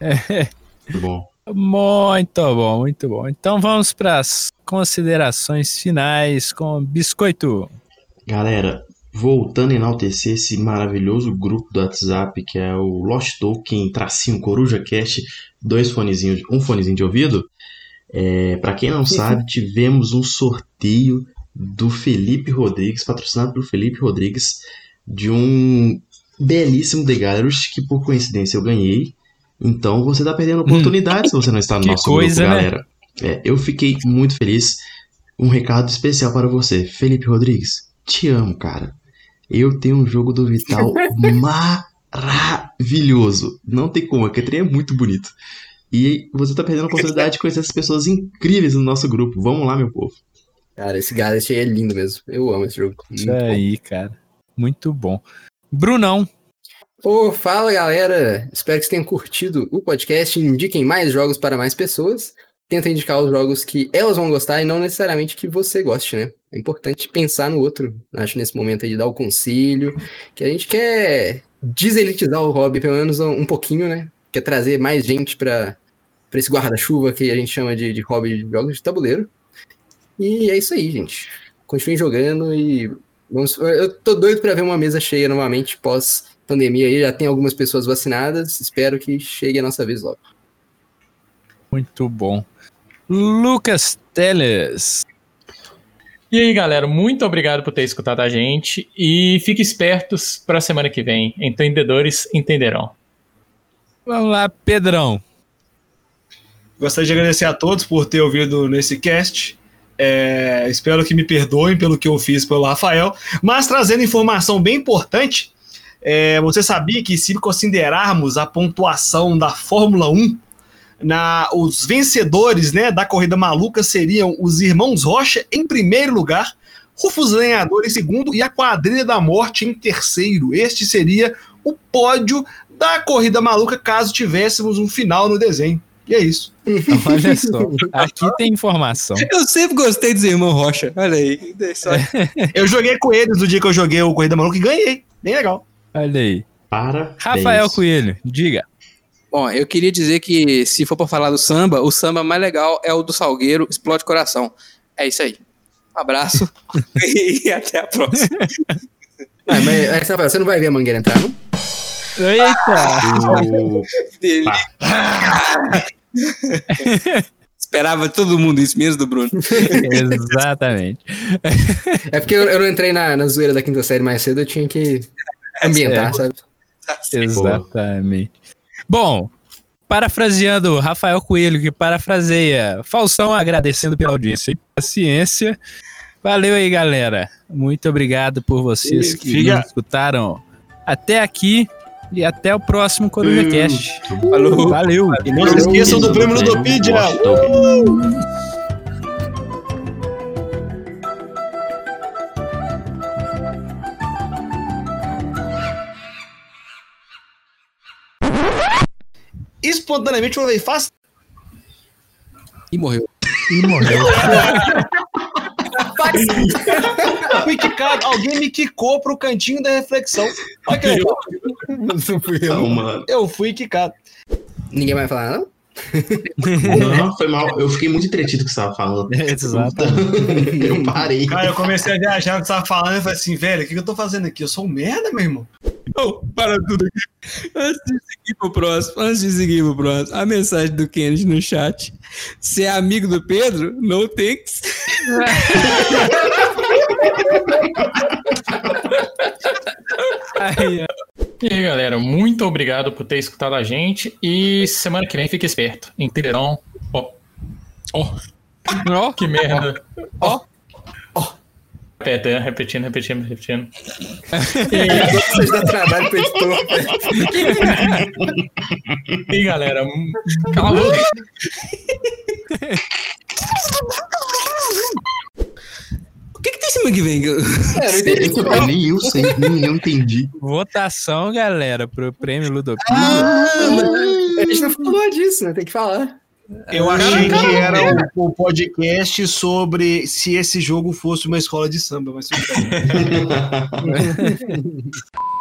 Speaker 4: Muito bom.
Speaker 1: Muito bom, muito bom. Então vamos para as considerações finais com Biscoito.
Speaker 4: Galera, voltando a enaltecer esse maravilhoso grupo do WhatsApp que é o Lost Token tracinho Coruja Cast, dois fonezinhos, um fonezinho de ouvido. É, para quem não sabe, tivemos um sorteio do Felipe Rodrigues, patrocinado pelo Felipe Rodrigues, de um belíssimo The Gallery que por coincidência eu ganhei. Então você tá perdendo oportunidade se você não está no
Speaker 1: Que
Speaker 4: nosso
Speaker 1: coisa,
Speaker 4: grupo,
Speaker 1: né?
Speaker 4: galera. É, eu fiquei muito feliz. Um recado especial para você, Felipe Rodrigues. Te amo, cara. Eu tenho um jogo do Vital maravilhoso. Não tem como, aquele trem é muito bonito. E você tá perdendo a oportunidade de conhecer essas pessoas incríveis no nosso grupo. Vamos lá, meu povo.
Speaker 5: Cara, esse Galaxy é lindo mesmo. Eu amo esse jogo.
Speaker 1: Isso aí, cara. Muito bom. Brunão.
Speaker 5: Ô, fala galera! Espero que vocês tenham curtido o podcast. Indiquem mais jogos para mais pessoas. Tenta indicar os jogos que elas vão gostar e não necessariamente que você goste, né? É importante pensar no outro. Acho nesse momento aí de dar o conselho. Que a gente quer deselitizar o hobby, pelo menos um um pouquinho, né? Quer trazer mais gente para esse guarda-chuva que a gente chama de, de hobby de jogos de tabuleiro. E é isso aí, gente. Continuem jogando e vamos. Eu tô doido para ver uma mesa cheia novamente pós pandemia aí, já tem algumas pessoas vacinadas, espero que chegue a nossa vez logo.
Speaker 1: Muito bom. Lucas Teles.
Speaker 3: E aí, galera, muito obrigado por ter escutado a gente e fiquem espertos para a semana que vem. Entendedores entenderão.
Speaker 1: Vamos lá, Pedrão.
Speaker 2: Gostaria de agradecer a todos por ter ouvido nesse cast. É, espero que me perdoem pelo que eu fiz pelo Rafael. Mas trazendo informação bem importante, é, você sabia que se considerarmos a pontuação da Fórmula 1, na, os vencedores né, da corrida maluca seriam os irmãos Rocha em primeiro lugar, Rufus Lenhador em segundo e a Quadrilha da Morte em terceiro. Este seria o pódio da corrida maluca caso tivéssemos um final no desenho. E é isso.
Speaker 1: Olha só. Aqui tem informação.
Speaker 6: Eu sempre gostei dos irmãos Rocha. Olha aí.
Speaker 2: Eu joguei com eles no dia que eu joguei o Corrida Maluca e ganhei. Bem legal.
Speaker 1: Olha aí.
Speaker 4: Parabéns.
Speaker 1: Rafael Coelho, diga.
Speaker 6: Bom, eu queria dizer que se for pra falar do samba, o samba mais legal é o do Salgueiro, Explode Coração. É isso aí. Um abraço e até a próxima.
Speaker 5: Ah, mas você não vai ver a mangueira entrar, não?
Speaker 1: Eita!
Speaker 4: O-
Speaker 6: Dele. Esperava todo mundo isso, menos do Bruno.
Speaker 1: Exatamente.
Speaker 5: É porque eu, eu não entrei na, na zoeira da quinta série mais cedo, eu tinha que ambientar,
Speaker 1: É.
Speaker 5: sabe?
Speaker 1: Exatamente. Bom, parafraseando Rafael Coelho, que parafraseia Falsão agradecendo pela audiência e paciência. Valeu aí, galera. Muito obrigado por vocês que
Speaker 2: Fica-
Speaker 1: escutaram até aqui e até o próximo Coruja Cast.
Speaker 6: Falou.
Speaker 1: Valeu.
Speaker 2: E não se esqueçam do prêmio Ludopedia. Espontaneamente eu falei, faz.
Speaker 6: E morreu.
Speaker 1: E morreu.
Speaker 2: Fui quicado. Alguém me quicou pro cantinho da reflexão. Olha que legal.
Speaker 5: Não fui eu.
Speaker 4: Não, mano.
Speaker 2: Eu fui quicado.
Speaker 5: Ninguém vai falar, não?
Speaker 4: Não, foi mal. Eu fiquei muito entretido com o que você estava falando.
Speaker 1: Exatamente.
Speaker 4: Eu parei.
Speaker 2: Cara, eu comecei a viajar o que você tava falando e falei assim, velho, o que, eu tô fazendo aqui? Eu sou um merda, meu irmão.
Speaker 6: Ô, para tudo aqui. Antes de seguir pro próximo, antes de seguir pro próximo, a mensagem do Kennedy no chat. Se é amigo do Pedro, no thanks.
Speaker 1: Aí, ó.
Speaker 3: E aí, galera, muito obrigado por ter escutado a gente. E semana que vem fique esperto. Entenderão. Ó,
Speaker 1: Ó,
Speaker 3: que merda.
Speaker 1: Ó.
Speaker 3: Repete, repetindo, repetindo, repetindo.
Speaker 5: Vocês dão trabalho pro editor.
Speaker 3: E aí, galera, cala a boca.
Speaker 6: O que, que tem semana que vem?
Speaker 5: É, eu não entendi.
Speaker 4: Nem eu sei, nem eu entendi.
Speaker 1: votação, galera, pro prêmio Ludopia.
Speaker 5: Ah, mas a gente não falou disso, né? Tem que falar.
Speaker 2: Eu achei que era o, o podcast sobre se esse jogo fosse uma escola de samba, mas.